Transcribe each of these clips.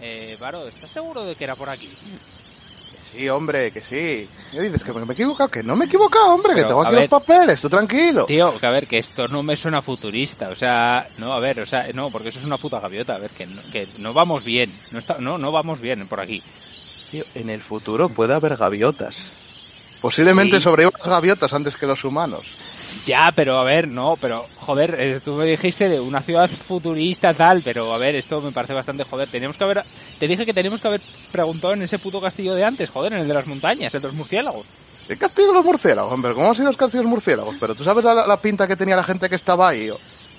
Eh, Varo, ¿estás seguro de que era por aquí? Que sí, hombre, que sí. ¿Qué dices? ¿Que me he equivocado? Que no me he equivocado, hombre, Pero, que tengo aquí ver. los papeles, tú tranquilo. Tío, que a ver, que esto no me suena futurista, o sea, no, a ver, o sea, no, porque eso es una puta gaviota, a ver, que no, que no vamos bien, no, está, no, no vamos bien por aquí. Tío, en el futuro puede haber gaviotas. Posiblemente Sí. sobrevivan las gaviotas antes que los humanos. Ya, pero a ver, no, pero joder, eh, tú me dijiste de una ciudad futurista tal, pero a ver, esto me parece bastante joder. Teníamos que haber, te dije que teníamos que haber preguntado en ese puto castillo de antes, joder, en el de las montañas, el de los murciélagos. ¿Qué castillo los murciélagos, hombre? ¿Cómo han sido los castillos murciélagos? Pero tú sabes la pinta que tenía la gente que estaba ahí.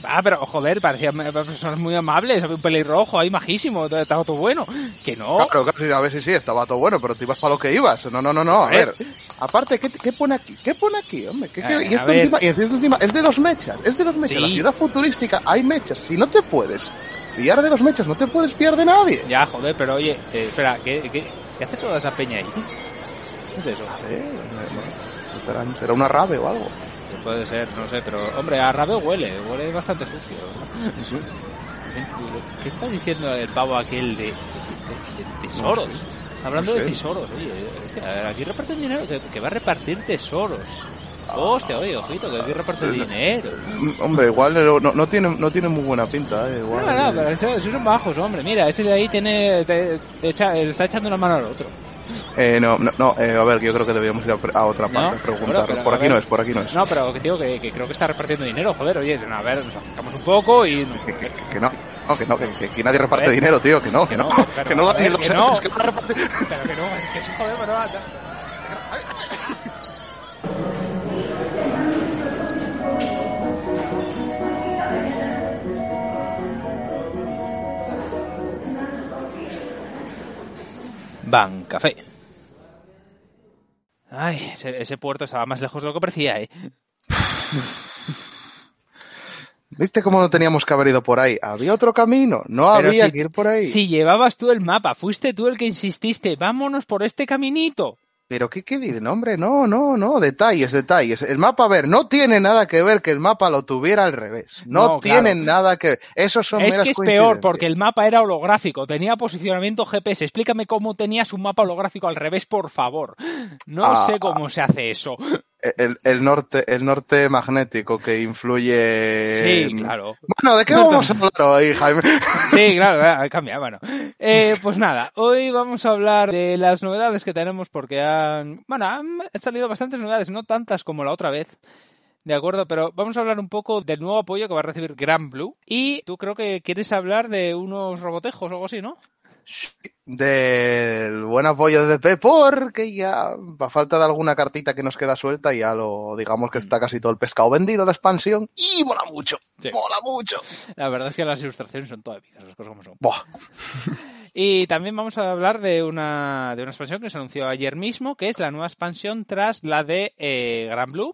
Ah, pero joder, parecían eh, personas muy amables, había un pelirrojo ahí majísimo, estaba todo bueno. Que no. Claro, claro, sí, a ver si sí, estaba todo bueno, pero tú ibas para lo que ibas. No, no, no, no, a ver. Aparte, ¿qué, qué pone aquí? ¿Qué pone aquí, hombre? ¿Qué- qué- Eh, y, esto encima, y esto encima es de los mechas, es de los mechas. Sí. La ciudad futurística hay mechas. Si no te puedes fiar de los mechas, no te puedes fiar de nadie. Ya, joder, pero oye, eh, espera, ¿qué, qué, qué hace toda esa peña ahí? ¿Qué es eso? Eh, no, será, será una rave o algo. Puede ser, no sé, pero hombre, a rabeo huele, huele bastante sucio. ¿Qué está diciendo el pavo aquel de, de- de- de tesoros? Está hablando No de tesoros, oye, hostia, aquí reparten dinero, que, que va a repartir tesoros. Hostia, oye, ojito, que aquí reparte dinero. Mm, Hombre, igual no, no- tiene, no tiene muy buena pinta, eh. Igual, No, no, pero esos, son bajos, hombre. Mira, ese de ahí tiene, te- te echa- le está echando una mano al otro. Eh, no, no, no, eh, a ver, yo creo que deberíamos ir a, a otra parte a preguntar. pero, por aquí ver. no es, por aquí no es. No, pero que digo que, que creo que está repartiendo dinero, joder, oye, a ver, nos acercamos un poco y... Que, que- que no, no, que no, que, nadie reparte dinero, tío, que no, que no, que no que no. que no reparte. Pero que no, es que sí, joder, pero... Ban Café. Ay, ese, ese puerto estaba más lejos de lo que parecía, ¿eh? ¿Viste cómo no teníamos que haber ido por ahí? ¿Había otro camino? No Pero había si- que ir por ahí. Si llevabas tú el mapa, fuiste tú el que insististe, vámonos por este caminito. Pero ¿qué, qué dicen? Hombre, no, no, no, detalles, detalles. El mapa, a ver, no tiene nada que ver que el mapa lo tuviera al revés. No, No, claro. tiene nada que ver. Esos son Es meras que es peor, porque el mapa era holográfico, tenía posicionamiento GPS. Explícame cómo tenías un mapa holográfico al revés, por favor. No Ah, sé cómo se hace eso. El, el norte, el norte magnético que influye... Sí, en- claro. Bueno, ¿de qué vamos a hablar hoy, Jaime? Sí, claro, eh, cambia, bueno. Eh, pues nada, hoy vamos a hablar de las novedades que tenemos porque han, bueno, han salido bastantes novedades, no tantas como la otra vez. De acuerdo, pero vamos a hablar un poco del nuevo apoyo que va a recibir Gran Blue. Y tú creo que quieres hablar de unos robotejos o algo así, ¿no? Del buen apoyo de DP, porque ya, a falta de alguna cartita que nos queda suelta, ya lo, digamos que está casi todo el pescado vendido, la expansión, y mola mucho, Sí. mola mucho. La verdad es que las ilustraciones son todas épicas, las cosas como son. Buah. Y también vamos a hablar de una, de una expansión que se anunció ayer mismo, que es la nueva expansión tras la de eh, Gran Blue,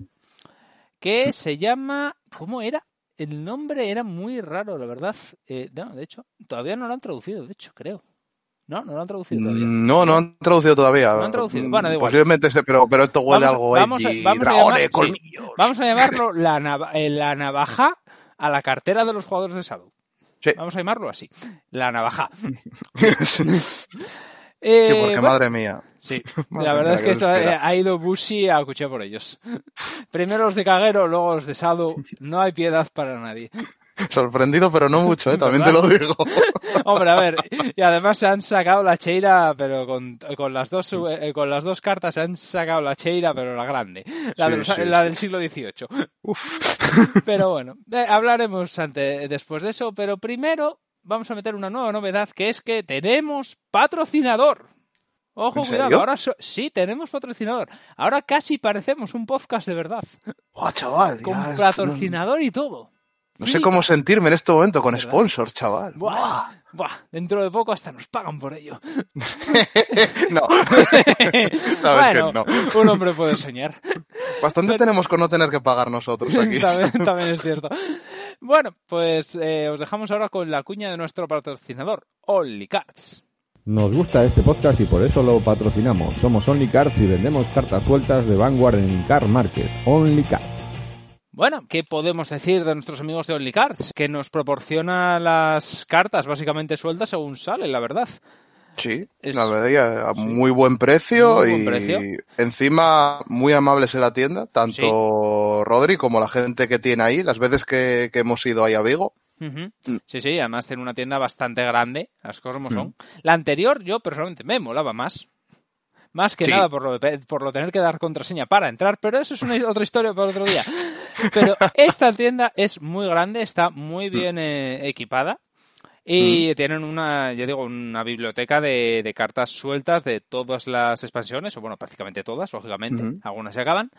que se llama... ¿Cómo era? El nombre era muy raro, la verdad. Eh, no, de hecho, todavía no lo han traducido, de hecho, creo. No, no lo han traducido todavía. No, no han traducido todavía. No han traducido. Bueno, da igual. Posiblemente pero, pero esto huele Vamos- algo vamos a- edgy, vamos a llamar- sí. colmillos. Vamos a llamarlo la, eh, la navaja a la cartera de los jugadores de Shadow. Sí. Vamos a llamarlo así. La navaja. sí, Eh, porque bueno, madre mía. Sí, Madre la verdad mía, es que qué esto, ha ido Bushi a cuchillar por ellos. Primero los de Caguero, luego los de Sado. No hay piedad para nadie. Sorprendido, pero no mucho, ¿eh? también te lo digo. Hombre, a ver, y además se han sacado la cheira, pero con, con las dos eh, con las dos cartas se han sacado la cheira, pero la grande, la, Sí, de los- sí, la sí. del siglo XVIII. Pero bueno, eh, hablaremos ante, después de eso, pero primero vamos a meter una nueva novedad, que es que tenemos patrocinador. Ojo, ¿En cuidado, ahora so- sí tenemos patrocinador. Ahora casi parecemos un podcast de verdad, Buah, chaval. ya con no- patrocinador y todo. No sé cómo sentirme en este momento con sponsors, chaval. Buah, buah, dentro de poco hasta nos pagan por ello. no. Sabes bueno, que no. un hombre puede soñar. Bastante tenemos con no tener que pagar nosotros aquí. también, también es cierto. Bueno, pues eh, os dejamos ahora con la cuña de nuestro patrocinador, Only Cards. Nos gusta este podcast y por eso lo patrocinamos. Somos Only Cards y vendemos cartas sueltas de Vanguard en Car Market. Only Cards. Bueno, ¿qué podemos decir de nuestros amigos de OnlyCards? Que nos proporciona las cartas básicamente sueltas según sale, la verdad. Sí, Es- la verdad, a muy buen precio Muy buen y precio. encima muy amables en la tienda, tanto Rodri como la gente que tiene ahí, las veces que, que hemos ido ahí a Vigo. Mm. Sí, sí, además tiene una tienda bastante grande, las cosas como son. La anterior yo personalmente me molaba más. Más que Sí. nada por lo, de, por lo tener que dar contraseña para entrar, pero eso es una otra historia para otro día. Pero esta tienda es muy grande, está muy bien eh, equipada y tienen una, yo digo, una biblioteca de, de cartas sueltas de todas las expansiones, o bueno, prácticamente todas, lógicamente, algunas se acaban,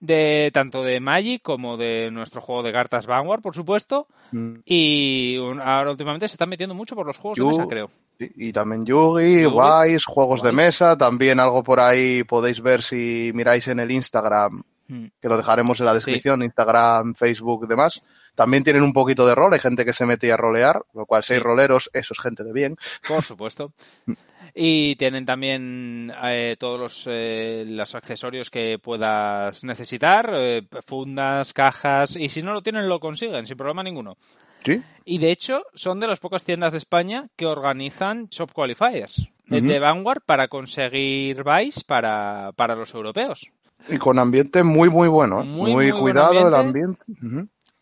de tanto de Magic como de nuestro juego de cartas Vanguard, por supuesto, Mm. y un- ahora últimamente se están metiendo mucho por los juegos de mesa, creo. Sí, Y también Yugi, Wise, juegos de mesa, también algo por ahí podéis ver si miráis en el Instagram, Mm. que lo dejaremos en la descripción, Instagram, Facebook, demás. También tienen un poquito de rol, hay gente que se mete a rolear, lo cual si hay Sí. roleros, eso es gente de bien. Por supuesto. Y tienen también eh, todos los, eh, los accesorios que puedas necesitar, eh, fundas, cajas, y si no lo tienen lo consiguen sin problema ninguno. Sí, Y de hecho son de las pocas tiendas de España que organizan Shop Qualifiers eh, Ujú. de Vanguard para conseguir Vice para, para los europeos. y con ambiente muy, muy bueno. Muy, muy, muy buen cuidado el ambiente.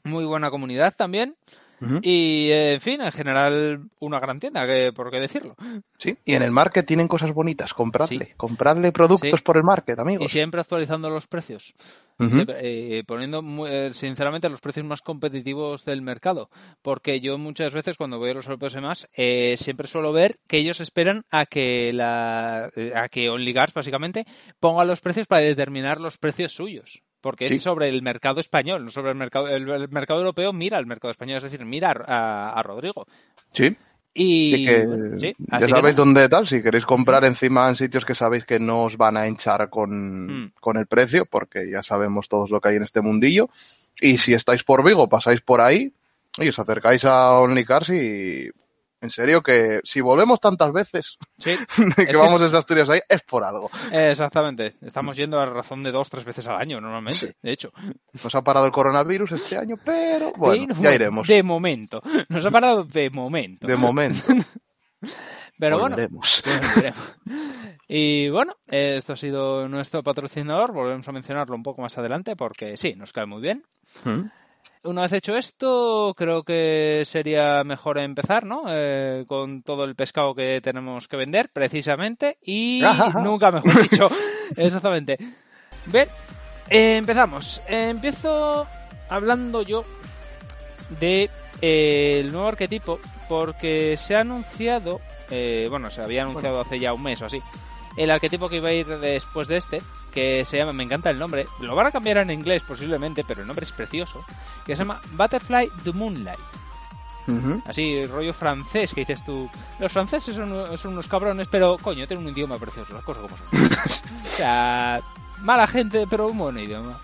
Muy buena comunidad también. Y, eh, en fin, en general, una gran tienda, que, por qué decirlo. Sí, y en el market tienen cosas bonitas, compradle, Sí. compradle productos Sí. por el market, Y amigos. siempre actualizando los precios. Siempre, eh, poniendo, muy- eh, sinceramente, los precios más competitivos del mercado. Porque yo muchas veces, cuando voy a los europeos y demás, eh, siempre suelo ver que ellos esperan a que la a que OnlyGuards, básicamente, ponga los precios para determinar los precios suyos. Porque Sí. es sobre el mercado español, no sobre el mercado, el, el mercado europeo mira al mercado español, es decir, mira a, a Rodrigo. Sí, Y Así que bueno, sí, ya así sabéis dónde tal, si queréis comprar encima en sitios que sabéis que no os van a hinchar con, Mm. con el precio, porque ya sabemos todos lo que hay en este mundillo. Y si estáis por Vigo, pasáis por ahí y os acercáis a OnlyCars y en serio que si volvemos tantas veces Sí, Es que que vamos desde Asturias ahí, es por algo. exactamente. Estamos yendo a razón de dos, tres veces al año, normalmente, de hecho. Nos ha parado el coronavirus este año, pero bueno, Pero, ya iremos. De momento. Nos ha parado de momento. De momento. Pero bueno. volveremos. veremos. Y bueno, esto ha sido nuestro patrocinador. Volvemos a mencionarlo un poco más adelante porque sí, nos cae muy bien. Mm. Una vez hecho esto, creo que sería mejor empezar, ¿no? Eh, con todo el pescado que tenemos que vender, precisamente. Y nunca mejor dicho. Exactamente. Bien, eh, empezamos. Eh, empiezo hablando yo de eh, el nuevo arquetipo porque se ha anunciado, eh, bueno, se había anunciado hace ya un mes o así, el arquetipo que iba a ir después de este, que se llama, me encanta el nombre, lo van a cambiar en inglés posiblemente, pero el nombre es precioso, que se llama Butterfly the Moonlight. Ujú. Así, rollo francés, que dices tú. Los franceses son, son unos cabrones, pero coño, tienen un idioma precioso, las cosas como son. o sea, mala gente, pero un buen idioma.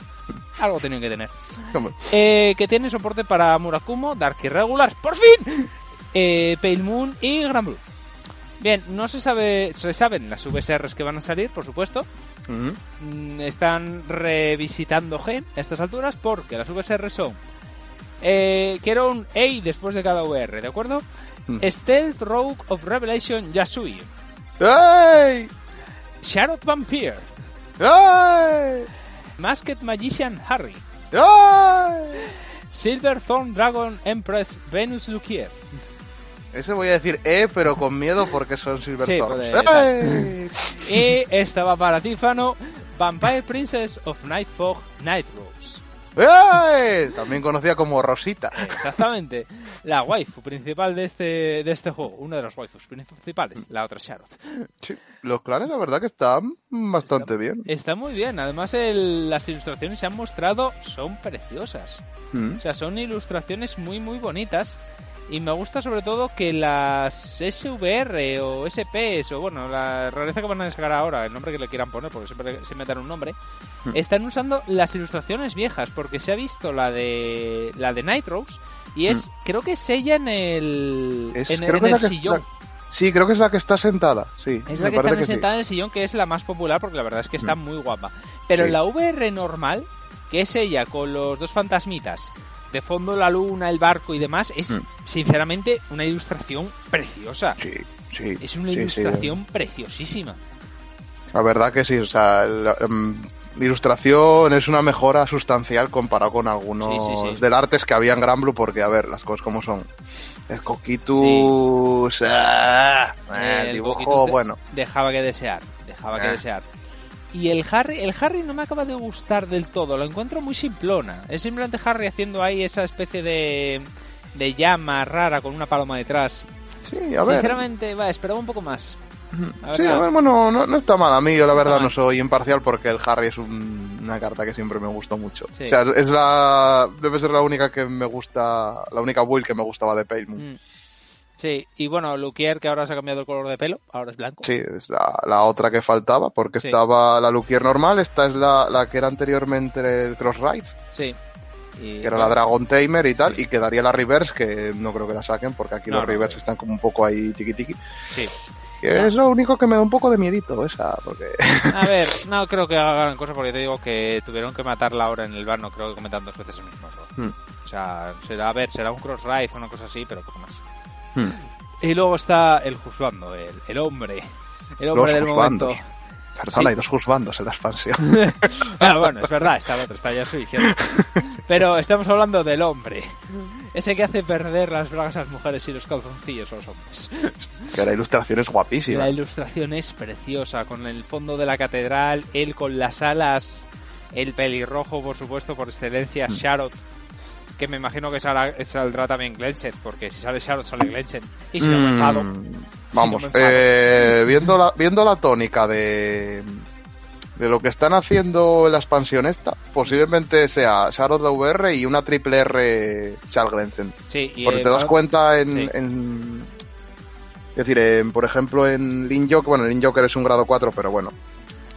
Algo tenían que tener. Eh, que tiene soporte para Murakumo, Dark Irregulars, ¡por fin! Eh, Pale Moon y Gran Blue. Bien, no se sabe, se saben las VSRs que van a salir, por supuesto. Están revisitando Gen a estas alturas porque las VSR son. Eh, quiero un A después de cada VR, ¿de acuerdo? Mm. Stealth Rogue of Revelation Yasui. ¡Ey! Charlotte Vampire. ¡Ey! Masked Magician Harry. ¡Ay! Silverthorn Dragon Empress Venus Luquier. Ese voy a decir E, pero con miedo porque son Silverthorns. Sí. Y esta va para Tífano. Vampire Princess of Nightfog Night Rose. ¡Ey! También conocida como Rosita. Exactamente. La waifu principal de este, de este juego. Una de las waifus principales. La otra es Charlotte. Sí, los clanes la verdad que están bastante bien. Está muy bien. Además, el- las ilustraciones se han mostrado. Son preciosas. Mm. O sea, son ilustraciones muy, muy bonitas. Y me gusta sobre todo que las SVR o SPs, o bueno, la rareza que van a sacar ahora, el nombre que le quieran poner, porque siempre se metan un nombre, Mm. están usando las ilustraciones viejas, porque se ha visto la de la de Night Rose y es, creo que es ella en el, Mm. Es- en, en que el que- sillón. la- Sí, creo que es la que está sentada. Sí, Es la que está sí. sentada en el sillón, que es la más popular, porque la verdad es que está muy guapa. Pero Sí. la VR normal que es ella con los dos fantasmitas, de fondo la luna, el barco y demás, es Mm. sinceramente una ilustración preciosa. Sí, sí. Es una sí, sí. ilustración preciosísima. La verdad que sí, o sea, la em, ilustración es una mejora sustancial comparado con algunos Sí, del artes que había en Gran Blue, porque, a ver, las cosas como son. El Coquitus, ah, El el dibujo, Coquitus bueno. Dejaba que desear, dejaba que Ah. desear. Y el Harry, el Harry no me acaba de gustar del todo, lo encuentro muy simplona. Es simplemente Harry haciendo ahí esa especie de, de llama rara con una paloma detrás. Sí, a ver. Sinceramente, va, esperaba un poco más. Sí, a ver, bueno, no, no está mal. A mí, yo la verdad mal. no soy imparcial porque el Harry es un- una carta que siempre me gustó mucho. Sí. O sea, es la. Debe ser la única que me gusta. La única build que me gustaba de Pale Moon. Mm. Sí, y bueno, Luquier, que ahora se ha cambiado el color de pelo, ahora es blanco. Sí, es la, la otra que faltaba, porque Sí. estaba la Luquier normal, esta es la, la que era anteriormente el Cross Ride, Sí. Y, que era la Dragon Tamer y tal, y quedaría la Reverse, que no creo que la saquen, porque aquí No, los no, Reverse no. están como un poco ahí tiqui tiqui. Sí. Que es lo único que me da un poco de miedito, esa, porque... A ver, no creo que hagan cosas porque te digo que tuvieron que matarla ahora en el bar, no creo que cometan dos veces el mismo error. Hmm. O sea, será, a ver, será un cross ride o una cosa así, pero poco más. Hmm. Y luego está el juzgando, el, el hombre. El hombre Los del momento. juzgandos. Perdona, Sí. hay dos juzbandos en la expansión. Ah, bueno, es verdad, está el otro, está ya su izquierda. Pero estamos hablando del hombre. Ese que hace perder las bragas a las mujeres y los calzoncillos a los hombres. que la ilustración es guapísima. La ilustración es preciosa, con el fondo de la catedral, él con las alas, el pelirrojo, por supuesto, por excelencia, Sharot, que me imagino que saldrá, saldrá también Glensen, porque si sale Sharot sale Glensen. Y si Mm. Vamos, no enfado. eh, viendo, la, viendo la tónica de, de lo que están haciendo en la expansión esta, posiblemente sea Shadow de VR y una triple R Chalgrensen. Sí, y Porque eh, te das cuenta en, sí. en- es decir, en, por ejemplo en Lin Joker, bueno, Lin Joker es un grado 4, pero bueno.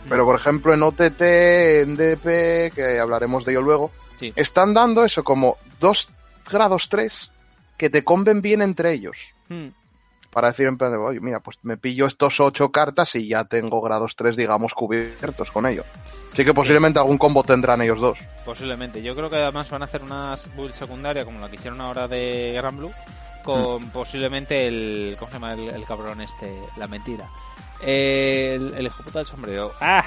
Pero por ejemplo en OTT, en DP, que hablaremos de ello luego, Sí. están dando eso como dos grados 3 que te conven bien entre ellos Mm, para decir en plan de, oye, mira, pues me pillo estos ocho cartas y ya tengo grados 3, digamos, cubiertos con ello. Así que posiblemente algún combo tendrán ellos dos. posiblemente. Yo creo que además van a hacer una build secundaria como la que hicieron ahora de Gran Blue, con Mm. posiblemente el. ¿Cómo se llama el, el cabrón este? La mentira. El, el hijo puta del sombrero. ¡Ah!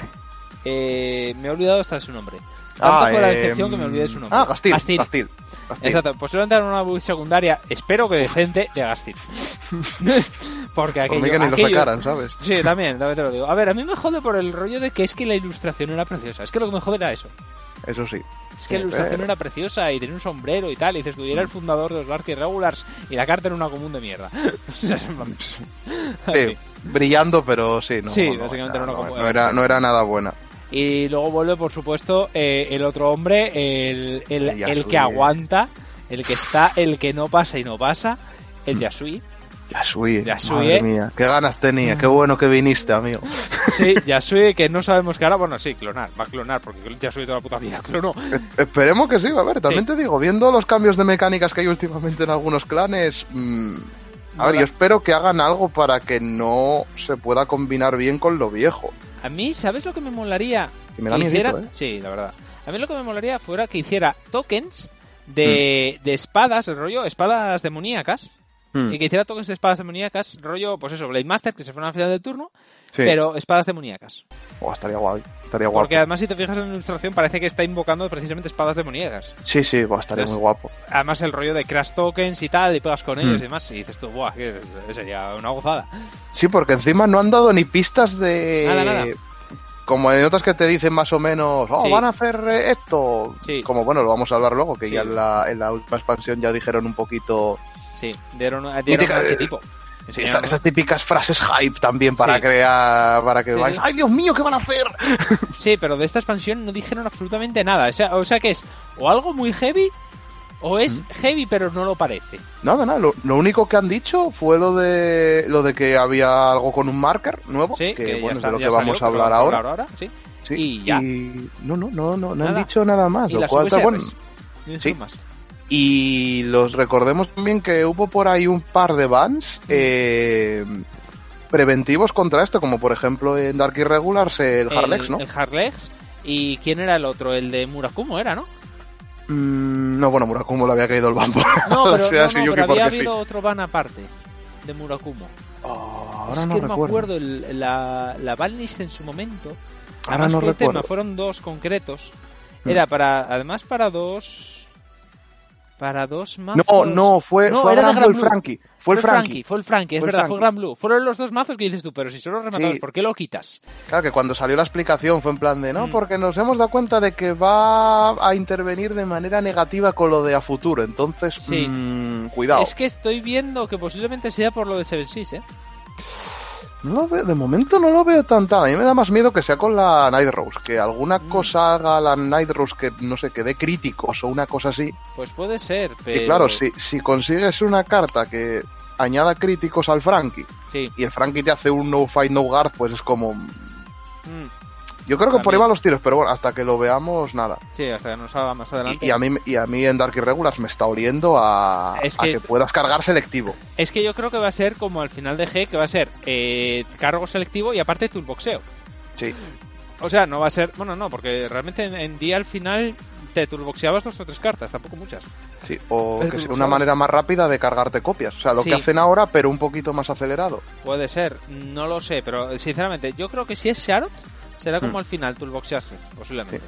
Eh, me he olvidado hasta su nombre. Tanto fue la eh, decepción que me olvidé su nombre. Ah, Gastil. Gastil. Gastil. Gastil. Exacto, posiblemente harán una build secundaria, espero que decente, de Gastil. Porque Por aquello, mí que ni lo sacaran, ¿sabes? Sí, también, también te lo digo. A ver, a mí me jode por el rollo de que es que la ilustración era preciosa. Es que lo que me jode era eso. Eso sí. Es que la ilustración pero- era preciosa y tenía un sombrero y tal. Y dices, tú, era el fundador de los Dark Irregulars y la carta era una común de mierda. Sí, brillando, pero sí, no. Sí, no, básicamente no, no era no, como- no era, no era nada buena. Y luego vuelve, por supuesto, eh, el otro hombre, el, el, El que aguanta, el que está, el que no pasa y no pasa, el Yasui. Yasui. Yasui, madre ¿eh? mía. Qué ganas tenía. Qué bueno que viniste, amigo. Sí, Yasui, que no sabemos que ahora, bueno, sí, clonar, va a clonar, porque Yasui toda la puta vida clonó. Esperemos que sí, a ver, también Sí. te digo, viendo los cambios de mecánicas que hay últimamente en algunos clanes, mm, a ver, yo espero que hagan algo para que no se pueda combinar bien con lo viejo. A mí, ¿sabes lo que me molaría? Que me da que miedito, hiciera, ¿eh? Sí, la verdad. A mí lo que me molaría fuera que hiciera tokens de, de espadas, el rollo espadas demoníacas. Mm, Y que hiciera tokens de espadas demoníacas, rollo, pues eso, Blade Master, que se fueron al final del turno, sí. pero espadas demoníacas. Oh, estaría guay, estaría guapo. Porque además, si te fijas en la ilustración, parece que está invocando precisamente espadas demoníacas. Sí, sí, buah, estaría Entonces, muy guapo. Además, el rollo de crash tokens y tal, y pegas con ellos Mm. y demás, y dices tú, buah, que sería una gozada. Sí, porque encima no han dado ni pistas de... Nada, nada. Como en otras que te dicen más o menos, oh, Sí. van a hacer eh, esto. Sí. Como bueno, lo vamos a hablar luego, que ya en la, en la última expansión ya dijeron un poquito... Sí, dieron, dieron Mítica- un arquetipo. Sí, esta- estas típicas frases hype también para Sí. crear, para que Sí, vais. ¡ay Dios mío, qué van a hacer! Sí, pero de esta expansión no dijeron absolutamente nada. O sea, o sea que es o algo muy heavy o es heavy pero no lo parece. Nada, nada, lo, lo único que han dicho fue lo de lo de que había algo con un marker nuevo, Sí, que, que, bueno, está, es de lo que salió, vamos que a hablar vamos ahora. sí. Sí, y ya. no, no, no, no, no han dicho nada más, Y lo las cual está bueno. Sí. más. Y los recordemos también que hubo por ahí un par de bans eh, preventivos contra esto, como por ejemplo en Dark Irregulars el Harlex, ¿no? El Harlex ¿Y quién era el otro? El de Murakumo era, ¿no? Mm, no, bueno, Murakumo le había caído el bambo. No, pero, o sea, no, no, pero había sí. habido otro van aparte de Murakumo. Oh, ahora es no que no me recuerdo. acuerdo, el- la, la banlist en su momento. Ahora no fue el tema, recuerdo. fueron dos concretos. Mm. Era para, además para dos. Para dos mazos. No, no, fue, No, fue Blue. Frankie. Fue el Frankie. Fue el Frankie, es Fue el verdad, fue. Gran Blue. Fueron los dos mazos que dices tú, pero si son los Sí. ¿por qué lo quitas? Claro que cuando salió la explicación fue en plan de, no, Mm. porque nos hemos dado cuenta de que va a intervenir de manera negativa con lo de a futuro. Entonces, Sí. mm, cuidado. Es que estoy viendo que posiblemente sea por lo de Seven Seas, ¿eh? No lo veo, de momento no lo veo tan tal. A mí me da más miedo que sea con la Night Rose. Que alguna Mm. cosa haga la Night Rose que, no sé, que dé críticos o una cosa así. Pues puede ser, pero. Y claro, si, si consigues una carta que añada críticos al Frankie Sí. y el Frankie te hace un no fight, no guard, pues es como... Mm, Yo creo que por ahí van los tiros, pero bueno, hasta que lo veamos, nada. sí, hasta que nos salga más adelante. Y, y a mí, y a mí en Dark Irregulars me está oliendo a, Es a que- que puedas cargar selectivo. Es que yo creo que va a ser como al final de G, que va a ser eh, cargo selectivo y aparte toolboxeo. Sí. O sea, no va a ser. Bueno, no, porque realmente en, en día al final te toolboxeabas dos o tres cartas, tampoco muchas. Sí, o Es que sea una manera más rápida de cargarte copias. O sea, lo Sí. que hacen ahora, pero un poquito más acelerado. Puede ser, no lo sé, pero sinceramente, yo creo que si es Sharot, será como Mm. al final toolboxearse, posiblemente.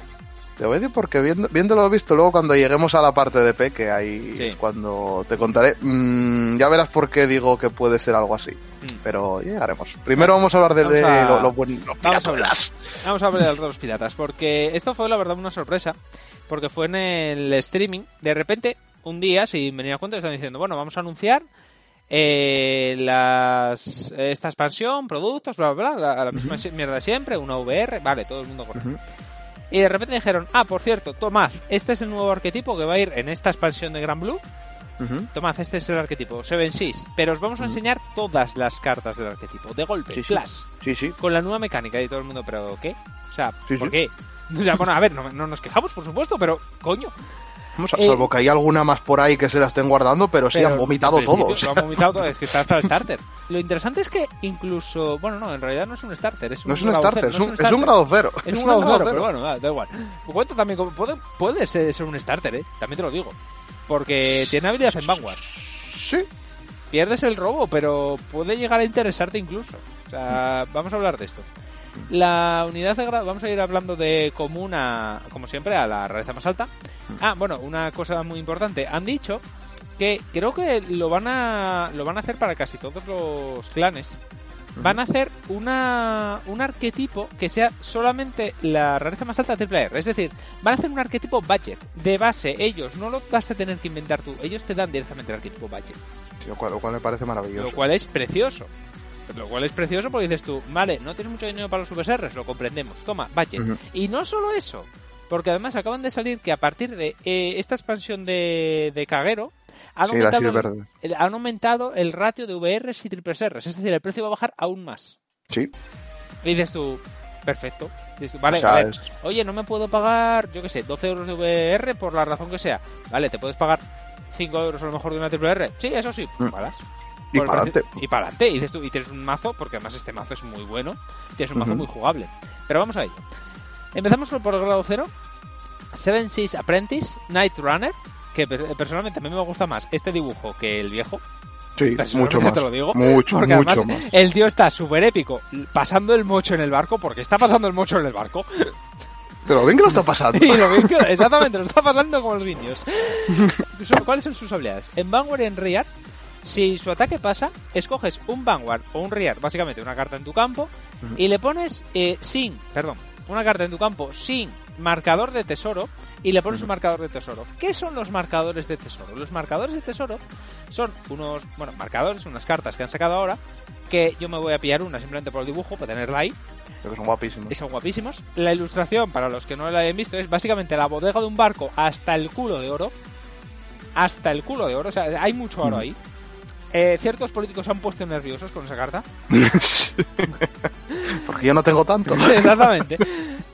Te voy a decir porque viendo, viéndolo visto, luego cuando lleguemos a la parte de P, que ahí Sí. es cuando te contaré, mm, ya verás por qué digo que puede ser algo así. Mm. Pero llegaremos. Primero vamos a hablar de, de a- lo, los Vamos a hablar. Vamos a hablar de los piratas, porque esto fue la verdad una sorpresa, porque fue en el streaming, de repente, un día, sin venir a cuenta, están diciendo, bueno, vamos a anunciar eh, las, esta expansión, productos, bla, bla, bla, la, la misma mierda de siempre, una VR, vale, todo el mundo correcto. Ujú. Y de repente dijeron, ah, por cierto, tomad, este es el nuevo arquetipo que va a ir en esta expansión de Gran Blue, Ujú. tomad, este es el arquetipo, Seven Seas, pero os vamos a enseñar todas las cartas del arquetipo, de golpe, Sí, sí. flash Sí, sí. con la nueva mecánica y todo el mundo, pero ¿qué? O sea, Sí, ¿por sí. qué? O sea, bueno, a ver, no, no nos quejamos, por supuesto, pero coño. Vamos a, Eh, salvo que hay alguna más por ahí que se la estén guardando, pero sí Pero han vomitado todos. Lo han vomitado todo, es que está hasta el starter. Lo interesante es que incluso, bueno, no, en realidad no es un starter, es un, No es un grado starter, cero, es no un, es starter. un grado cero. Es un grado cero, pero bueno, da, da igual. Cuenta también, puede, puede ser, ser un starter, ¿eh? También te lo digo. Porque tiene habilidad en Vanguard. Sí. Pierdes el robo, pero puede llegar a interesarte incluso. O sea, vamos a hablar de esto. La unidad de grado, vamos a ir hablando de común a, como siempre, a la rareza más alta. Ah, bueno, una cosa muy importante. Han dicho que creo que lo van a, lo van a hacer para casi todos los clanes. Van a hacer una, un arquetipo que sea solamente la rareza más alta triple R. Es decir, van a hacer un arquetipo budget. De base, ellos no lo vas a tener que inventar tú. Ellos te dan directamente el arquetipo budget. Sí, lo, cual, lo cual me parece maravilloso. Lo cual es precioso. Lo cual es precioso porque dices tú, vale, no tienes mucho dinero para los VSRs, lo comprendemos. Toma, budget. Y no solo eso, porque además acaban de salir que a partir de eh, esta expansión de, de Kagero, han, Sí, aumentado el, han aumentado el ratio de VRs y triples Rs. Es decir, el precio va a bajar aún más. Sí. Y dices tú, perfecto. Dices vale, a ver, oye, no me puedo pagar, yo qué sé, 12 euros de VR por la razón que sea. Vale, te puedes pagar 5 euros a lo mejor de una triple R. Sí, eso sí, Mm. Y para adelante. Y para adelante. Y dices tú, y tienes un mazo, porque además este mazo es muy bueno. Tienes un mazo muy jugable. Pero vamos a ello. Empezamos por el grado 0. Seven Seas Apprentice, Night Runner. Que per- personalmente a mí me gusta más este dibujo que el viejo. Sí, mucho más. te lo digo. Mucho, Porque mucho además más. el tío está súper épico pasando el mocho en el barco, porque está pasando el mocho en el barco. Pero bien que lo está pasando. Lo bien que- exactamente, lo está pasando como los niños. Su- ¿Cuáles son sus habilidades? En Vanguard y en Rear, si su ataque pasa, escoges un Vanguard o un Rear, básicamente una carta en tu campo, y le pones eh, sin, perdón, una carta en tu campo sin marcador de tesoro, y le pones un marcador de tesoro. ¿Qué son los marcadores de tesoro? Los marcadores de tesoro son unos, bueno, marcadores, unas cartas que han sacado ahora, que yo me voy a pillar una simplemente por el dibujo, para tenerla ahí, Creo que son guapísimos. y son guapísimos. La ilustración, para los que no la hayan visto, es básicamente la bodega de un barco hasta el culo de oro. Hasta el culo de oro, o sea, hay mucho oro ahí. Eh, ciertos políticos se han puesto nerviosos con esa carta. Porque yo no tengo tanto. Exactamente.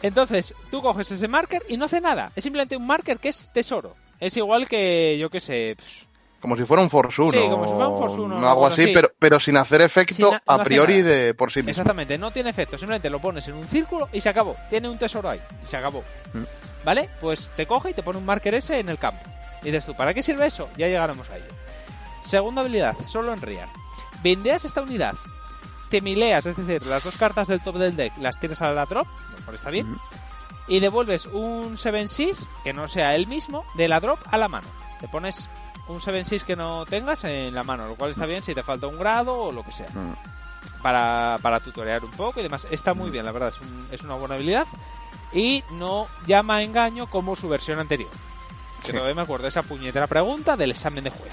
Entonces, tú coges ese marker y no hace nada. Es simplemente un marker que es tesoro. Es igual que, yo qué sé, Como si fuera un Force 1. Sí, como si fuera un Force 1 o Algo algo así. Pero, pero sin hacer efecto Sin na- no a priori de por sí mismo. Exactamente, no tiene efecto, simplemente lo pones en un círculo y se acabó. Tiene un tesoro ahí y se acabó. Mm. ¿Vale? Pues te coge y te pone un marker ese en el campo. Y dices tú, ¿para qué sirve eso? Ya llegaremos a ello. Segunda habilidad, solo en Rear. Vendeas esta unidad, te mileas, es decir, las dos cartas del top del deck las tiras a la drop, cual está bien, y devuelves un 7-6, que no sea el mismo, de la drop a la mano. Te pones un 7-6 que no tengas en la mano, lo cual está bien si te falta un grado o lo que sea Mm. para, para tutorear un poco y demás. Está muy bien, la verdad, es, un- es una buena habilidad y no llama a engaño como su versión anterior. Que todavía me acuerdo de esa puñetera pregunta del examen de juez.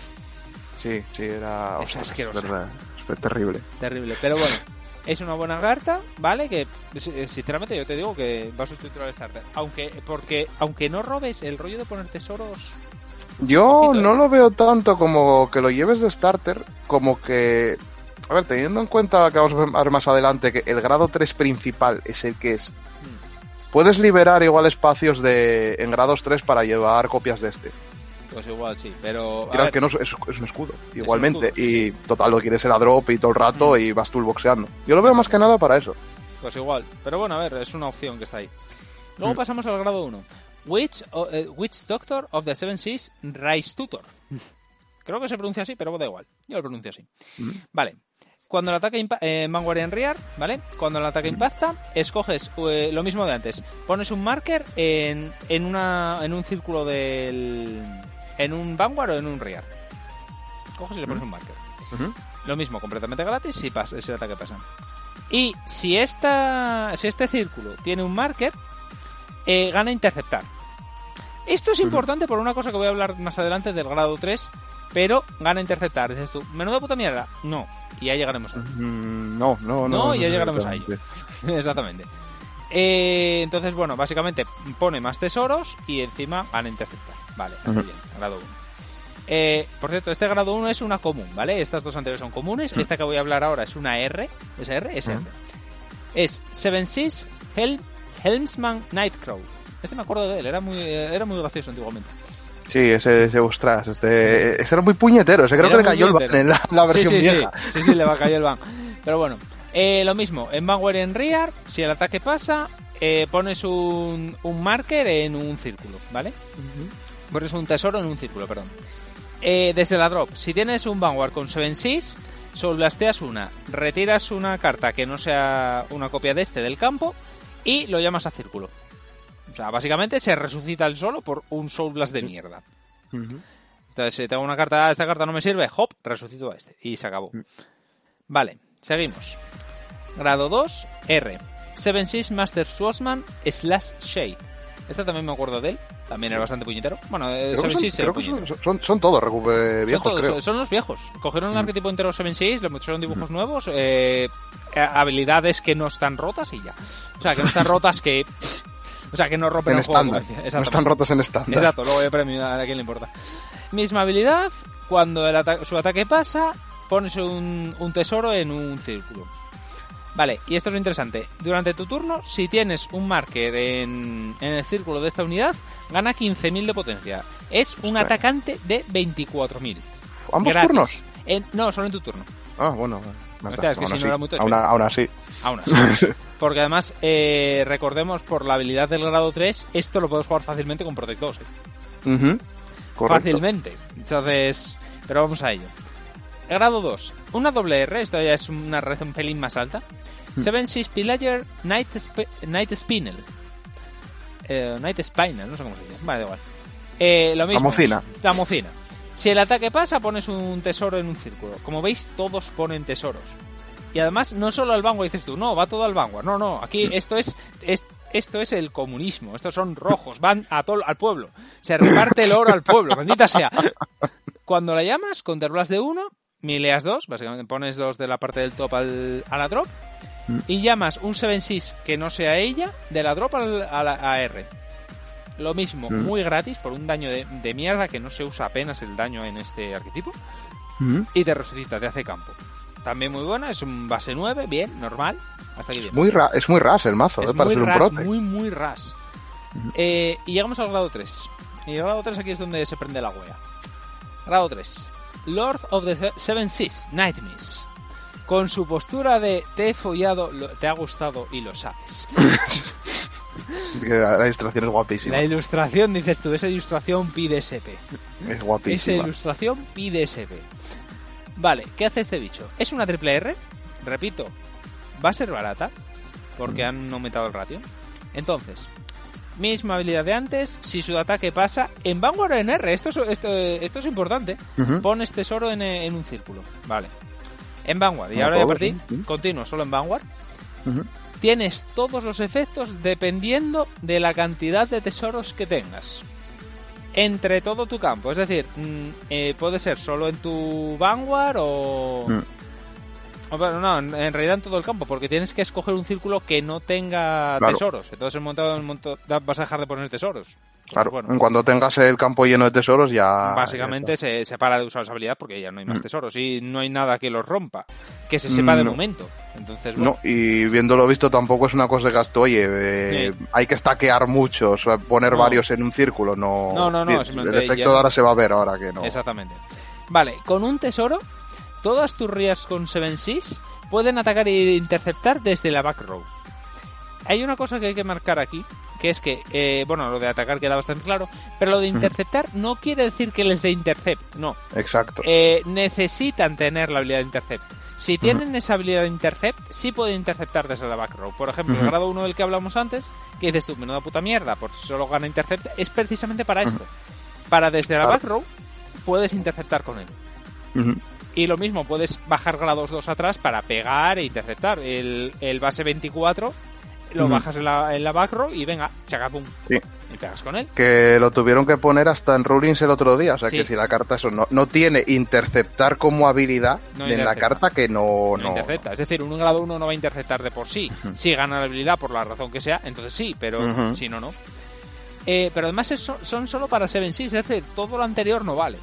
Sí, sí, era. Es ostras, asquerosa. verdad, fue terrible. Terrible, pero bueno. Es una buena carta, ¿vale? Que sinceramente yo te digo que va a sustituir al starter. Aunque, porque, aunque no robes el rollo de poner tesoros. Yo poquito, ¿eh? no lo veo tanto como que lo lleves de starter, como que. A ver, teniendo en cuenta que vamos a ver más adelante que el grado 3 principal es el que es. Puedes liberar igual espacios de en grados 3 para llevar copias de este. Pues igual sí, pero. Creo que no es, un escudo, igualmente. escudo, y total, lo quieres en la drop y todo el rato y vas toolboxeando. Yo lo veo más que nada para eso. Pues igual. Pero bueno, a ver, es una opción que está ahí. Luego Mm. pasamos al grado 1. Witch, Witch Doctor of the Seven Seas Rice Tutor. Creo que se pronuncia así, pero da igual. Yo lo pronuncio así. Mm. Vale. Cuando el ataque eh, Vanguard en Rear, ¿vale? Cuando el ataque impacta, escoges eh, lo mismo de antes. Pones un marker en, en, una, en un círculo del. En un Vanguard o en un Rear. Coges y le pones un marker. Lo mismo, completamente gratis si, pasa, el ataque pasa. Y si, esta, si este círculo tiene un marker, eh, gana interceptar. Esto es importante por una cosa que voy a hablar más adelante del grado 3, pero gana interceptar. Dices tú, menuda puta mierda. No, y ya llegaremos a ello. Mm, No, no, no. No, ya no, llegaremos a ello. Exactamente. Eh, entonces, bueno, básicamente pone más tesoros y encima gana interceptar. Vale, está bien, grado 1. Eh, por cierto, este grado 1 es una común, ¿vale? Estas dos anteriores son comunes. Esta que voy a hablar ahora es una R. ¿Es R? Es R. Ujú. Es Seven Seas Hel Helmsman Nightcrow. Este me acuerdo de él, era muy, eh, era muy gracioso antiguamente. Sí, ese, ese ostras, este, ese era muy puñetero, ese creo Era que le cayó el ban en la, versión sí, sí. vieja. Sí, sí, le va a caer el ban. Pero bueno, eh, lo mismo, en Vanguard en Rear, si el ataque pasa, eh, pones un, un marker en un círculo, ¿vale? Pones un tesoro en un círculo, perdón. Eh, desde la drop, si tienes un Vanguard con 7-6, soldasteas una, retiras una carta que no sea una copia de este del campo y lo llamas a círculo. O sea, básicamente se resucita el solo por un Soul Blast de mierda. Entonces, si tengo una carta, "Ah, esta carta no me sirve, hop, resucito a este. Y se acabó. Vale, seguimos. Grado 2, R. 7-6 Master Swordsman slash Shade. Este también me acuerdo de él. También era bastante puñetero. Bueno, eh, 7-6 son, era creo que puñetero. son, son- son todos Son, viejos, todos- creo. son los viejos. Cogieron el arquetipo entero 7-6, le pusieron dibujos nuevos, eh, eh, habilidades que no están rotas y ya. O sea, que no están rotas que... O sea, que no rompen En el juego. estándar. No están rotos en estándar. Exacto, luego hay premio a quién le importa. Misma habilidad, cuando el ata- su ataque pasa, pones un, un tesoro en un círculo. Vale, y esto es lo interesante. Durante tu turno, si tienes un marker en, en el círculo de esta unidad, gana 15.000 de potencia. Es un Ostras. atacante de 24.000. ¿Ambos Gratis. turnos? En- no, solo en tu turno. Ah, bueno. me Hostia, es que aún si no así. era muy tocho. aún, aún así. Aún así. Porque además, eh, recordemos, por la habilidad del grado 3, esto lo puedes jugar fácilmente con Protect 2. eh. Fácilmente. Entonces, pero vamos a ello. Grado 2. Una doble R, esto ya es una red un pelín más alta. Hmm. Seven Seas Pillager Night, Sp- Night Spinel. Eh, Night Spinel, no sé cómo se dice. Vale, da igual. Eh, lo mismo. mocina. La mocina. Si el ataque pasa, pones un tesoro en un círculo. Como veis, todos ponen tesoros. Y además, no solo al Vanguard, dices tú, no, va todo al Vanguard. No, no, aquí Hmm. esto es, es- esto es el comunismo. Estos son rojos, van a todo al pueblo. Se reparte el oro al pueblo, bendita sea. Cuando la llamas, counterblast de uno, mileas dos, básicamente pones dos de la parte del top al- a la drop, Mm. y llamas un 7-6 que no sea ella, de la drop al- a, la, a R. Lo mismo, Mm. muy gratis, por un daño de, de mierda que no se usa apenas el daño en este arquetipo, Ujú. y te resucita, te hace campo. También muy buena, es un base 9, bien, normal, hasta aquí bien. Muy ra- es muy ras el mazo, Es eh, para ser un prote. muy, muy ras. Eh, y llegamos al grado 3. Y el grado 3 aquí es donde se prende la wea. Grado 3. Lord of the Seven Seas, Night Mist. Con su postura de te he follado, lo- te ha gustado y lo sabes. La ilustración es guapísima. La ilustración, dices tú, esa ilustración pide SP. Es Esa guapísima. ilustración pide SP. Vale, ¿qué hace este bicho? Es una triple R, repito, va a ser barata, porque han aumentado el ratio. Entonces, misma habilidad de antes, si su ataque pasa en Vanguard en R, esto es, esto, esto es importante, Ujú. pones tesoro en, en un círculo, vale. En Vanguard, y Ah, ahora ya sí, sí. continuo, solo en Vanguard, tienes todos los efectos dependiendo de la cantidad de tesoros que tengas. Entre todo tu campo. Es decir, mm, eh, puede ser solo en tu Vanguard o... Mm. o bueno, no, en, realidad en todo el campo, porque tienes que escoger un círculo que no tenga Claro. tesoros. Entonces en un momento, vas a dejar de poner tesoros. Claro, Bueno, en cuando tengas el campo lleno de tesoros ya... básicamente ya se, se para de usar esa habilidad porque ya no hay más Mm. tesoros y no hay nada que los rompa. Que se sepa de No. momento. Entonces, bueno, No, y viéndolo visto tampoco es una cosa de gasto, oye, eh, Sí. hay que stackear muchos, poner No. varios en un círculo, no... No, no, no, El- El efecto ya- de ahora se va a ver ahora que no. Exactamente. Vale, con un tesoro, todas tus rías con Seven Seas pueden atacar e interceptar desde la back row. Hay una cosa que hay que marcar aquí, que es que, eh, bueno, lo de atacar queda bastante claro, pero lo de interceptar no quiere decir que les dé intercept, no. Exacto. Eh, necesitan tener la habilidad de intercept. Si tienen esa habilidad de intercept, sí pueden interceptar desde la back row. Por ejemplo, el grado 1 del que hablamos antes, que dices tú, menuda puta mierda, por solo gana intercept, es precisamente para esto. Para desde la back row, puedes interceptar con él. Y lo mismo, puedes bajar grados 2 atrás para pegar e interceptar. El, el base 24 lo bajas en la, en la back row y venga, chacapum. Sí. Y pegas con él. Que lo tuvieron que poner hasta en rulings el otro día, o sea Sí. que si la carta eso no, no tiene interceptar como habilidad No en la carta que no... No, no intercepta. Es decir, un grado 1 no va a interceptar de por sí. Si gana la habilidad por la razón que sea, entonces sí, pero si no, no. Eh, pero además es- son solo para 7 6 es decir, todo lo anterior no vale.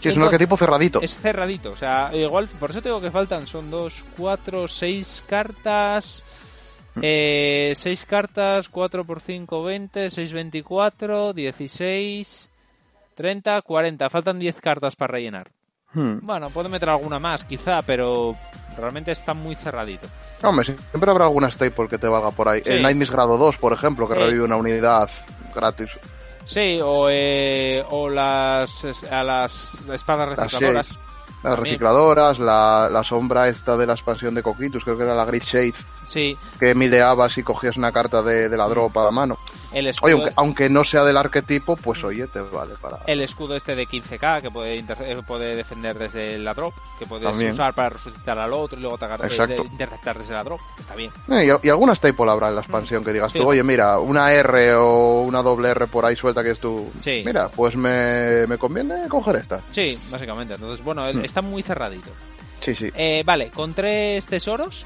Que es un arquetipo cerradito. Es cerradito, o sea, igual, por eso te digo que faltan, son 2, 4, 6 cartas. Mm. Eh, 6 cartas, 4 por 5, 20, 6, 24, 16, 30, 40. Faltan 10 cartas para rellenar. Hmm. Bueno, puede meter alguna más, quizá, pero realmente está muy cerradito. Hombre, siempre habrá alguna staple que te valga por ahí. Sí. El grado 2, por ejemplo, que Sí. revive una unidad gratis. Sí, o, eh, o las, a las espadas recicladoras. Las recicladoras, la, la sombra esta de la expansión de Coquitus, creo que era la Great Shade, Sí, que mildeabas y cogías una carta de, de la drop a la mano. El escudo, Oye, aunque, aunque no sea del arquetipo, pues oye, te vale para... el escudo este de 15k que puede, eh, puede defender desde la drop, que puedes También. usar para resucitar al otro y luego atacar, eh, interceptar desde la drop. Está bien. Eh, y, y alguna staple habrá en la expansión que digas Sí. tú, oye, mira, una R o una doble R por ahí suelta que es tú. Sí. Mira, pues me, me conviene coger esta. Sí, básicamente. Entonces, bueno, Hmm. está muy cerradito. Sí, sí. Eh, vale, con tres tesoros.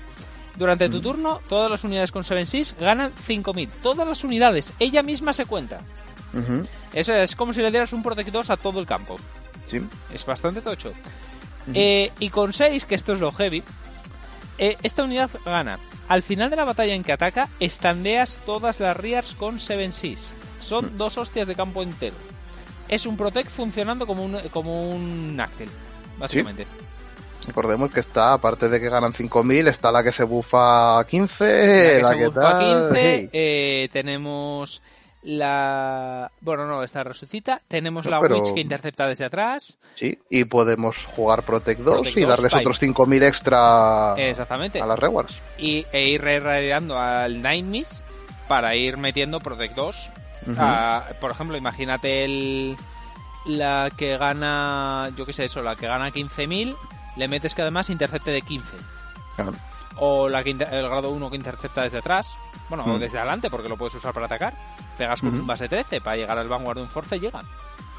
Durante Mm. tu turno, todas las unidades con 7 6 ganan 5000. Todas las unidades, ella misma se cuenta. Eso es como si le dieras un Protect 2 a todo el campo. sí. Es bastante tocho. Eh, y con 6, que esto es lo heavy, eh, esta unidad gana. Al final de la batalla en que ataca, estandeas todas las Rears con 7 6. Son dos hostias de campo entero. Es un Protect funcionando como un, como un básicamente. Recordemos que está, aparte de que ganan 5.000, está la que se bufa a 15, La que la se que bufa tal... 15, hey. eh, tenemos la... Bueno, no, esta resucita. Tenemos No, la pero- Witch que intercepta desde atrás. Sí, y podemos jugar Protect 2 Protect y 2, darles otros 5.000 extra Exactamente. a las rewards. y, e ir raideando al Nine Miss para ir metiendo Protect 2. Ujú. Ah, por ejemplo, imagínate el la que gana, yo qué sé, eso, la que gana 15.000, le metes que además intercepte de 15. Claro. O la que el grado 1 que intercepta desde atrás. Bueno, o Mm. desde adelante, porque lo puedes usar para atacar. Pegas con Ujú. un base 13 para llegar al Vanguard de un Force y llegan.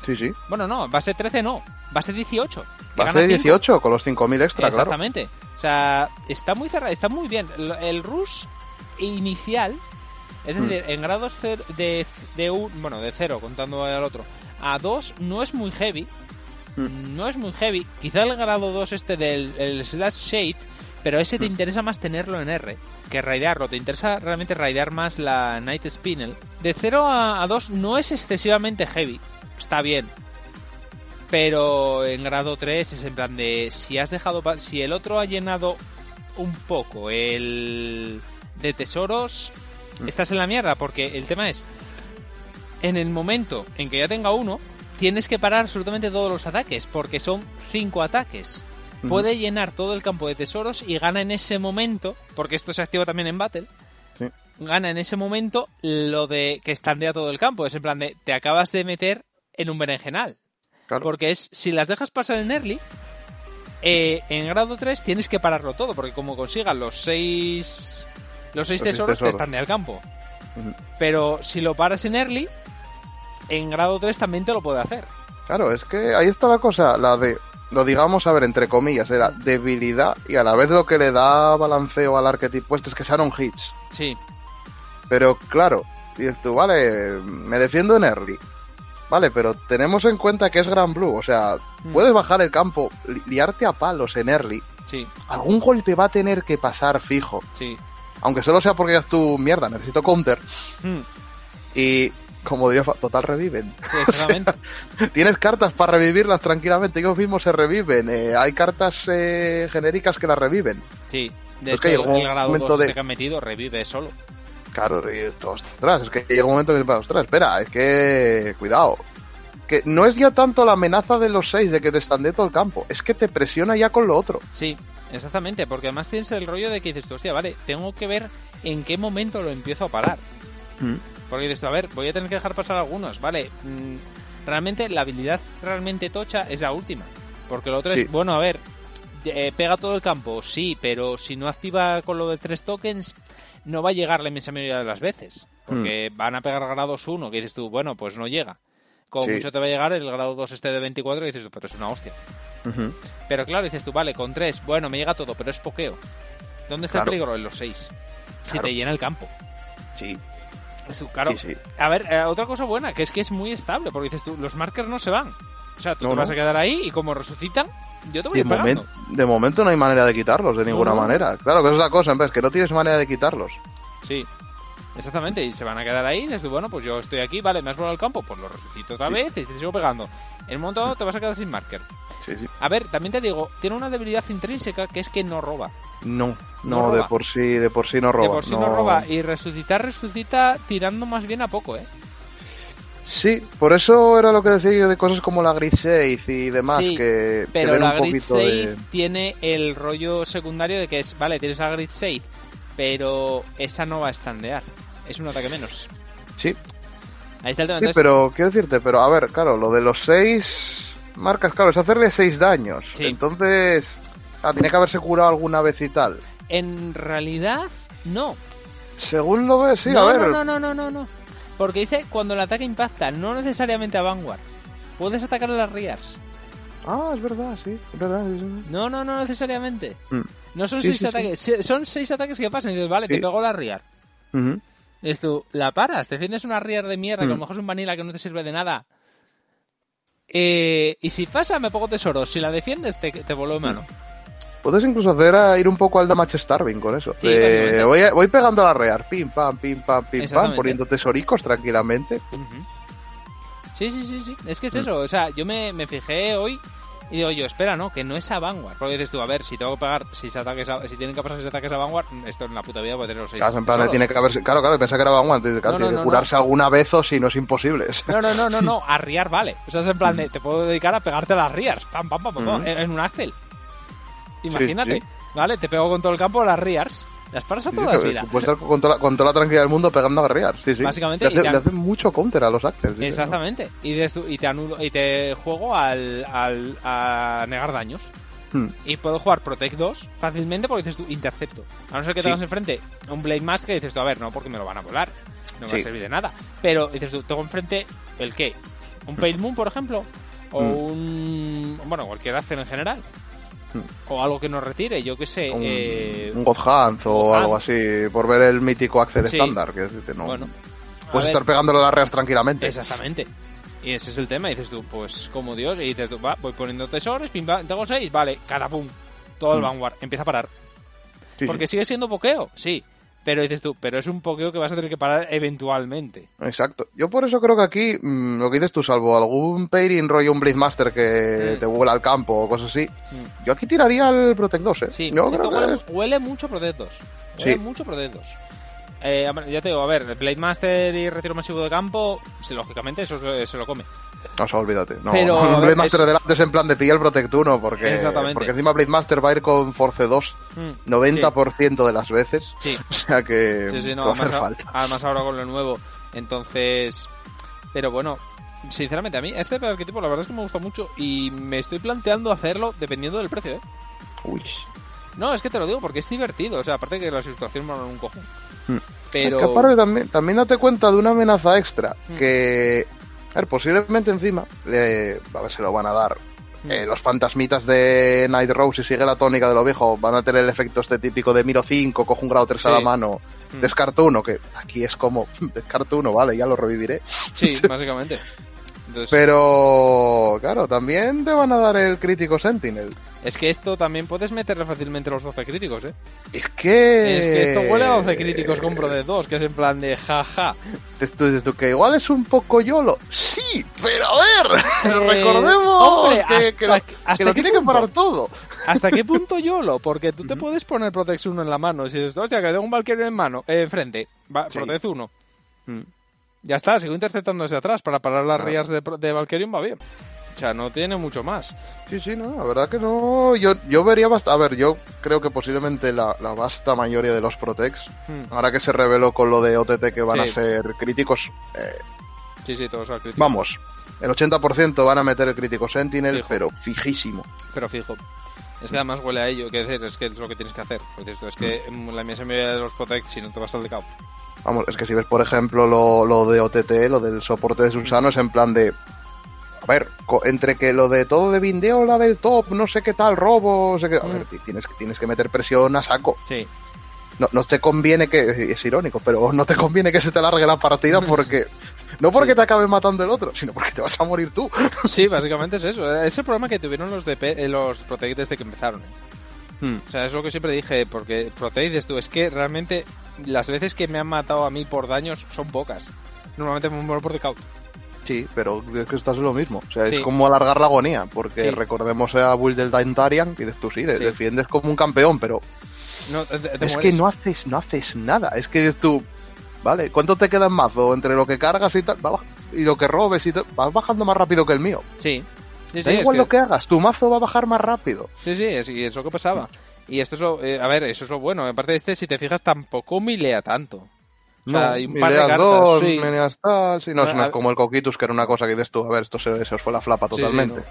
Sí, sí. Bueno, no, base 13 no, base 18. que Base gana de cinco. 18 con los 5.000 extra, claro. Exactamente. O sea, está muy cerrado, está muy bien. El, rush inicial, es Mm. decir, en grados de, de un, bueno, de 0 contando al otro, a 2 no es muy heavy. Mm. No es muy heavy. Quizá el grado 2 este del el slash shade, pero ese Mm. te interesa más tenerlo en R que raidearlo. Te interesa realmente raidear más la Night Spinel. De 0 a, a 2 no es excesivamente heavy. Está bien. Pero en grado 3 es en plan de si has dejado si el otro ha llenado un poco el de tesoros, estás en la mierda porque el tema es en el momento en que ya tenga uno, tienes que parar absolutamente todos los ataques porque son cinco ataques. Puede llenar todo el campo de tesoros y gana en ese momento, porque esto se activa también en Battle, Sí. gana en ese momento lo de que estandea todo el campo. Es en plan de te acabas de meter en un berenjenal. Claro. Porque es, si las dejas pasar en early, eh, en grado 3 tienes que pararlo todo, porque como consigas los 6 los seis Los seis tesoros, te estandea el campo. Pero si lo paras en early, en grado 3 también te lo puede hacer. Claro, es que ahí está la cosa, la de, lo digamos, a ver, entre comillas, era debilidad y a la vez lo que le da balanceo al arquetipo este es que sean un hits. Sí, Pero claro, dices tú, vale, me defiendo en early. Vale, pero tenemos en cuenta que es Gran Blue, o sea, Mm. puedes bajar el campo, li- liarte a palos en early. sí, Algún golpe va a tener que pasar fijo. sí. Aunque solo sea porque digas tú, mierda, necesito counter. Mm, Y, como diría, Fa- total reviven. sí, exactamente. Tienes cartas para revivirlas tranquilamente, ellos mismos se reviven. eh, hay cartas eh, genéricas que las reviven. Sí. De Es hecho, que algún el grado momento 2 de- que han metido revive solo. Claro, ostras, es que llega un momento que ostras, espera, es que, cuidado. Que no es ya tanto la amenaza de los seis de que te estande todo el campo, es que te presiona ya con lo otro. Sí, exactamente, porque además tienes el rollo de que dices hostia, vale, tengo que ver en qué momento lo empiezo a parar. Porque dices tú, a ver, voy a tener que dejar pasar algunos, vale. mm, realmente la habilidad realmente tocha es la última. Porque lo otro Sí. es, bueno, a ver, eh, pega todo el campo, sí, pero si no activa con lo de tres tokens, no va a llegar la inmensa mayoría de las veces. Porque van a pegar grados 1, que dices tú, bueno, pues no llega. Como Sí. mucho te va a llegar el grado 2 este de 24 y dices tú, pero es una hostia. Pero claro, dices tú, vale, con 3, bueno, me llega todo, pero es pokeo. ¿Dónde está Claro. el peligro? En los 6. Si Claro. te llena el campo. Sí, Claro. sí, sí. A ver, eh, otra cosa buena, que es que es muy estable, porque dices tú, los markers no se van. O sea, tú No, te no. vas a quedar ahí y como resucitan, yo te voy a ir momen- de momento no hay manera de quitarlos, de ninguna no. manera. Claro, que esa es la cosa, en vez que no tienes manera de quitarlos. Sí, exactamente, y se van a quedar ahí y dices tú, bueno, pues yo estoy aquí, vale, me has volado el campo, pues lo resucito otra vez y te sigo pegando. En un momento te vas a quedar sin marker. Sí, sí. A ver, también te digo, tiene una debilidad intrínseca que es que no roba. No, No no, de por sí, de por sí no roba. de por sí no. roba. Y resucitar, resucita tirando más bien a poco, ¿eh? Sí, por eso era lo que decía yo de cosas como la Grid 6 y demás, Sí, que, que Pero den la un Grid poquito Save de... tiene el rollo secundario de que es, vale, tienes la Grid Save, pero esa no va a estandear. Es un ataque menos. Sí, Ahí está el tema. sí, Entonces, pero quiero decirte, pero a ver, claro, lo de los 6 marcas, claro, es hacerle 6 daños. Sí. Entonces, ah, tiene que haberse curado alguna vez y tal. En realidad, no. Según lo ves, sí, no, a ver. no, no, no, no, no. Porque dice cuando el ataque impacta, no necesariamente a Vanguard. Puedes atacar a las Rears. Ah, es verdad, sí, es verdad. sí, sí. No, no, no necesariamente. Mm. No son Sí, seis ataques. Son seis ataques que pasan. Y dices, vale, te pego la Rear. Ujú. Dices tú, la paras, te tienes una Rear de mierda, que a lo Mm. mejor es un vanilla que no te sirve de nada. Eh, y si pasa, me pongo tesoros. Si la defiendes, te, te vuelvo mano. Puedes incluso hacer a ir un poco al damage starving con eso. Sí, básicamente. voy, a- voy pegando a la rear, pim pam, pim pam, pim pam, poniendo tesoricos tranquilamente. Sí, sí, sí, sí. Es que es Mm. eso. O sea, yo me, me fijé hoy y digo yo, espera, no, que no es a Vanguard. Porque dices tú, a ver, si tengo que pagar seis ataques a- si tienen que pasar seis ataques a Vanguard, esto en la puta vida puede tener los seis. Claro, en plan, tiene que haberse, claro, claro, pensaba que era Vanguard, entonces, claro, No, tiene que no, curarse alguna vez o si no es imposible. No, no, no, no, no, a riar vale. O sea, es en plan de, te puedo dedicar a pegarte a las riars, pam, pam, pam, pam, en, en un Axel. Imagínate, sí. ¿Vale? Te pego con todo el campo las riars, las paras a Sí, todas que- vida. Puedes estar con toda, la, con toda la tranquilidad del mundo pegando a rear, sí, sí. Básicamente, Le hace, te han- le hace mucho counter a los sí, Exactamente. Y, de- y te anulo, y te juego al, al- a negar daños. Hmm. Y puedo jugar Protect 2 fácilmente porque dices tú, intercepto. A no ser que Sí. tengas enfrente un Blade Mask que dices tú, a ver, no, porque me lo van a volar. No me va a Sí. servir de nada. Pero dices tú, tengo enfrente el qué? ¿Un Pale Moon, por ejemplo? O Hmm. un. Bueno, cualquier acción en general. O algo que nos retire, yo qué sé. Un, eh, un God Hand o God Hand. algo así, por ver el mítico Axel Sí. estándar. Que decirte, no, bueno. puedes estar pegándole a las reas tranquilamente. Exactamente. Y ese es el tema. Y dices tú, pues como Dios. Y dices tú, va, voy poniendo tesoros, pim, pam, tengo seis, vale, cada pum. Todo el Mm. Vanguard empieza a parar. Sí, Porque sí. sigue siendo pokeo, sí. Pero dices tú, pero es un pokeo que vas a tener que parar eventualmente. Exacto. Yo por eso creo que aquí, mm, lo que dices tú, salvo algún pairing rollo un Master que Mm. te vuela al campo o cosas así, yo aquí tiraría al Protect 2, ¿eh? Sí, yo esto creo que huele, es- huele mucho Protect 2. Huele Sí. mucho Protect 2. Eh, ya te digo, a ver, Blade Master y retiro masivo de campo, lógicamente eso se, lo come. No, o sea, olvídate. No, Pero, ver, Blade Master es- delante es en plan de pillar el Protect 1, porque, Exactamente. porque encima Blade Master va a ir con Force 2 Mm, 90% de las veces. Sí, O sea que sí, sí, te no, va a hacer además, falta. además ahora con lo nuevo. Entonces, pero bueno, sinceramente a mí este arquetipo la verdad es que me gusta mucho y me estoy planteando hacerlo dependiendo del precio, ¿eh? Uy. No, es que te lo digo porque es divertido, o sea, aparte que las ilustraciones van un cojón. Mm. Pero... Es que aparte también, también date cuenta de una amenaza extra Mm. que, a ver, posiblemente encima, a ver si lo van a dar. Mm. eh, los fantasmitas de Night Rose, si sigue la tónica de lo viejo, van a tener el efecto este típico de miro 5, cojo un grado 3 a la mano, descarto uno, que aquí es como, descarto uno, vale, ya lo reviviré. Sí, básicamente. Entonces, Pero, claro, también te van a dar el crítico Sentinel. es que esto también puedes meterle fácilmente los 12 críticos, ¿eh? Es que... Es que esto huele a 12 críticos compro de 2, que es en plan de jaja. Tú dices tú que igual es un poco YOLO. Sí, pero a ver, Eh, recordemos hombre, que, hasta que lo, que- hasta que lo qué tiene que punto. parar todo. ¿Hasta qué punto YOLO? Porque tú te puedes poner Protex 1 en la mano. Si dices, hostia, que tengo un Valkyrie en mano, eh, enfrente, va, Sí. Protex 1. Mm. Ya está, sigo interceptando desde atrás para parar las rías de, de Valkyrion, va bien. O sea, no tiene mucho más. Sí, sí, no, la verdad que no. Yo, yo vería bastante. A ver, yo creo que posiblemente la, la vasta mayoría de los Protex, Mm. ahora que se reveló con lo de OTT que van Sí. a ser críticos, eh, Sí, sí, todos son críticos. vamos, el 80% van a meter el crítico Sentinel, Fijo. pero fijísimo. Pero fijo. Es que además huele a ello, que decir, es que es lo que tienes que hacer. Es que Mm. la inmensa mayoría de los Protect, si no te vas al de. Vamos, es que si ves, por ejemplo, lo, lo de OTT, lo del soporte de Susano, es en plan de. A ver, entre que lo de todo de Vindeo, la del top, no sé qué tal, robo, no sé qué. A ver, ti- tienes, tienes que meter presión a saco. Sí. No, no te conviene que. Es irónico, pero no te conviene que se te largue la partida porque. No porque Sí. te acabe matando el otro, sino porque te vas a morir tú. Sí, básicamente es eso. Es el problema que tuvieron los, DP, eh, los Protect desde que empezaron. ¿eh? Hmm. O sea, es lo que siempre dije, porque Protect dices tú, es que realmente las veces que me han matado a mí por daños son pocas. Normalmente me muero por decaut. Sí, pero es que estás en lo mismo. O sea, Sí. es como alargar la agonía, porque Sí. recordemos a build del Dintarian, y dices tú sí, de- Sí. defiendes como un campeón, pero No, te- te es mueres. que no haces, no haces nada. Es que tú, vale, ¿cuánto te queda en mazo entre lo que cargas y tal? Y lo que robes y tal, vas bajando más rápido que el mío. Sí. Sí, da es igual que- lo que hagas, tu mazo va a bajar más rápido. Sí, sí, es, y es lo que pasaba. Y esto es lo... eh, a ver, eso es lo bueno. Aparte de este, si te fijas, tampoco milea tanto. O sea, hay un par de cartas, dos, sí. mileas tal, sí, no, no es como el Coquitus, que era una cosa que dices tú, a ver, esto se, se os fue la flapa Sí, sí, totalmente.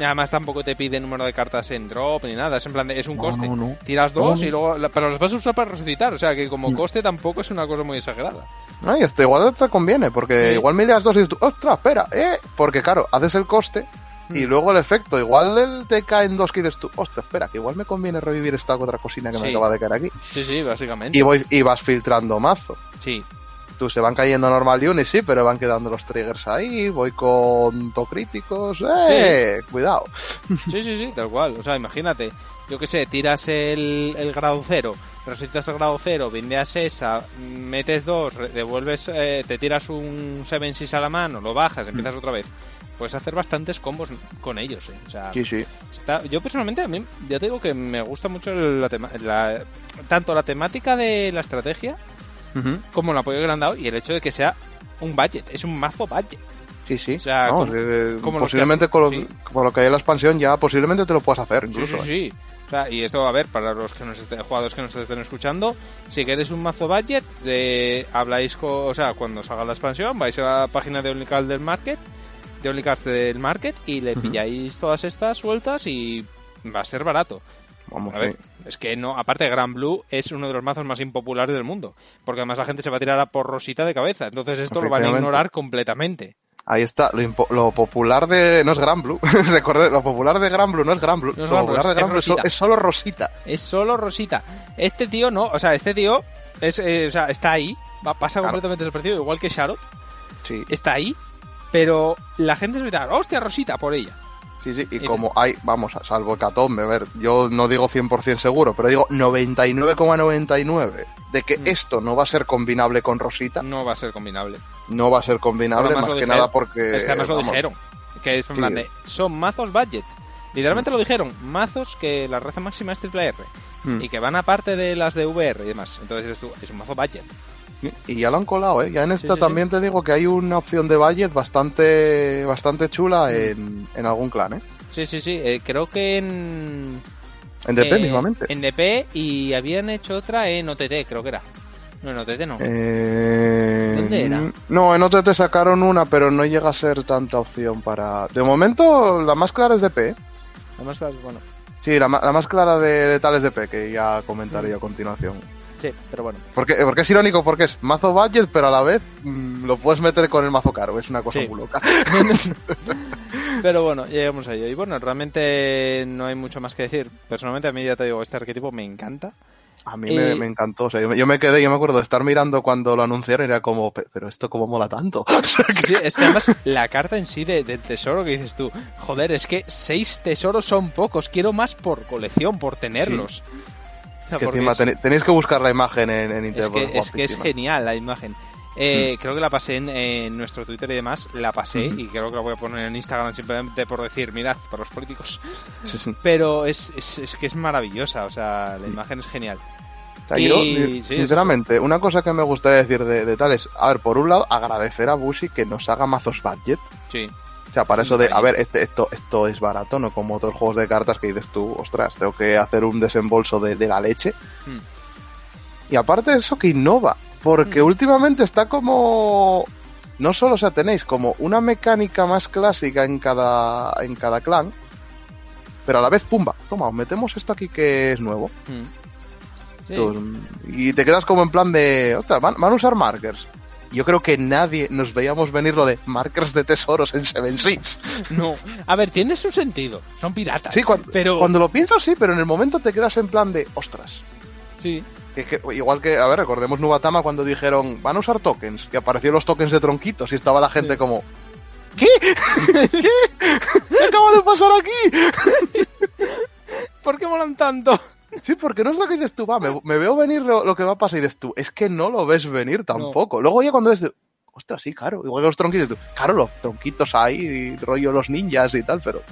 Y además tampoco te pide número de cartas en drop ni nada. Es en plan de, es un No, coste. no, no. Tiras dos No, no. y luego... pero las vas a usar para resucitar. O sea, que como coste tampoco es una cosa muy exagerada. Ay, esto igual te conviene, porque Sí. igual mileas dos y dices tú, ostras, espera, eh, porque claro, haces el coste y Mm. luego el efecto, igual el te cae en dos que dices tú, ostras, espera, que igual me conviene revivir esta otra cosina que me acaba de caer aquí. Sí, sí, básicamente. Y, voy, y vas filtrando mazo. Sí. Tú se van cayendo normal units, sí, pero van quedando los triggers ahí, voy con críticos, eh, cuidado. Sí, sí, sí, tal cual. O sea, imagínate, yo qué sé, tiras el, el grado cero, resucitas el grado cero, vindeas esa, metes dos, devuelves, eh, te tiras un 7-6 a la mano, lo bajas, empiezas otra vez. Puedes hacer bastantes combos con ellos, eh. O sea, Sí, sí. está, yo personalmente, a mí, ya te digo que me gusta mucho la, tema- la- tanto la temática de la estrategia como el apoyo que le han dado y el hecho de que sea un budget, es un mazo budget. Sí, sí. O sea, como- como posiblemente que- con, lo, sí. con lo que hay en la expansión ya posiblemente te lo puedas hacer incluso. sí, eh. sí. O sea, y esto, a ver, para los que nos estén, jugadores que nos estén escuchando, si queréis un mazo budget, eh, habláis con, o sea, cuando salga la expansión, vais a la página de Onlycard del Market, de Onlycards del Market, y le pilláis todas estas sueltas y va a ser barato. Vamos, A ver, sí. es que no, aparte Gran Blue es uno de los mazos más impopulares del mundo, porque además la gente se va a tirar a por rosita de cabeza, entonces esto lo van a ignorar completamente. Ahí está, lo, popular de... No es Gran Blue, recordad, lo popular de Gran Blue no es Gran Blue, No es lo Gran Blue, popular de Gran es Blue es, solo- Rosita. es solo Rosita. Es solo Rosita. Este tío no, o sea, este tío es, eh, o sea, está ahí, va, pasa Claro. completamente desapercibido, igual que Sharot, Sí. está ahí, pero la gente se va a hostia, Rosita, por ella. Sí, sí, y, como hay, vamos, a salvo Hecatombe, a ver, yo no digo 100% seguro, pero digo 99,99 de que Mm. esto no va a ser combinable con Rosita, No va a ser combinable. no va a ser combinable más que dijeron. nada porque... es que además lo dijeron. Que es en Sí. plan de, son mazos budget. Literalmente lo dijeron, mazos que la raza máxima es triple R. Mm. Y que van aparte de las de VR y demás. Entonces dices tú, es un mazo budget. Y ya lo han colado, ¿eh? Ya en esta sí, también te digo que hay una opción de budget bastante, bastante Mm. chula en, en algún clan, ¿eh? Sí, sí, sí. eh, creo que en... En DP eh, mismamente. En DP y habían hecho otra en OTT, creo que era. No, en OTT no. Eh, ¿Dónde era? No, en OTT sacaron una, pero no llega a ser tanta opción para... De momento, la más clara es DP, ¿eh? Además, claro, bueno. Sí, la, la más clara de, de tal es DP, que ya comentaré a continuación. Sí, pero bueno. Porque, porque es irónico, porque es mazo budget, pero a la vez mm, lo puedes meter con el mazo caro, es una cosa Sí. muy loca. Pero bueno, llegamos a ello. Y bueno, realmente no hay mucho más que decir. Personalmente a mí ya te digo, este arquetipo me encanta. A mí me, me encantó, o sea, yo me, yo me quedé, yo me acuerdo de estar mirando cuando lo anunciaron y era como, "Pe- pero esto cómo mola tanto. O sea, que- Sí, es que además la carta en sí de, del tesoro que dices tú, joder, es que seis tesoros son pocos, quiero más por colección, por tenerlos. Es que encima es- tenéis que buscar la imagen en, en es, Internet. que, porque es que es genial la imagen. Eh, Creo que la pasé en, en nuestro Twitter y demás, la pasé Ujú. y creo que la voy a poner en Instagram simplemente por decir, mirad, para los políticos. Sí, sí. Pero es, es, es que es maravillosa, o sea, la imagen es genial. O sea, Y- sí, sinceramente, una cosa que me gustaría decir de, de tal es, a ver, por un lado, agradecer a Bushi que nos haga mazos budget. Sí, O sea, para eso de, a ver, este- esto, esto es barato, no como otros juegos de cartas que dices tú, ostras, tengo que hacer un desembolso de, de la leche. Mm. Y aparte de eso que innova, porque Mm. últimamente está como... No solo, o sea, tenéis como una mecánica más clásica en cada, en cada clan, pero a la vez, pumba, toma, os metemos esto aquí que es nuevo. Mm. Sí. Tú, Y te quedas como en plan de, ostras, van, van a usar markers. Yo creo que nadie nos veíamos venir lo de markers de tesoros en Seven Seas. No, a ver, tiene su sentido, son piratas. Sí, cuando, pero cuando lo piensas sí, pero en el momento te quedas en plan de, ostras. sí, Que- que- igual que, a ver, recordemos Nubatama cuando dijeron, van a usar tokens, y aparecieron los tokens de tronquitos y estaba la gente Sí. como, ¿qué? ¿Qué? ¿Qué acaba de pasar aquí? ¿por qué molan tanto? Sí, porque no es lo que dices tú, va, me, me veo venir lo, lo que va a pasar y dices tú, es que no lo ves venir tampoco. Luego ya cuando ves, ostras, sí, claro, igual que los tronquitos, tú, claro, los tronquitos ahí, y rollo los ninjas y tal, pero...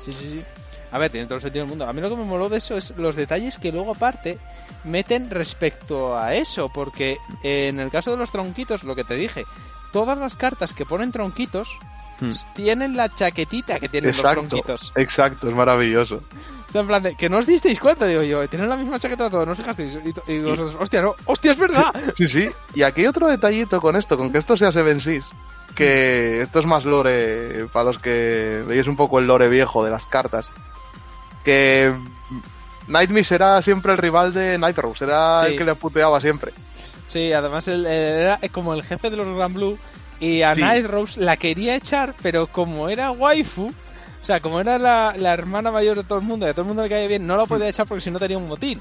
Sí, sí, sí. A ver, tiene todo el sentido del mundo. A mí lo que me moló de eso es los detalles que luego aparte meten respecto a eso, porque en el caso de los tronquitos, lo que te dije, todas las cartas que ponen tronquitos Hmm. tienen la chaquetita que tienen Exacto, los tronquitos. exacto, es maravilloso. En plan de, que no os disteis cuenta, digo yo, tienen la misma chaqueta todos, no os fijasteis. Y, vosotros, hostia, no, hostia, es verdad. Sí, sí. Y aquí hay otro detallito con esto, con que esto sea Seven Seas, que esto es más lore, para los que veis un poco el lore viejo de las cartas, que Nightmare será siempre el rival de Night Rose, era Sí. el que le puteaba siempre. Sí, además él, él era como el jefe de los Grand Blue y a Sí. Night Rose la quería echar, pero como era waifu, o sea, como era la, la hermana mayor de todo el mundo y a todo el mundo le caía bien, no la podía echar porque si no tenía un motín.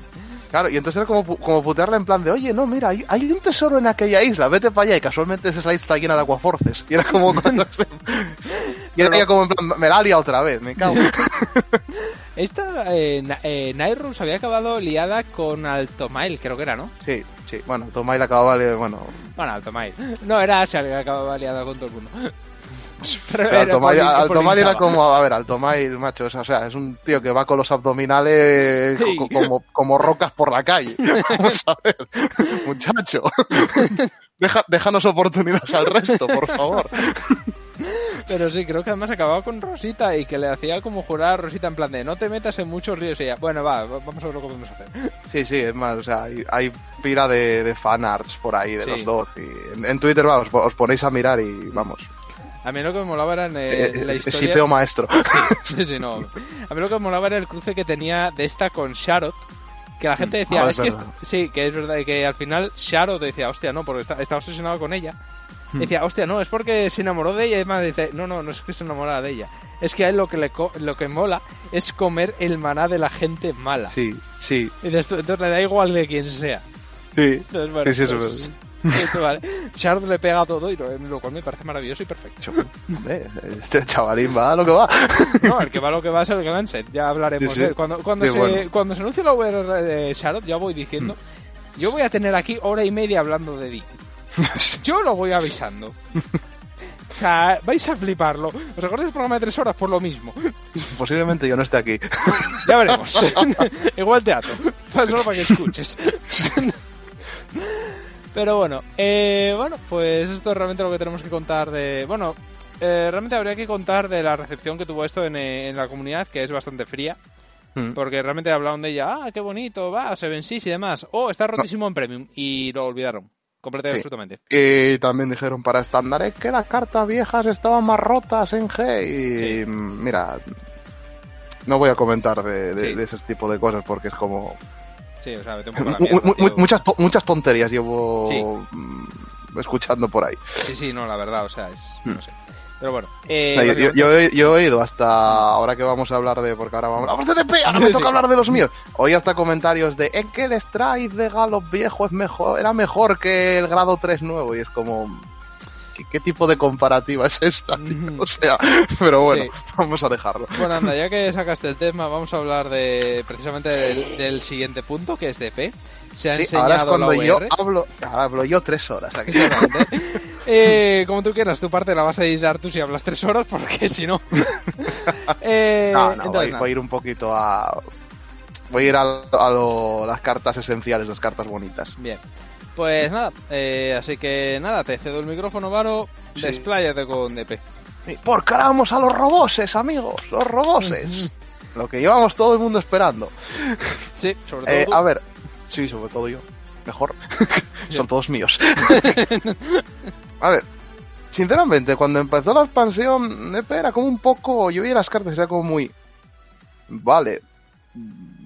Claro, y entonces era como, como putearla en plan de, oye, no, mira, hay, hay un tesoro en aquella isla, vete para allá, y casualmente esa isla está llena de aguaforces. Y era como cuando se- Y era como en plan, me la liado otra vez, me cago. Esta eh, eh, Night Rose había acabado liada con Altomail, creo que era, ¿no? Sí, sí, bueno, Tomai la acababa, de- bueno, Bueno, Altomail. No, era Asha que acababa liada con todo el mundo. Pero Pero era como, a ver, Altomai, macho, o sea, es un tío que va con los abdominales Sí. co- como, como rocas por la calle. Vamos a ver, muchacho. Deja- déjanos oportunidades al resto, por favor. Pero sí, creo que además acababa con Rosita y que le hacía como jurar a Rosita en plan de no te metas en muchos ríos y ella, bueno, va, vamos a ver lo que podemos hacer. Sí, sí, es más, o sea, hay, hay pira de, de fanarts por ahí, de Sí. los dos. Y en, en Twitter, vamos, os ponéis a mirar y vamos. A mí lo que me molaba era en, eh, Eh, la eh, historia... Shipeo maestro. Sí, sí, no. A mí lo que me molaba era el cruce que tenía de esta con Sharot. Que la gente decía, Ah, es es que sí, que es verdad, y que al final Sharot decía, hostia, no, porque está, obsesionado con ella. Hmm. Decía, hostia, no, es porque se enamoró de ella. Y además dice, no, no, no es que se enamorara de ella. Es que a él lo que, le co- lo que mola es comer el maná de la gente mala. Sí, sí, Y entonces le da igual de quién sea. sí. Entonces, bueno, sí, sí, eso pues, es- vale. Shard le pega todo y lo, lo cual me parece maravilloso y perfecto. Hombre, este chavalín va a lo que va. No, el que va lo que va es el Glanset, ya hablaremos Sí, sí. de él. Cuando, cuando, Sí, se, bueno. cuando se anuncie la VR de Charlotte, ya voy diciendo. Yo voy a tener aquí hora y media hablando de Dick. Yo lo voy avisando. O sea, vais a fliparlo. ¿Os acordáis del programa de tres horas? Por lo mismo. Posiblemente yo no esté aquí. Ya veremos. Igual te ato. Solo para que escuches. Pero bueno, eh, bueno, pues esto es realmente lo que tenemos que contar de... Bueno, eh, realmente habría que contar de la recepción que tuvo esto en, eh, en la comunidad, que es bastante fría. Mm. Porque realmente hablaron de ella, ah, qué bonito, va, Seven Seas y demás. Oh, está rotísimo en Premium. Y lo olvidaron. Completamente, Sí. absolutamente. Y también dijeron para estándares que las cartas viejas estaban más rotas en G. Y Sí. mira, no voy a comentar de, de- Sí. de ese tipo de cosas porque es como. Sí, o sea, vete un poco a la mierda, mu- mu- tío. muchas, muchas tonterías llevo Sí. mm, escuchando por ahí. Sí, sí, no, la verdad, o sea, es... Mm. No sé. Pero bueno. Eh, No, yo, yo- yo he, yo he oído hasta ahora que vamos a hablar de. Porque ahora vamos hablamos de DP, ahora me Sí. toca hablar de los míos. Oí hasta comentarios de. Es que el Strike de Galop viejo es mejor, era mejor que el grado 3 nuevo. Y es como. ¿Qué, qué tipo de comparativa es esta? tío? O sea, pero bueno, Sí. vamos a dejarlo. Bueno, anda, ya que sacaste el tema, vamos a hablar de precisamente del, del siguiente punto, que es DP. Se ha Sí, enseñado ahora es cuando la yo hablo. Ahora hablo yo tres horas. aquí. Eh, como tú quieras, tu parte la vas a editar tú si hablas tres horas, porque si no. Eh, No, no, entonces, voy, nada. voy a ir un poquito a. Voy a ir a, a lo- las cartas esenciales, las cartas bonitas. Bien. Pues nada, eh, así que nada, te cedo el micrófono, Varo. Sí. Despláyate con DP. Porque ahora vamos a los roboses, amigos, los roboses. Lo que llevamos todo el mundo esperando. Sí, sobre todo. Eh, tú. a ver, sí, sobre todo yo. Mejor. Son todos míos. a ver, sinceramente, cuando empezó la expansión, EP era como un poco. Yo veía las cartas era como muy. Vale,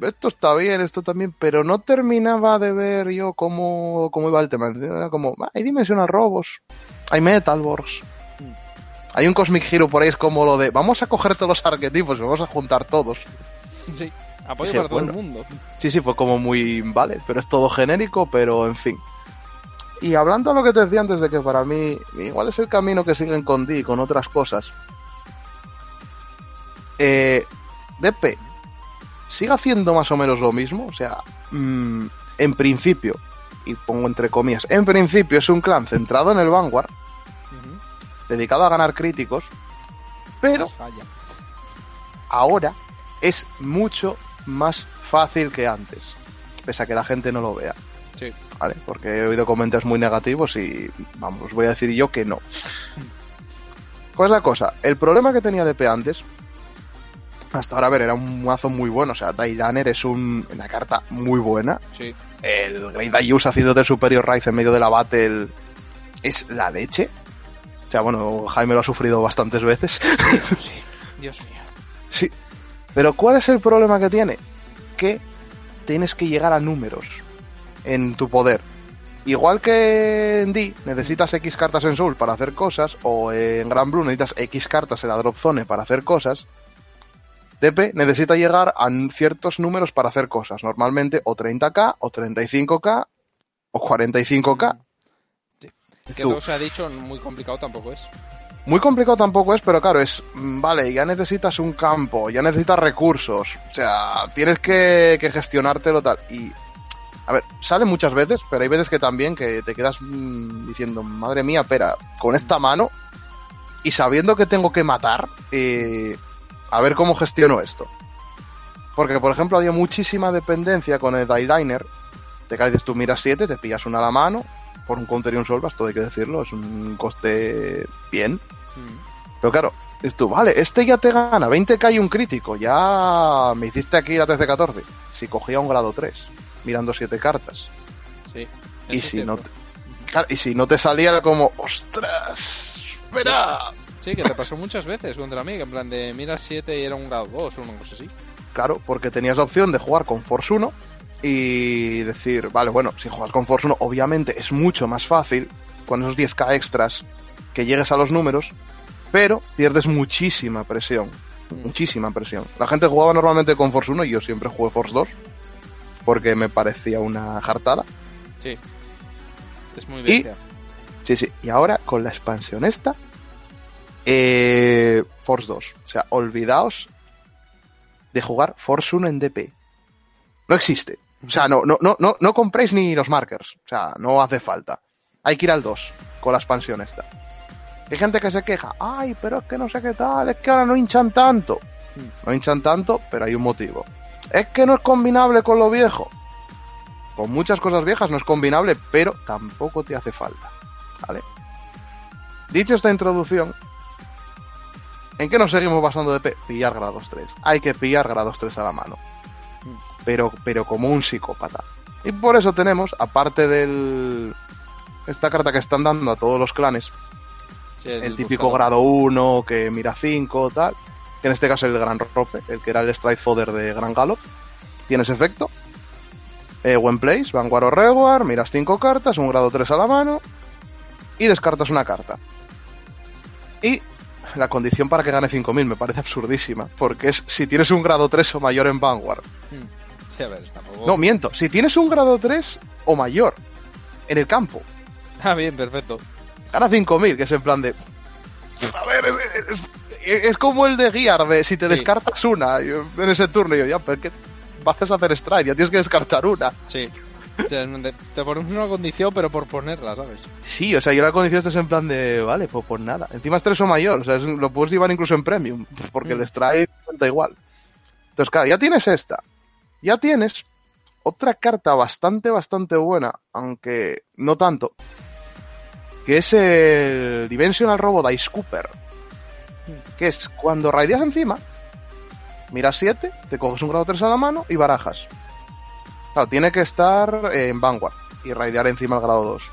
esto está bien, esto también, pero no terminaba de ver yo cómo, cómo iba el tema. Era como, ah, hay Dimensional Robos, hay Metalborgs. Hay un Cosmic Hero por ahí, es como lo de, vamos a coger todos los arquetipos y vamos a juntar todos. Sí, apoyo Dije, para todo bueno. el mundo. Sí, sí, fue como muy, vale, pero es todo genérico, pero en fin. Y hablando de lo que te decía antes de que para mí, igual es el camino que siguen con D y con otras cosas. Eh, DP, ¿sigue haciendo más o menos lo mismo? O sea, mm, en principio, y pongo entre comillas, en principio es un clan centrado en el Vanguard, dedicado a ganar críticos, pero ahora es mucho más fácil que antes, pese a que la gente no lo vea. Sí. ¿vale? Porque he oído comentarios muy negativos y, vamos, os voy a decir yo que no. Pues la cosa, el problema que tenía DP antes, hasta ahora, a ver, era un mazo muy bueno, o sea, Dailunner es un- una carta muy buena. Sí. El Great Dayus haciendo del Superior Rise en medio de la battle es la leche. O sea, bueno, Jaime lo ha sufrido bastantes veces. Sí. Dios mío. Sí. Pero ¿cuál es el problema que tiene? Que tienes que llegar a números en tu poder. Igual que en D necesitas X cartas en Soul para hacer cosas, o en Gran Blue necesitas X cartas en la Drop Zone para hacer cosas, DP necesita llegar a ciertos números para hacer cosas. Normalmente o 30k, o 35k, o 45k. Que Tú. no se ha dicho, muy complicado tampoco es. Muy complicado tampoco es, pero claro, es, mm, vale, ya necesitas un campo, ya necesitas recursos, o sea, tienes que, que gestionártelo tal. Y, a ver, sale muchas veces, pero hay veces que también que te quedas mm, diciendo, madre mía, espera, con esta mano y sabiendo que tengo que matar, eh, a ver cómo gestiono esto. Porque, por ejemplo, había muchísima dependencia con el Dailiner. Te caes, tú miras 7, te pillas una a la mano, por un counter y un solvas, todo hay que decirlo, es un coste bien. Mm. Pero claro, es tú, vale, este ya te gana 20k y un crítico, ya me hiciste aquí la TC14. Si cogía un grado 3, mirando 7 cartas. Sí. Y si, no te, claro, y si no te salía era como, ostras, espera. Sí, que te pasó muchas veces contra mí, que en plan de mira 7 y era un grado 2 o una cosa así. Claro, porque tenías la opción de jugar con Force 1 y decir, vale, bueno, si juegas con Force 1, obviamente es mucho más fácil con esos 10k extras que llegues a los números, pero pierdes muchísima presión. Muchísima presión. La gente jugaba normalmente con Force 1 y yo siempre jugué Force 2 porque me parecía una jartada. Sí. Es muy bestia. Sí, sí. Y ahora con la expansión esta, eh, Force 2. O sea, olvidaos de jugar Force 1 en DP. No existe. O sea, no, no, no, no, no compréis ni los markers. O sea, no hace falta. Hay que ir al 2 con la expansión esta. Hay gente que se queja, ay, pero es que no sé qué tal, es que ahora no hinchan tanto. No hinchan tanto, pero hay un motivo. Es que no es combinable con lo viejo. Con muchas cosas viejas no es combinable, pero tampoco te hace falta. ¿Vale? Dicho esta introducción, ¿en qué nos seguimos basando de P? Pillar grados 3. Hay que pillar grados 3 a la mano. Pero, pero como un psicópata. Y por eso tenemos, aparte del. Esta carta que están dando a todos los clanes, Sí, el típico grado 1 que mira 5, tal. Que en este caso es el Gran Rope, el que era el Strike Fodder de Gran Gallop. Tiene ese efecto. Eh, When Place, Vanguard o Reward, miras 5 cartas, un grado 3 a la mano y descartas una carta. Y la condición para que gane 5000 me parece absurdísima, porque es si tienes un grado 3 o mayor en Vanguard. Mm. Sí, a ver, tampoco... No, miento, si tienes un grado 3 o mayor en el campo, Ah, bien, perfecto. gana 5000, que es en plan de. A ver, es, es- es como el de Gear, de si te Sí. descartas una en ese turno, y yo, ya, pero es que vas a hacer strike, ya tienes que descartar una. Sí. O sea, te, pones una condición, pero por ponerla, ¿sabes? Sí, o sea, yo la condición es en plan de, vale, pues, pues nada. Encima es 3 o mayor, o sea, es- lo puedes llevar incluso en premium, porque el strike cuenta igual. Entonces, claro, ya tienes esta. Ya tienes otra carta bastante, bastante buena, aunque no tanto, que es el Dimensional Robo Dice Cooper. Que es cuando raideas encima, miras 7, te coges un grado 3 a la mano y barajas. Tiene que estar en Vanguard y raidear encima el grado 2.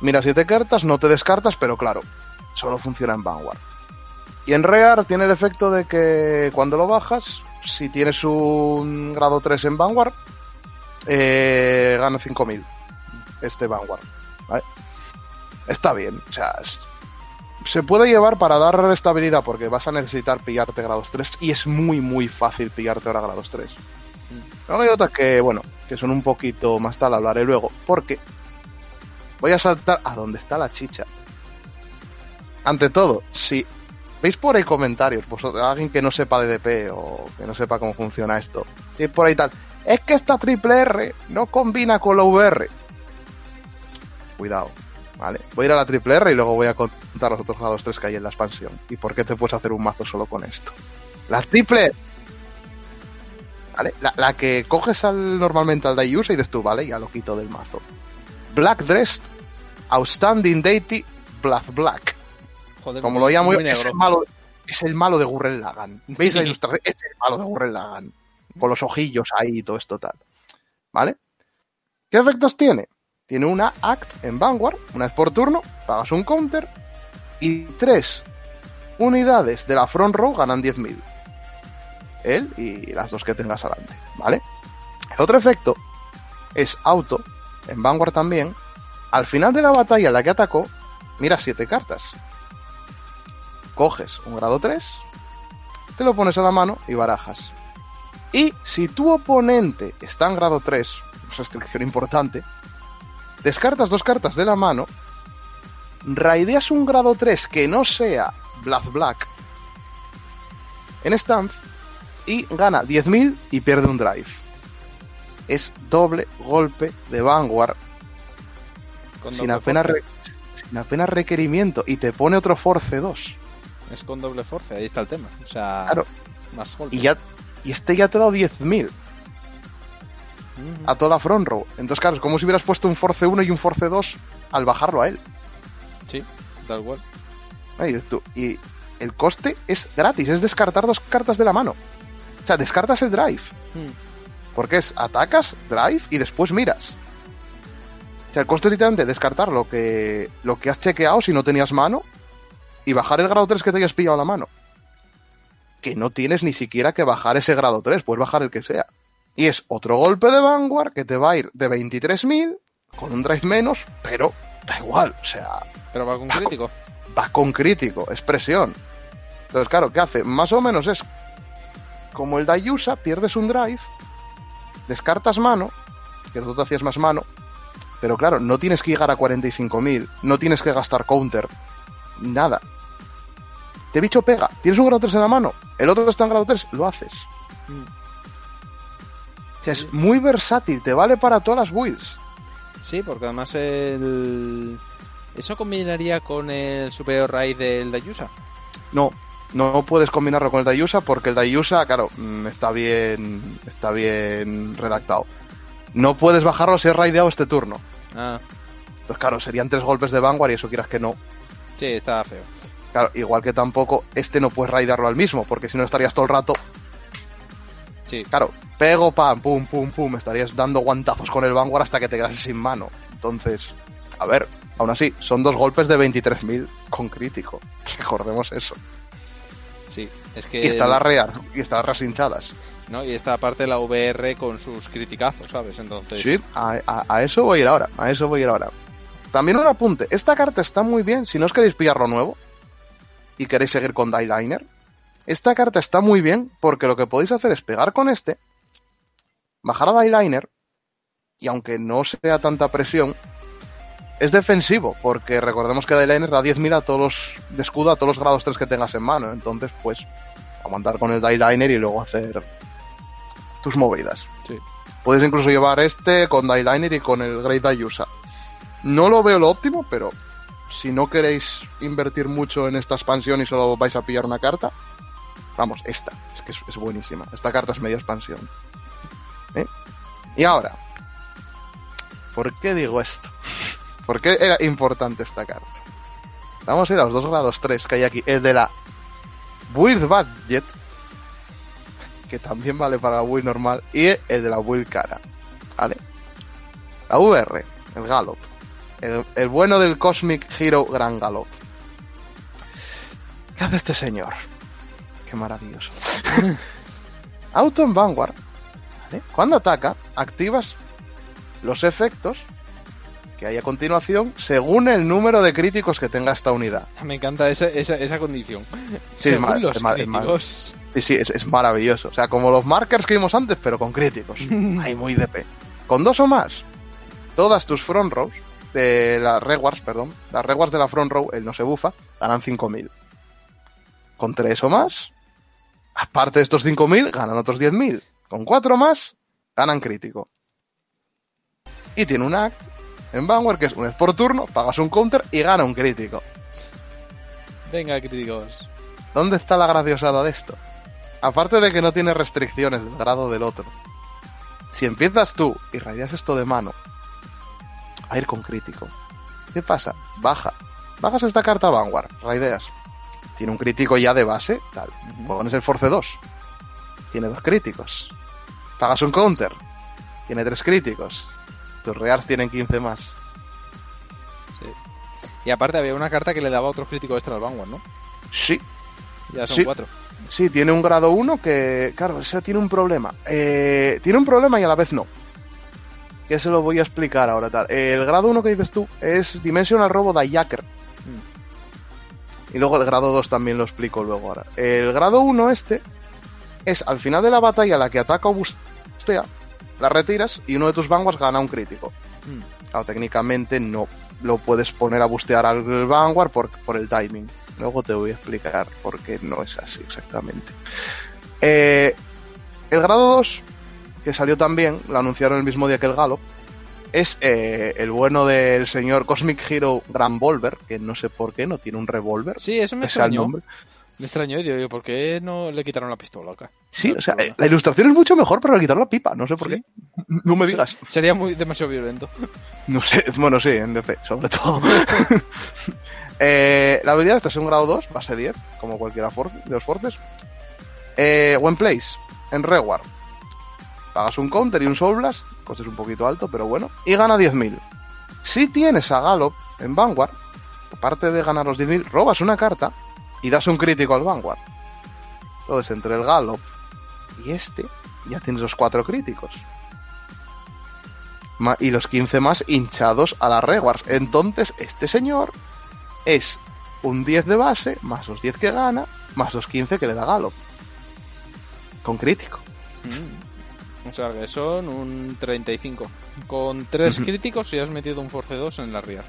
Mira 7 cartas, no te descartas, pero claro, solo funciona en Vanguard. Y en Rear tiene el efecto de que cuando lo bajas, si tienes un grado 3 en Vanguard, eh, gana 5000 este Vanguard. Está bien, o se puede llevar para dar estabilidad porque vas a necesitar pillarte grados 3 y es muy muy fácil pillarte ahora grados 3. Luego hay otras que, bueno, que son un poquito más tal, hablaré luego, porque voy a saltar a donde está la chicha. Ante todo, si veis por ahí comentarios, vosotros, alguien que no sepa de DP o que no sepa cómo funciona esto, y por ahí tal, es que esta triple R no combina con la VR. Cuidado, ¿vale? Voy a ir a la triple R y luego voy a contar los otros grados 3 que hay en la expansión. ¿Y por qué te puedes hacer un mazo solo con esto? La triple ¿Vale? La, la que coges al, normalmente al Dayusa y dices tú, vale, ya lo quito del mazo. Black Dressed, Outstanding Deity, Black Black. Joder, Como lo llamo yo, es el malo, es el malo de Gurren Lagann. ¿Veis la ilustración? Es el malo de Gurren Lagann. Con los ojillos ahí y todo esto tal. ¿Vale? ¿Qué efectos tiene? Tiene una Act en Vanguard, una vez por turno, pagas un counter y tres unidades de la front row ganan 10.000. Él y las dos que tengas adelante, ¿vale? El otro efecto es auto, en Vanguard también. Al final de la batalla la que atacó, mira siete cartas. Coges un grado 3, te lo pones a la mano y barajas. Y si tu oponente está en grado 3, restricción importante, descartas dos cartas de la mano, raideas un grado 3 que no sea Black Black en stance y gana 10.000 y pierde un drive. Es doble golpe de Vanguard Con sin apenas, re- sin apenas requerimiento y te pone otro Force 2. Es con doble force, ahí está el tema. O sea, Claro. más golpe. Y, ya, y este ya te ha dado 10.000 Ujú. a toda la front row. Entonces, claro, es como si hubieras puesto un Force 1 y un Force 2 al bajarlo a él. Sí, tal cual. Ahí es tú. Y el coste es gratis, es descartar dos cartas de la mano. O sea, descartas el drive. Mm. Porque es atacas, drive y después miras. O sea, el coste es literalmente descartar lo que, lo que has chequeado si no tenías mano y bajar el grado 3 que te hayas pillado la mano. Que no tienes ni siquiera que bajar ese grado 3, puedes bajar el que sea. Y es otro golpe de Vanguard que te va a ir de 23.000 con un drive menos, pero da igual, o sea, Pero va con crítico. va con crítico, es presión. Entonces, claro, ¿qué hace? Más o menos es como el Dayusa, pierdes un drive, descartas mano, que tú te hacías más mano, Pero claro, no tienes que llegar a 45.000, no tienes que gastar counter, nada. Te bicho pega, tienes un grado 3 en la mano, el otro está en grado 3, lo haces. O sea, es muy versátil, te vale para todas las builds. Sí, porque además el... ¿Eso combinaría con el superior raid del Dayusa? No, no puedes combinarlo con el Dayusa porque el Dayusa, claro, mm, está bien, está bien redactado. No puedes bajarlo si es raideado este turno. Ah, Entonces, claro, serían tres golpes de Vanguard y eso quieras que no. sí, está feo. Claro, igual que tampoco este no puedes raidearlo al mismo, porque si no estarías todo el rato. Sí, Claro, pego, pam, pum, pum, pum, estarías dando guantazos con el Vanguard hasta que te quedas sin mano. Entonces, a ver, aún así, son dos golpes de 23.000 con crítico. Recordemos eso. Sí. Es que... Y está la rear, y está las reas hinchadas. ¿no? Y esta parte la VR con sus criticazos, ¿sabes? Entonces... Sí, a, a- a eso voy a ir ahora, a eso voy a ir ahora. También un apunte, esta carta está muy bien, si no os queréis pillarlo nuevo y queréis seguir con Liner, esta carta está muy bien porque lo que podéis hacer es pegar con este, bajar a Liner y aunque no sea tanta presión, es defensivo, porque recordemos que Liner da 10.000 a todos los de escudo a todos los grados 3 que tengas en mano, entonces pues aguantar con el Liner y luego hacer tus movidas. Sí. Puedes incluso llevar este con Liner y con el Great Dayusa. No lo veo lo óptimo, pero si no queréis invertir mucho en esta expansión y solo vais a pillar una carta, vamos, esta, es que es, es buenísima. Esta carta es media expansión. ¿Eh? Y ahora, ¿por qué digo esto? ¿Por qué era importante esta carta? Vamos a ir a los dos grados 3 que hay aquí. El de la Build Budget, que también vale para la Build normal, y el de la Build cara. ¿Vale? La VR, el Gallop. El, bueno del Cosmic Hero Gran Gallop. ¿Qué hace este señor? Qué maravilloso. Auto en Vanguard. Cuando ataca, activas los efectos que hay a continuación según el número de críticos que tenga esta unidad. Me encanta esa, esa, esa condición. Sí, Según es los es ma- es críticos. Sí, es, maravilloso. O sea, como los markers que vimos antes, pero con críticos. Ay, muy DP. Con dos o más, todas tus front rows, de las rewards, perdón, las rewards de la front row, el no se bufa, ganan 5.000. Con tres o más, aparte de estos 5.000, ganan otros 10.000. Con cuatro más, ganan crítico. Y tiene un act en Vanguard que es una vez por turno, pagas un counter y gana un crítico. Venga, críticos. ¿Dónde está la graciosada de esto? Aparte de que no tiene restricciones del grado del otro. Si empiezas tú y rayas esto de mano, a ir con crítico. ¿Qué pasa? Baja. Bajas esta carta a Vanguard, raideas. Tiene un crítico ya de base, tal. Pones el Force 2. Tiene dos críticos. Pagas un counter. Tiene tres críticos. Tus rears tienen 15 más. Sí. Y aparte había una carta que le daba otro crítico extra al Vanguard, ¿no? Sí, Ya son Sí. cuatro. Sí, tiene un grado 1 que, claro, o sea, tiene un problema. Eh, tiene un problema y a la vez no. Que se lo voy a explicar ahora tal. El grado 1 que dices tú es Dimensional Robo Dayaker. Y luego el grado 2 también lo explico luego ahora. El grado 1 este es al final de la batalla la que ataca o bustea, la retiras y uno de tus vanguards gana un crítico. Claro, técnicamente no lo puedes poner a bustear al Vanguard por, por el timing. Luego te voy a explicar por qué no es así exactamente. Eh, el grado 2, que salió también, lo anunciaron el mismo día que el Gallop, es eh, el bueno del señor Cosmic Hero Grand Volver, que no sé por qué no tiene un revólver. Sí, eso me extrañó. Me extrañó digo, yo, ¿por qué no le quitaron la pistola acá? Sí, o sea, la ilustración es mucho mejor, pero le quitaron la pipa, no sé por qué. No me digas. Sería muy demasiado violento. No sé, bueno, sí, en DC, sobre todo. Eh, la habilidad esta es un grado 2, base 10, como cualquiera de los forces. Eh, when place, en Reward. Pagas un counter y un Soul Blast, coste es un poquito alto, pero bueno, y gana 10.000. Si tienes a Gallop en Vanguard, aparte de ganar los 10.000, robas una carta y das un crítico al Vanguard. Entonces, entre el Gallop y este, ya tienes los cuatro críticos y los 15 más hinchados a las rewards. Entonces, este señor es un 10 de base, más los 10 que gana, más los 15 que le da Gallop. Con crítico. O sea que son un 35. Con tres críticos y has metido un Force 2 en la Rear.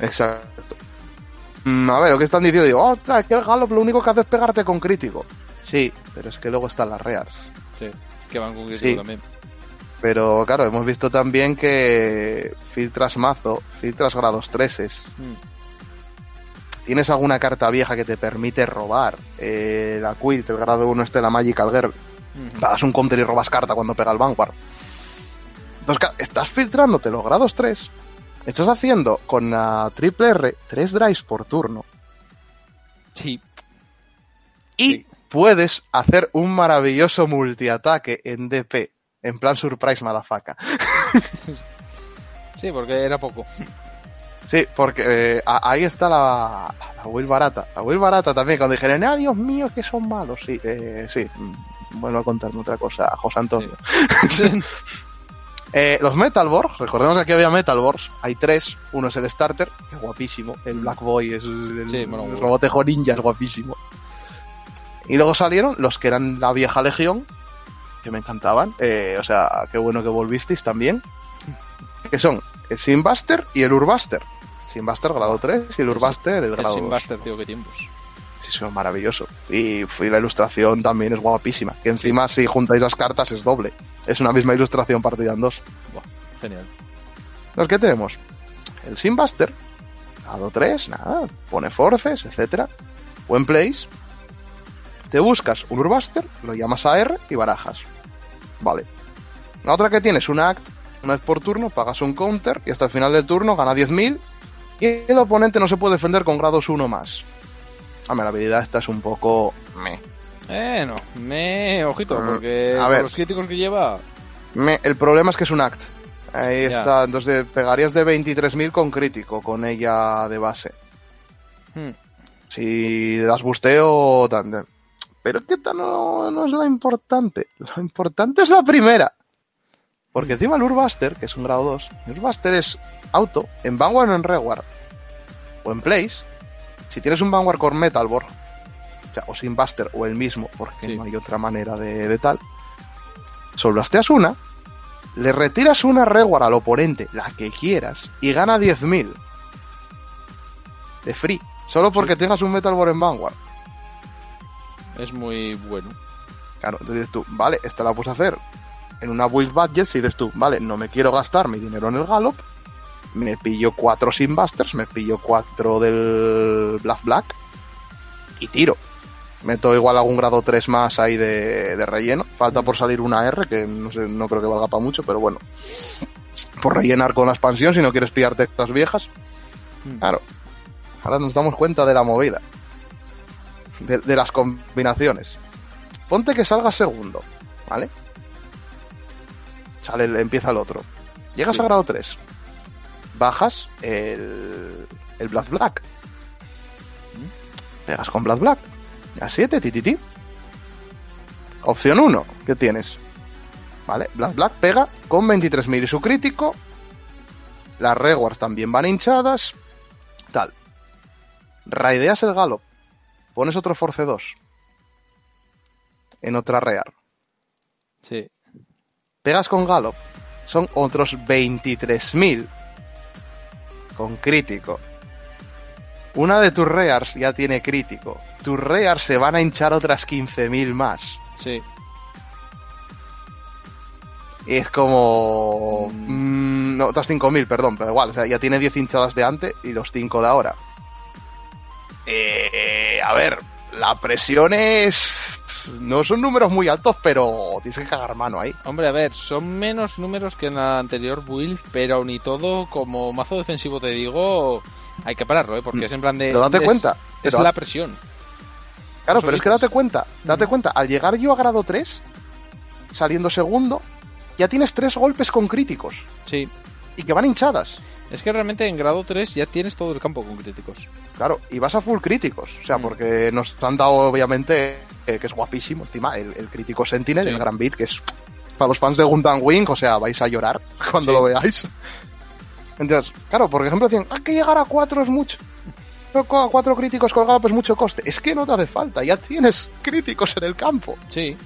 Exacto. Mm, a ver, lo que están diciendo, digo, ostras, es que el Gallop lo único que hace es pegarte con crítico. Sí, pero es que luego están las Rears. Sí, que van con Sí. también. Pero claro, hemos visto también que filtras mazo, filtras grados 3 Mm. tienes alguna carta vieja que te permite robar. Eh, la Quilt, el grado 1 este, la Magical Girl, pagas un counter y robas carta cuando pega el Vanguard. Entonces, estás filtrándote los grados 3, estás haciendo con la triple R 3 drives por turno Sí, y Sí. Puedes hacer un maravilloso multiataque en DP, en plan Surprise Malafaca. sí, porque era poco. Sí, porque eh, ahí está la, la Will barata. La Will barata también, cuando dijeron, ah, Dios mío, que son malos. Sí, eh, sí. mm, Vuelvo a contarme otra cosa, José Antonio. Eh, los Metalborg, recordemos que aquí había Metalborgs, hay tres, uno es el starter, que es guapísimo, el Black Boy es el, Sí, el robotejo ninja, es guapísimo. Y luego salieron los que eran la vieja legión, que me encantaban, eh, o sea, qué bueno que volvisteis también, que son el Simbuster y el Urbuster. Simbuster grado 3 y el Urbuster el el grado 2. Simbuster, tío, qué tiempos. Sí, son maravilloso. Y, la ilustración también es guapísima, que encima si juntáis las cartas es doble. Es una misma ilustración partida en dos. Buah, genial. Los que tenemos el Simbuster, grado 3, nada, pone forces, etcétera, buen place. Te buscas un Urbuster, lo llamas a R y barajas. Vale. La otra que tienes, un Act, una vez por turno, pagas un counter y hasta el final del turno gana 10.000 y el oponente no se puede defender con grados 1 más. Hombre, la habilidad esta es un poco... meh. Eh, no, me, ojito, Mm, porque a ver. los críticos que lleva, Me- el problema es que es un act. Ahí Ya. está. Entonces pegarías de 23.000 con crítico, con ella de base. hmm, Si das busteo, tan- pero que esta no, no es la importante. Lo importante es la primera. Porque encima el Urbuster, que es un grado 2, el Urbuster es auto, en Vanguard o en Reward, o en Place. Si tienes un Vanguard con Metalborg, o, sea, o sin Buster, o el mismo, porque Sí. no hay otra manera de, de tal, solvasteas una, le retiras una Reward al oponente, la que quieras, y gana 10.000 de free, solo porque tengas un Metalborg en Vanguard. Es muy bueno. Claro, entonces dices tú, vale, esta la puedes hacer en una build budget si dices tú, vale, no me quiero gastar mi dinero en el Gallop, me pillo cuatro Simbusters, me pillo cuatro del Black Black y tiro. Meto igual algún grado 3 más ahí de, de relleno. Falta por salir una R, que no sé, no creo que valga para mucho, pero bueno. Por rellenar con la expansión si no quieres pillarte estas viejas. Mm. Claro. Ahora nos damos cuenta de la movida. De, de las combinaciones. Ponte que salga segundo, ¿vale? Sale, empieza el otro. Llegas Sí. a grado 3. Bajas el, el Black Black. Pegas con Black Black. A 7, tititi. Opción 1, ¿qué tienes? ¿Vale? Black Black pega con 23.000 y su crítico. Las rewards también van hinchadas. Tal. Raideas el Gallop. Pones otro Force 2. En otra Rear. Sí. Pegas con Gallop. Son otros 23.000. Con crítico. Una de tus Rears ya tiene crítico. Tus Rears se van a hinchar otras 15.000 más. Sí. Es como... Mm, no, otras 5.000, perdón, pero igual. O sea, ya tiene 10 hinchadas de antes y los 5 de ahora. Eh, a ver, la presión es... No son números muy altos, pero tienes que cagar mano ahí. Hombre, a ver, son menos números que en la anterior build, pero ni todo, como mazo defensivo te digo, hay que pararlo, ¿eh? Porque es en plan de... Pero date es- cuenta, Es pero- la presión. Claro, pero es que date cuenta, date cuenta, al llegar yo a grado 3, saliendo segundo, ya tienes tres golpes con críticos Sí. y que van hinchadas. Es que realmente en grado 3 ya tienes todo el campo con críticos. Claro, y vas a full críticos. O sea, Mm. porque nos han dado, obviamente, eh, que es guapísimo. Encima, el, el crítico Sentinel, Sí. el Gran Beat, que es para los fans de Gundam Wing, o sea, vais a llorar cuando Sí. lo veáis. Entonces, claro, por ejemplo, decían, ah, que llegar a cuatro es mucho. A cuatro críticos colgados es mucho coste. Es que no te hace falta, ya tienes críticos en el campo. Sí.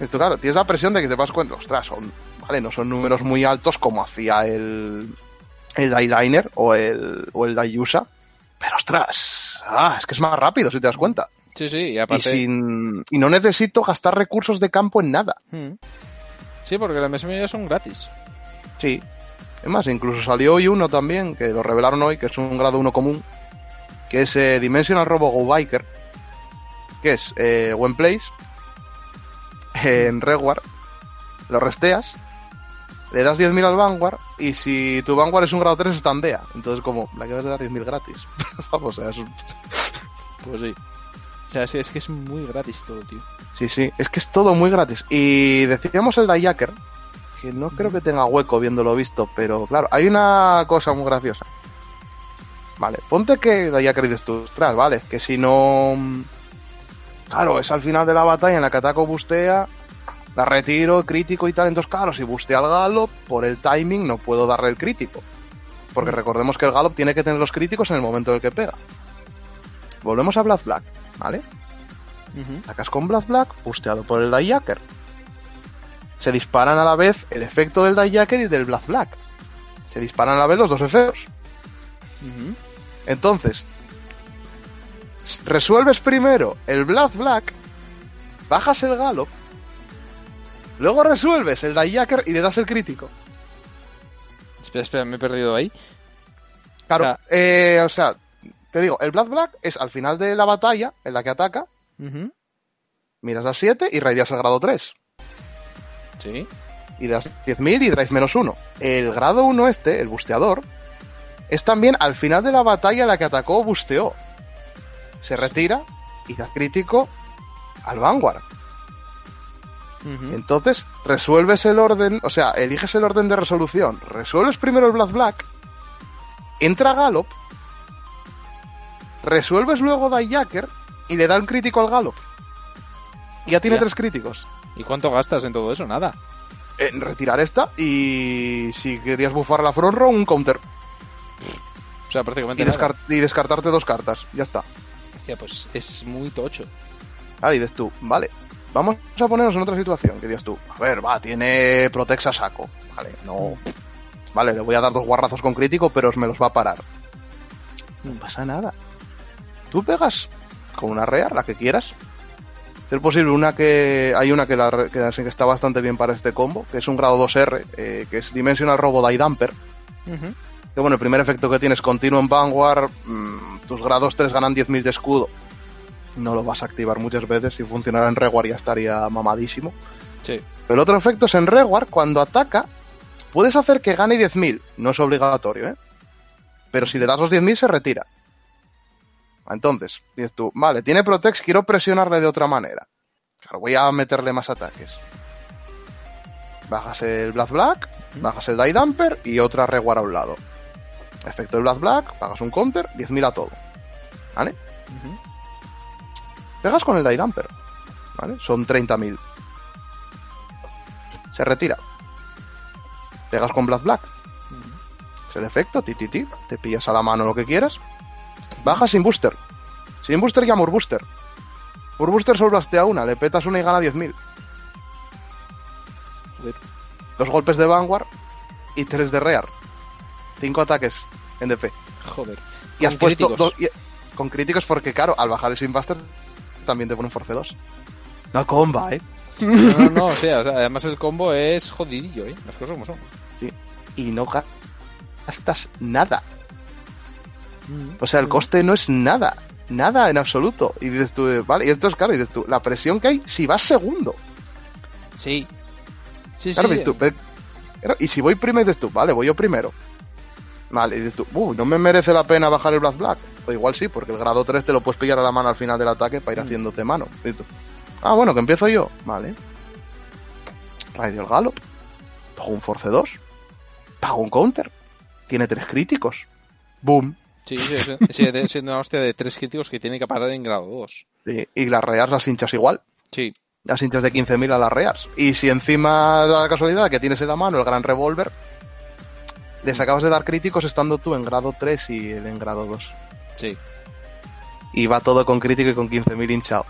Esto, claro, tienes la presión de que te vas cuenta, ostras, son, vale, no son números muy altos como hacía el, el Eyeliner o el, o el Dayusa, pero ostras, ah, es que es más rápido si te das cuenta. Sí, sí, y Y, aparte... sin, y no necesito gastar recursos de campo en nada. Mm. Sí, porque las mesas son gratis. Sí. Es más, incluso salió hoy uno también, que lo revelaron hoy, que es un grado 1 común, que es eh, Dimensional Robo Go Biker, que es eh, When Place, en Reward, lo resteas, le das 10.000 al Vanguard, y si tu Vanguard es un grado 3, estandea. Entonces, como, la que vas a dar 10.000 gratis. Vamos, o sea, es un- Pues sí. O sea, es que es muy gratis todo, tío. Sí, sí, es que es todo muy gratis. Y decíamos el Dayaker, que no creo que tenga hueco viéndolo visto, pero claro, hay una cosa muy graciosa. Vale, ponte que Dayaker dices tú, ostras, vale, que si no... Claro, es al final de la batalla en la que ataco bustea, la retiro, crítico y tal, entonces claro, si bustea al Gallop, por el timing no puedo darle el crítico. Porque recordemos que el Gallop tiene que tener los críticos en el momento en el que pega. Volvemos a Black Black, ¿vale? Atacas con Black Black, busteado por el Diejacker. Se disparan a la vez el efecto del Diejacker y del Black Black. Se disparan a la vez los dos efectos. Entonces, resuelves primero el Black Black, bajas el Gallop, luego resuelves el Diejacker y le das el crítico. Espera, espera, me he perdido ahí. Claro, O sea- eh, o sea, te digo, el Black Black es al final de la batalla en la que ataca, Ujú. miras a 7 y raideas el grado 3. Sí. y das 10.000 y drive menos 1. El grado 1 este, el busteador, es también al final de la batalla en la que atacó o busteó. Se retira y da crítico al Vanguard. Entonces, resuelves el orden, o sea, eliges el orden de resolución. Resuelves primero el Black Black, entra Gallop, resuelves luego Diejacker y le da un crítico al Gallop. Y ya tiene tres críticos. ¿Y cuánto gastas en todo eso? Nada. en retirar esta y si querías bufar la front row, un counter. O sea, prácticamente Y, nada. descar- y descartarte dos cartas. Ya está. Hostia, pues es muy tocho. Ah, y dices tú, vale. Vamos a ponernos en otra situación. Que digas tú, a ver, va, tiene Protex a saco. Vale, no. Vale, le voy a dar dos guarrazos con crítico, pero me los va a parar. No pasa nada. Tú pegas con una rear, la que quieras. Ser posible, una que. Hay una que, la, que, está bastante bien para este combo, que es un grado 2R, eh, que es Dimensional Robo Die Damper. Ujú. Que bueno, el primer efecto que tienes continuo en Vanguard, mm, tus grados 3 ganan 10.000 de escudo. No lo vas a activar muchas veces, si funcionara en Reward ya estaría mamadísimo. Sí. Pero el otro efecto es en Reward, cuando ataca, puedes hacer que gane 10.000. No es obligatorio, ¿eh? Pero si le das los 10.000 se retira. Entonces, dices tú, vale, tiene Protex, quiero presionarle de otra manera. Claro, voy a meterle más ataques. Bajas el Black Black, bajas el Die Damper y otra Reward a un lado. Efecto del Black Black, pagas un counter, 10.000 a todo. ¿Vale? Ujú. Pegas con el Die Damper. ¿Vale? Son 30.000. Se retira. Pegas con Black Black. Es el efecto, ti, ti, ti. Te pillas a la mano lo que quieras. Bajas sin booster. Sin booster ya Booster. Booster solo blastea una, le petas una y gana 10.000. Joder. Dos golpes de Vanguard y tres de Rear. Cinco ataques en DP. Joder. Y has puesto críticos. dos- y- con críticos porque, claro, al bajar el Sinbuster también te pone un Force 2. No comba, ¿eh? No, no, no, o sea, o sea, además el combo es jodidillo, ¿eh? Las cosas como son. Sí. Y no ga- gastas nada. O sea, el coste no es nada. Nada en absoluto. Y dices tú, eh, vale, y esto es claro, y dices tú, la presión que hay si vas segundo. Sí. Sí, Claro, sí. dices tú, pero- pero- y si voy primero, dices tú, vale, voy yo primero. Vale, y dices tú, uy, no me merece la pena bajar el Black Black. O igual sí, porque el grado 3 te lo puedes pillar a la mano al final del ataque para ir Mm. haciéndote mano. Y tú, ah, bueno, que empiezo yo. Vale. Radio el Gallop. Pago un Force 2. Pago un counter. Tiene tres críticos. Boom. Sí, sí, sí, sí, de- una hostia de tres críticos que tiene que parar en grado 2. Sí, Y las rears las hinchas igual. Sí. Las hinchas de 15.000 a las rears. Y si encima da la casualidad que tienes en la mano el gran revólver, les acabas de dar críticos estando tú en grado 3 y él en grado 2. Sí. Y va todo con crítico y con 15.000 hinchado.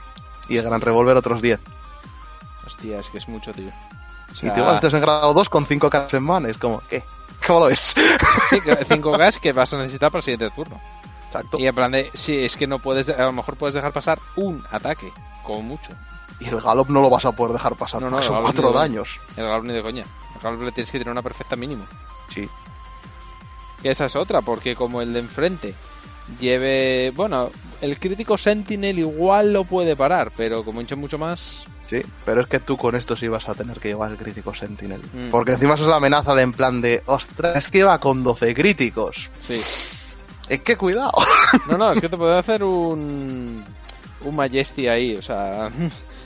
Y el gran revólver otros 10. Hostia, es que es mucho, tío. O Y sea, igual estás en grado 2 con 5 cartas en mano. Es como, ¿qué? ¿Cómo lo ves? sí, 5 gas que vas a necesitar para el siguiente turno. Exacto. Y en plan de, sí, es que no puedes, a lo mejor puedes dejar pasar un ataque, como mucho. Y el Galop no lo vas a poder dejar pasar. No, no, son Galop 4 ni de daños. El Galop ni de coña. El Galop le tienes que tener una perfecta mínimo. Sí. Que esa es otra, porque como el de enfrente lleve... Bueno, el crítico Sentinel igual lo puede parar, pero como hincha mucho más... Sí, pero es que tú con esto sí vas a tener que llevar el crítico Sentinel. Mm. Porque encima eso es la amenaza de en plan de, ostras, es que va con 12 críticos. Sí. Es que cuidado. No, no, es que te puede hacer un... Un Majesty ahí, o sea...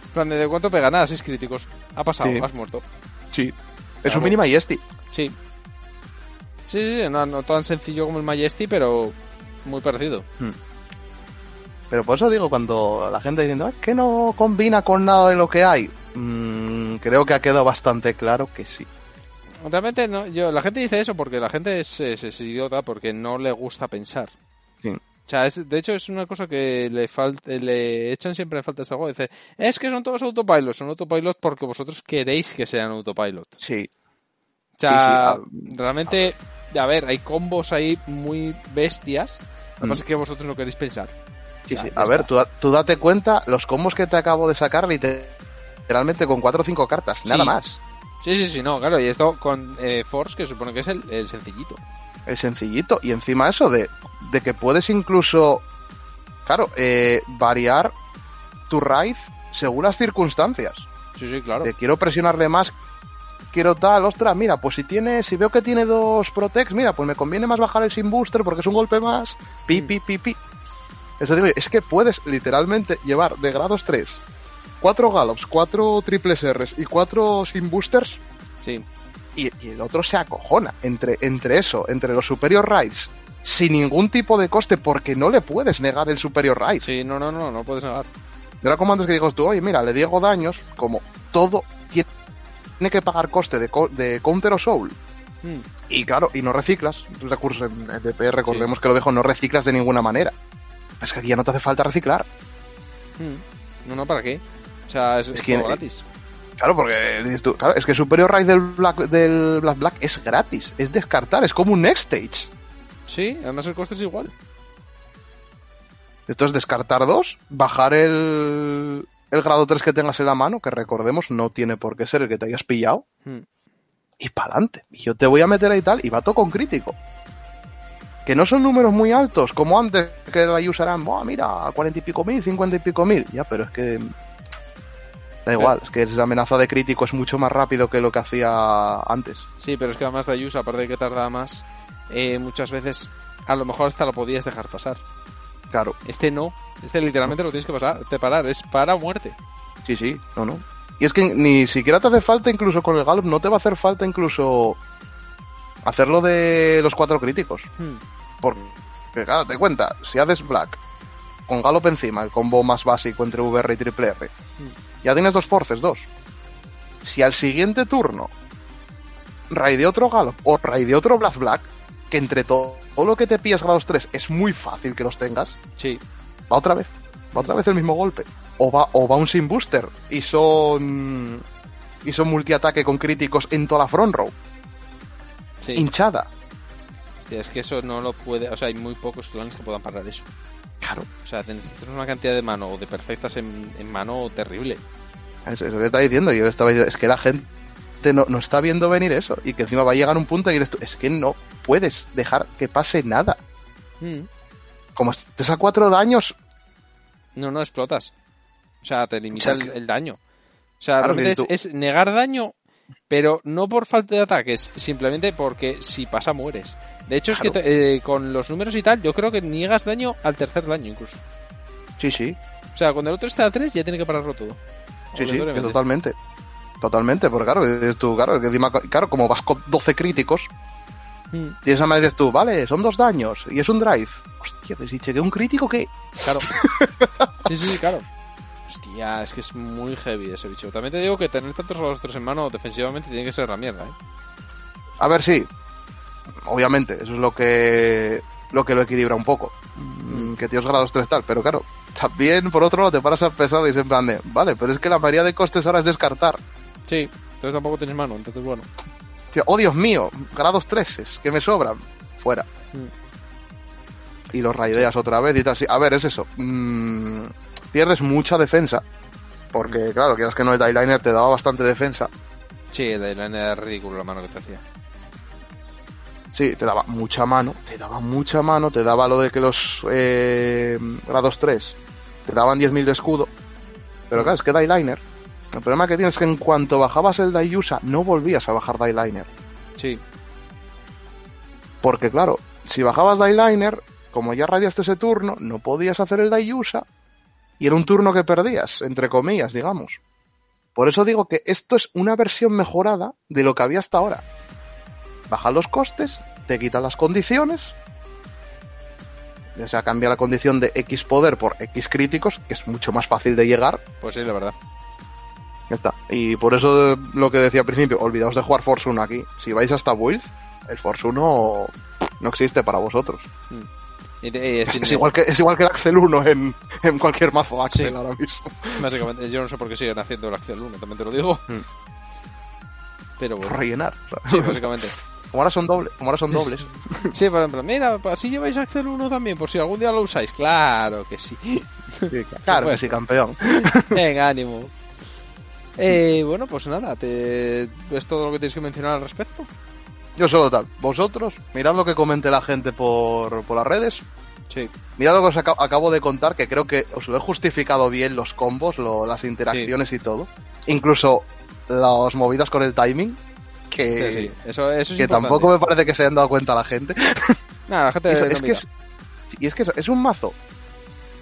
En plan de, ¿de cuánto pega? Nada, 6 críticos. Ha pasado, Sí. has muerto. Sí. Es Claro. un mini Majesty. Sí. Sí, sí, sí, no, no tan sencillo como el Majesty, pero muy parecido. Pero por eso digo, cuando la gente diciendo, es que no combina con nada de lo que hay. mm, creo que ha quedado bastante claro que sí. Realmente no, yo, la gente dice eso porque la gente es, es- es idiota porque no le gusta pensar. Sí. O sea, es- de hecho es una cosa que le falta, le echan siempre en falta a este juego. Dice, es que son todos autopilot, son autopilot porque vosotros queréis que sean autopilot. Sí. O sea, Sí, sí, realmente, a ver, hay combos ahí muy bestias. Lo que Mm. pasa es que vosotros no queréis pensar. Sí, sí. A ver, tú, tú date cuenta, los combos que te acabo de sacar literalmente con 4 o 5 cartas, nada más. Sí, sí, sí, no, claro. Y esto con eh, Force, que supone que es el, el sencillito. Es sencillito. Y encima eso de, de que puedes incluso, claro, eh, variar tu raíz según las circunstancias. Sí, sí, claro. Te quiero presionarle más, quiero tal, ostras, mira, pues si tiene, si veo que tiene dos Protects, mira, pues me conviene más bajar el Sin Booster porque es un golpe más. Pi, Mm. pi, pi, pi. Digo, yo, es que puedes literalmente llevar de grados 3 cuatro Gallops, cuatro triples R's y cuatro Sin Boosters Sí. y, y el otro se acojona entre, entre eso, entre los Superior Rights, sin ningún tipo de coste porque no le puedes negar el Superior Rights. Sí, no, no, no, no puedes negar. No era como antes que digas tú, oye, mira, le diego daños, como todo tiene que pagar coste de, co- de Counter o Soul. Mm. Y claro, y no reciclas recursos en DP, recordemos que lo viejo no reciclas de ninguna manera. Es que aquí ya no te hace falta reciclar. Mm. No, no, ¿para qué? O sea, es, Es es que- gratis. Claro, porque claro, es que Superior Right del Black, del Black Black es gratis, es descartar, es como un Next Stage. Sí, además el coste es igual. Esto es descartar dos, bajar el, el grado 3 que tengas en la mano, que recordemos no tiene por qué ser el que te hayas pillado, Mm. y para adelante. Y yo te voy a meter ahí tal, y va todo con crítico. Que no son números muy altos, como antes, que la usarán, Buah, mira, 40 y pico mil, 50 y pico mil. Ya, pero es que. Da igual, es que esa amenaza de crítico es mucho más rápido que lo que hacía antes. Sí, pero es que además de Ayuso, aparte de que tarda más, eh, muchas veces a lo mejor hasta lo podías dejar pasar. Claro, Este no. Este literalmente lo tienes que pasar, te parar. Es para muerte. sí, sí, no, no. Y es que ni siquiera te hace falta, incluso con el Gallup, no te va a hacer falta incluso hacerlo de los cuatro críticos. Hmm. Porque, claro, te cuenta, si haces Black con Gallop encima, el combo más básico entre VR y triple R, ya tienes dos forces, dos. Si al siguiente turno raid de otro Gallop o raid de otro Black Black, que entre todo, todo lo que te pillas grados 3 es muy fácil que los tengas, Sí. va otra vez, va otra vez el mismo golpe. O va, o va un sin booster y son. Y son multiataque con críticos en toda la front row. Sí. Hinchada. Hostia, es que eso no lo puede. O sea, hay muy pocos clones que puedan parar eso. Claro. O sea, necesitas una cantidad de mano o de perfectas en, en mano terrible. Eso, eso que está diciendo. Yo estaba diciendo, es que la gente no, no está viendo venir eso. Y que encima va a llegar un punto y dices tú, es que no puedes dejar que pase nada. Mm. Como estés a cuatro daños, No, no explotas. O sea, te limita O sea, el, daño. O sea, Claro, es, es negar daño, pero no por falta de ataques, simplemente porque si pasa mueres. De hecho, es que te- eh, con los números y tal, yo creo que niegas daño al tercer daño incluso. sí, sí. O sea, cuando el otro está a 3 ya tiene que pararlo todo. Sí, sí, que totalmente. Totalmente, porque claro, dices tú, claro, que claro, como vas con 12 críticos, Mm, tienes a más dices tú, vale, son dos daños y es un drive. Hostia, pues si chequeé un crítico, ¿qué? Claro. Sí, sí, sí, claro. Hostia, es que es muy heavy ese bicho. También te digo que tener tantos los tres en mano defensivamente tiene que ser la mierda, ¿eh? A ver, sí. Obviamente, eso es lo que lo que lo equilibra un poco. Mm, que tíos grados 3 tal, pero claro, también por otro lado te paras a pesar y es en plan de, vale, pero es que la mayoría de costes ahora es descartar. Sí, entonces tampoco tienes mano, entonces bueno. Tío, oh Dios mío, grados 3 es que me sobran, fuera. Mm. Y los raideas otra vez y tal. Sí, a ver, es eso. mm, pierdes mucha defensa. Porque, claro, quieras que no, el Dayliner te daba bastante defensa. Sí, el de era ridículo la mano que te hacía. Sí, te daba mucha mano, te daba mucha mano, te daba lo de que los eh, grados 3 te daban 10.000 de escudo. Pero claro, es que Dayliner, el problema que tienes es que en cuanto bajabas el Dayusa, no volvías a bajar Dayliner. Sí, Porque claro, si bajabas Dayliner, como ya radiaste ese turno, no podías hacer el Dayusa y era un turno que perdías, entre comillas, digamos. Por eso digo que esto es una versión mejorada de lo que había hasta ahora. Baja los costes, te quita las condiciones, ya sea cambia la condición de X poder por X críticos, que es mucho más fácil de llegar, pues sí, la verdad. Ya está. Y por eso lo que decía al principio, olvidaos de jugar Force 1 aquí. Si vais hasta Build, el Force 1 no existe para vosotros. Y te- y Es, igual que, es igual que el Axel 1 en, en cualquier mazo Axel Sí. ahora mismo. Básicamente, yo no sé por qué siguen haciendo el Axel 1, también te lo digo. Mm. Pero Por bueno, rellenar. sí, básicamente. Como ahora son dobles, como ahora son dobles. Sí, por ejemplo, mira, así lleváis Axel 1 también, por si algún día lo usáis. Claro que sí. Claro que Pues- sí, campeón. Venga, ánimo. Eh, bueno, pues nada, te... ¿es todo lo que tienes que mencionar al respecto? Yo solo tal. Vosotros, mirad lo que comente la gente por, por las redes. Sí. Mirad lo que os aca- acabo de contar, que creo que os lo he justificado bien, los combos, lo- las interacciones y todo. Incluso las movidas con el timing, que, Sí, sí. Eso, eso es que tampoco me parece que se hayan dado cuenta la gente. Nada, la gente Eso, no es que es, y es que eso, es un mazo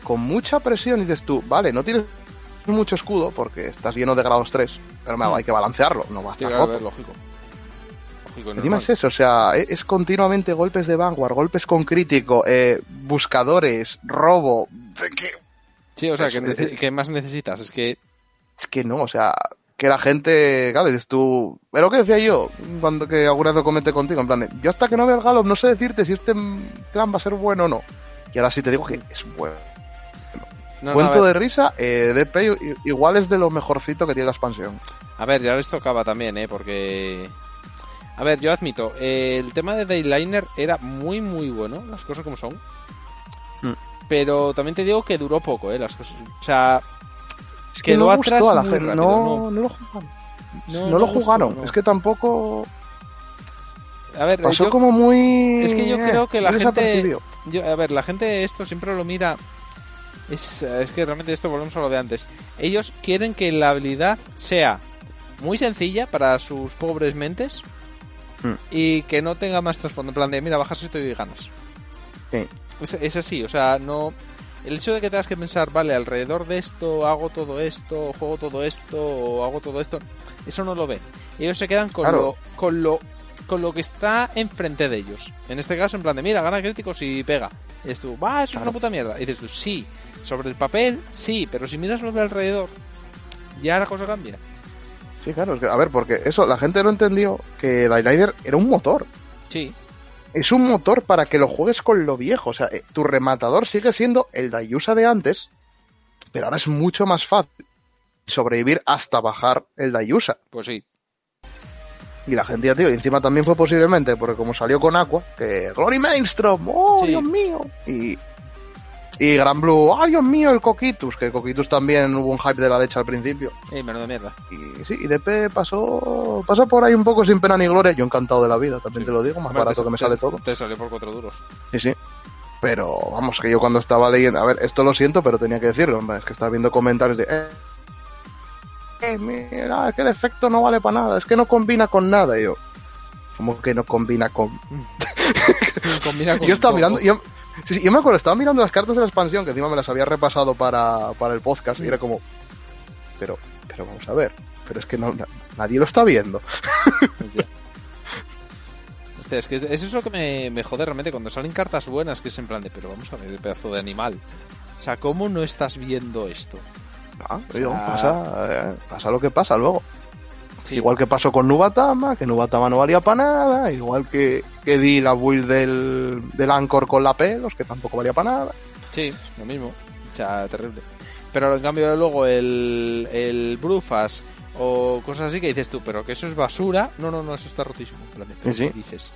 con mucha presión y dices tú, vale, no tienes mucho escudo porque estás lleno de grados 3, pero me, hay que balancearlo, no va a estar lógico. Lógico, Encima es eso, o sea, e- es continuamente golpes de Vanguard, golpes con crítico, eh, buscadores, robo. que- Sí, o sea, Es- ¿qué, qué más necesitas? Es que... Es que no, o sea, que la gente, claro, dices tú, pero ¿qué decía yo? Cuando que alguna vez lo comenté contigo, en plan de, yo hasta que no vea el Galop no sé decirte si este clan va a ser bueno o no. Y ahora sí te digo que es bueno. No, Cuento de risa, eh, DP i- igual es de lo mejorcito que tiene la expansión. a ver, ya les tocaba también, ¿eh? Porque... A ver, yo admito, eh, el tema de Dayliner era muy, muy bueno, las cosas como son. Mm. Pero también te digo que duró poco, ¿eh? Las cosas... O sea... Es que Quedó no atrás gustó a la muy gente, rápido, no, no. no lo jugaron. No, No, no lo gustó, jugaron, no. es que tampoco A ver, pasó yo- como muy... Es que yo eh, creo que la gente... Yo, a ver, la gente esto siempre lo mira... Es, es que realmente esto volvemos a lo de antes. Ellos quieren que la habilidad sea muy sencilla para sus pobres mentes Hmm. y que no tenga más trasfondo. En plan de, mira, bajas esto y ganas. Sí. Es, es así, o sea, no... El hecho de que tengas que pensar, vale, alrededor de esto hago todo esto, juego todo esto, o hago todo esto, eso no lo ven. Ellos se quedan con Claro. lo con lo con lo que está enfrente de ellos. En este caso, en plan de, mira, gana críticos y pega. Y dices tú, va, eso es una puta mierda. Y dices tú, sí, sobre el papel, sí, pero si miras lo de alrededor, ya la cosa cambia. Sí, claro, es que, a ver, porque eso, la gente no entendió que Dayliner era un motor. Sí, Es un motor para que lo juegues con lo viejo. O sea, eh, tu rematador sigue siendo el Dayusa de antes, pero ahora es mucho más fácil sobrevivir hasta bajar el Dayusa. pues sí. Y la gente ya, tío, y encima también fue posiblemente porque como salió con Aqua, que Glory Mainstrom, ¡oh, Sí. Dios mío! Y, y Gran Blue, ¡ay, Dios mío, el Coquitus! Que Coquitus también hubo un hype de la leche al principio. Eh, menuda mierda. Y sí, y DP pasó, pasó por ahí un poco sin pena ni gloria. Yo encantado de la vida, también Sí. te lo digo, más Hombre, barato te- que me te- sale todo. Te salió por cuatro duros. Sí, sí. Pero vamos, que yo cuando estaba leyendo, a ver, esto lo siento, pero tenía que decirlo, hombre, es que estaba viendo comentarios de, eh, eh, mira, es que el efecto no vale para nada, es que no combina con nada. Y yo, ¿cómo que no combina con...? Combina con yo estaba mirando, yo, sí, sí, yo me acuerdo, estaba mirando las cartas de la expansión, que encima me las había repasado para, para el podcast, y era como, pero, pero vamos a ver, pero es que no, na- nadie lo está viendo. Hostia. Hostia, es que eso es lo que me, me jode realmente cuando salen cartas buenas, que es en plan de, pero vamos a ver, el pedazo de animal. O sea, ¿cómo no estás viendo esto? Ah, sea- pasa, eh, pasa lo que pasa luego. Sí. Igual que pasó con Nubatama, que Nubatama no valía para nada, igual que, que di la build del, del Anchor con la Pelos, que tampoco valía para nada. Sí, lo mismo. O sea, terrible. Pero en cambio luego el, el Brufas o cosas así que dices tú, pero que eso es basura. No, no, no, eso está rotísimo. Pero Sí, sí. ¿qué dices?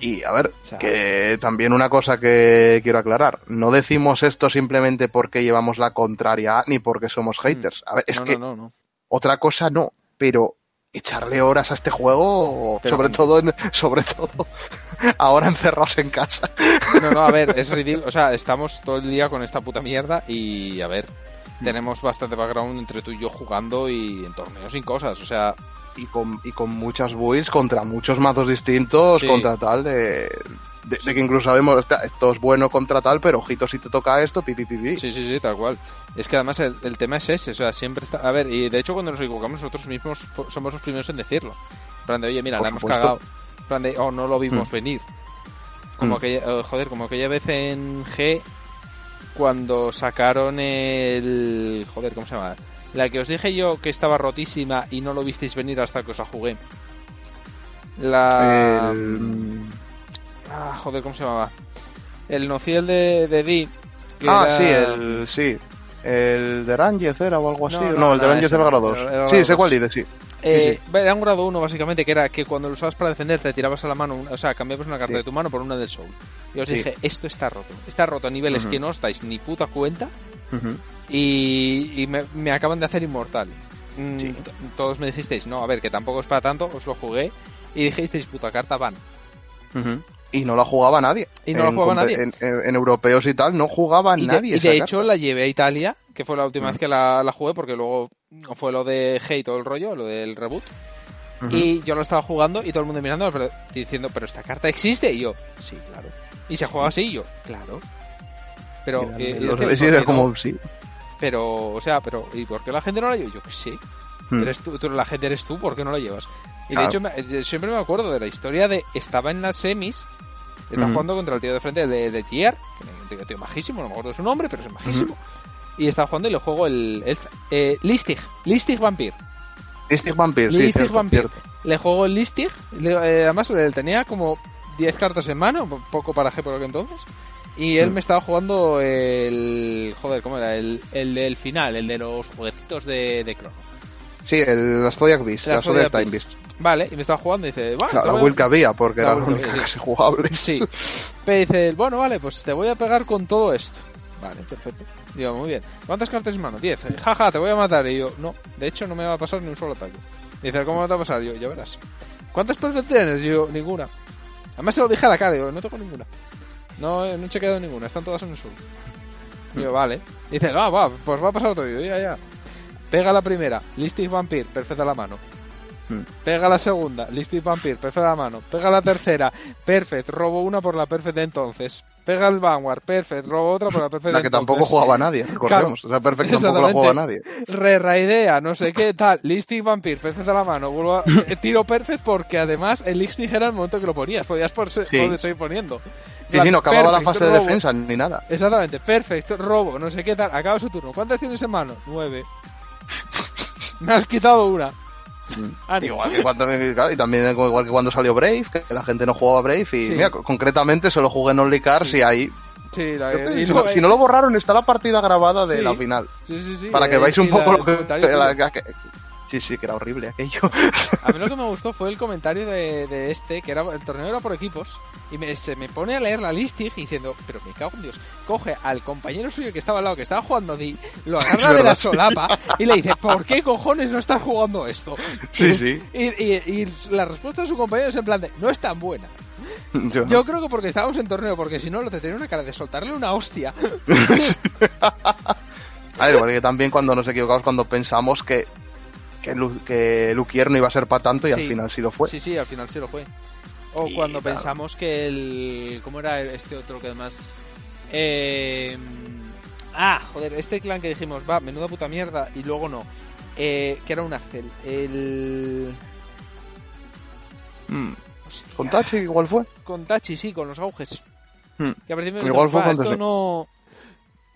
Y a ver, O sea- que también una cosa que quiero aclarar. No decimos esto simplemente porque llevamos la contraria ni porque somos haters. A ver, es no, que no, no, no. otra cosa no, pero echarle horas a este juego, Pero sobre todo, en- sobre todo ahora encerrados en casa. No, no, a ver, es ridículo. O sea, estamos todo el día con esta puta mierda y, a ver, tenemos bastante background entre tú y yo jugando y en torneos sin cosas. O sea, Y con, y con muchas builds contra muchos mazos distintos, Sí. contra tal, de, de, de que incluso sabemos, "Hostia, esto es bueno contra tal, pero ojito si te toca esto, pi, pi, pi, pi". sí, sí, sí, tal cual. Es que además el, el tema es ese, o sea, siempre está... A ver, y de hecho cuando nos equivocamos nosotros mismos somos los primeros en decirlo. En plan de, oye, mira, Por la hemos cagado. En plan de, oh, no lo vimos Mm. venir. Como Mm. aquella, eh, joder, como aquella vez en G cuando sacaron el... Joder, ¿cómo se llama? La que os dije yo que estaba rotísima y no lo visteis venir hasta que os la jugué. La... El- Ah, joder, ¿cómo se llamaba? El nociel de, de que Ah, era- sí, el, sí. El de Rangez era o algo así. No, No, no, el de Rangez era grado era el 2. grado Sí, sé cuál dice, sí. Eh, Era un grado 1, básicamente, que era que cuando lo usabas para defender te tirabas a la mano, o sea, cambiabas una carta Sí. de tu mano por una del Soul. Y os Sí. dije, esto está roto. Está roto a niveles que no os dais ni puta cuenta y, y me, me acaban de hacer inmortal. Mm, Sí. Todos me dijisteis, no, a ver, que tampoco es para tanto, os lo jugué y dijisteis, puta carta van. Y no la jugaba nadie. Y no la En jugaba compe- nadie. En, en- en europeos y tal, no jugaba Y de, nadie. y de hecho carta. la llevé a Italia, que fue la última vez que la, la jugué, porque luego fue lo de Hey todo el rollo, lo del reboot. Y yo lo estaba jugando y todo el mundo mirando pero- diciendo, pero esta carta existe. Y yo, sí, claro. Y se juega así y yo, claro. Pero, eh, los- es que, sí, ¿por era qué como, no? sí. pero, o sea, pero, ¿y por qué la gente no la lleva? Yo que sé. Hmm. Eres tú, tú- la gente eres tú, ¿por qué no la llevas? Y Claro. de hecho, me- eh, siempre me acuerdo de la historia de, estaba en las semis, estaba Ujú. jugando contra el tío de frente de, de Gier, que es un tío, majísimo, no me acuerdo de su nombre, pero es majísimo. Y estaba jugando y le juego el, el eh, Listig, Listig Vampir. Listig Vampire, sí, Listig Vampir. Le juego el Listig, le- eh, además le tenía como 10 cartas en mano, po- poco paraje por aquel entonces. Y él Mm. me estaba jugando el. Joder, ¿cómo era? El, el del final, el de los juguetitos de, de Crono. Sí, el, las Zodiac Beast, Las las Zodiac Zodiac Time Beast. Beast. Vale, y me estaba jugando y dice, bueno, La, la build que había, porque La era la única había, que sí. se jugable. Sí. Me dice, bueno, vale, pues te voy a pegar con todo esto. Vale, perfecto. Digo, muy bien. ¿Cuántas cartas en mano? 10. Jaja, te voy a matar. Y yo, no, de hecho no me va a pasar ni un solo ataque. Dice, ¿cómo te va a pasar? Y yo, ya verás. ¿Cuántas perfect tienes? Y yo, ninguna. Además se lo dije a la cara, digo, no tengo ninguna. No, eh, no he chequeado ninguna, están todas en el sur. Y yo, vale. Dice, va, va, pues va a pasar todo. Y yo, ya, ya. Pega la primera, Listic Vampire, perfecta la mano. Hmm. Pega la segunda, Listic Vampire, perfecta la mano. Pega la tercera, perfect, robo una por la perfect de entonces. Pega el Vanguard, perfect, robo otra por la perfect La de que tampoco entonces. jugaba nadie, recordemos. o sea, perfecto tampoco la jugaba nadie. Re-raidea, no sé qué, tal. Listing Vampire, perfect a la mano. Vuelvo a- eh, tiro perfect porque además el Listing era el momento que lo ponías. Podías por Sí. poder seguir poniendo. Sí, sí, no acababa la Perfect, fase de defensa ni nada. Exactamente, perfecto, robo, no sé qué tal. Acaba su turno. ¿Cuántas tienes en mano? Nueve. Me has quitado una. Ánimo. Igual que cuando, y también igual que cuando salió Brave, que la gente no jugaba Brave. Y Sí. mira, concretamente solo jugué en Only Cars Sí. y ahí. Sí, la, Creo que y si, no, si no lo borraron, está la partida grabada de Sí. la final. Sí, sí, sí. Para que eh, veáis un poco lo la- que- Sí, sí, que era horrible aquello. A mí lo que me gustó fue el comentario de, de este, que era el torneo era por equipos, y me, se me pone a leer la listig diciendo, pero me cago en Dios, coge al compañero suyo que estaba al lado, que estaba jugando Di, lo agarra de la solapa y le dice, ¿por qué cojones no estás jugando esto? Sí, sí. Y, y- y la respuesta de su compañero es en plan de, no es tan buena. Yo, Yo creo que porque estábamos en torneo, porque si no, lo te tenía una cara de soltarle una hostia. A ver, igual que también cuando nos equivocamos, cuando pensamos que, que, Lu- que Luquier no iba a ser para tanto y Sí. al final sí lo fue. Sí, sí, al final sí lo fue. O Y cuando claro. pensamos que el... ¿Cómo era este otro que además... Eh... Ah, joder, este clan que dijimos, va, menuda puta mierda, y luego no. Eh, que era un Axel. El... Mm. Con Tachi igual fue. Con Tachi, sí, con los auges. Mm. Que a principio Igual fue "Va, con esto Tachi. no...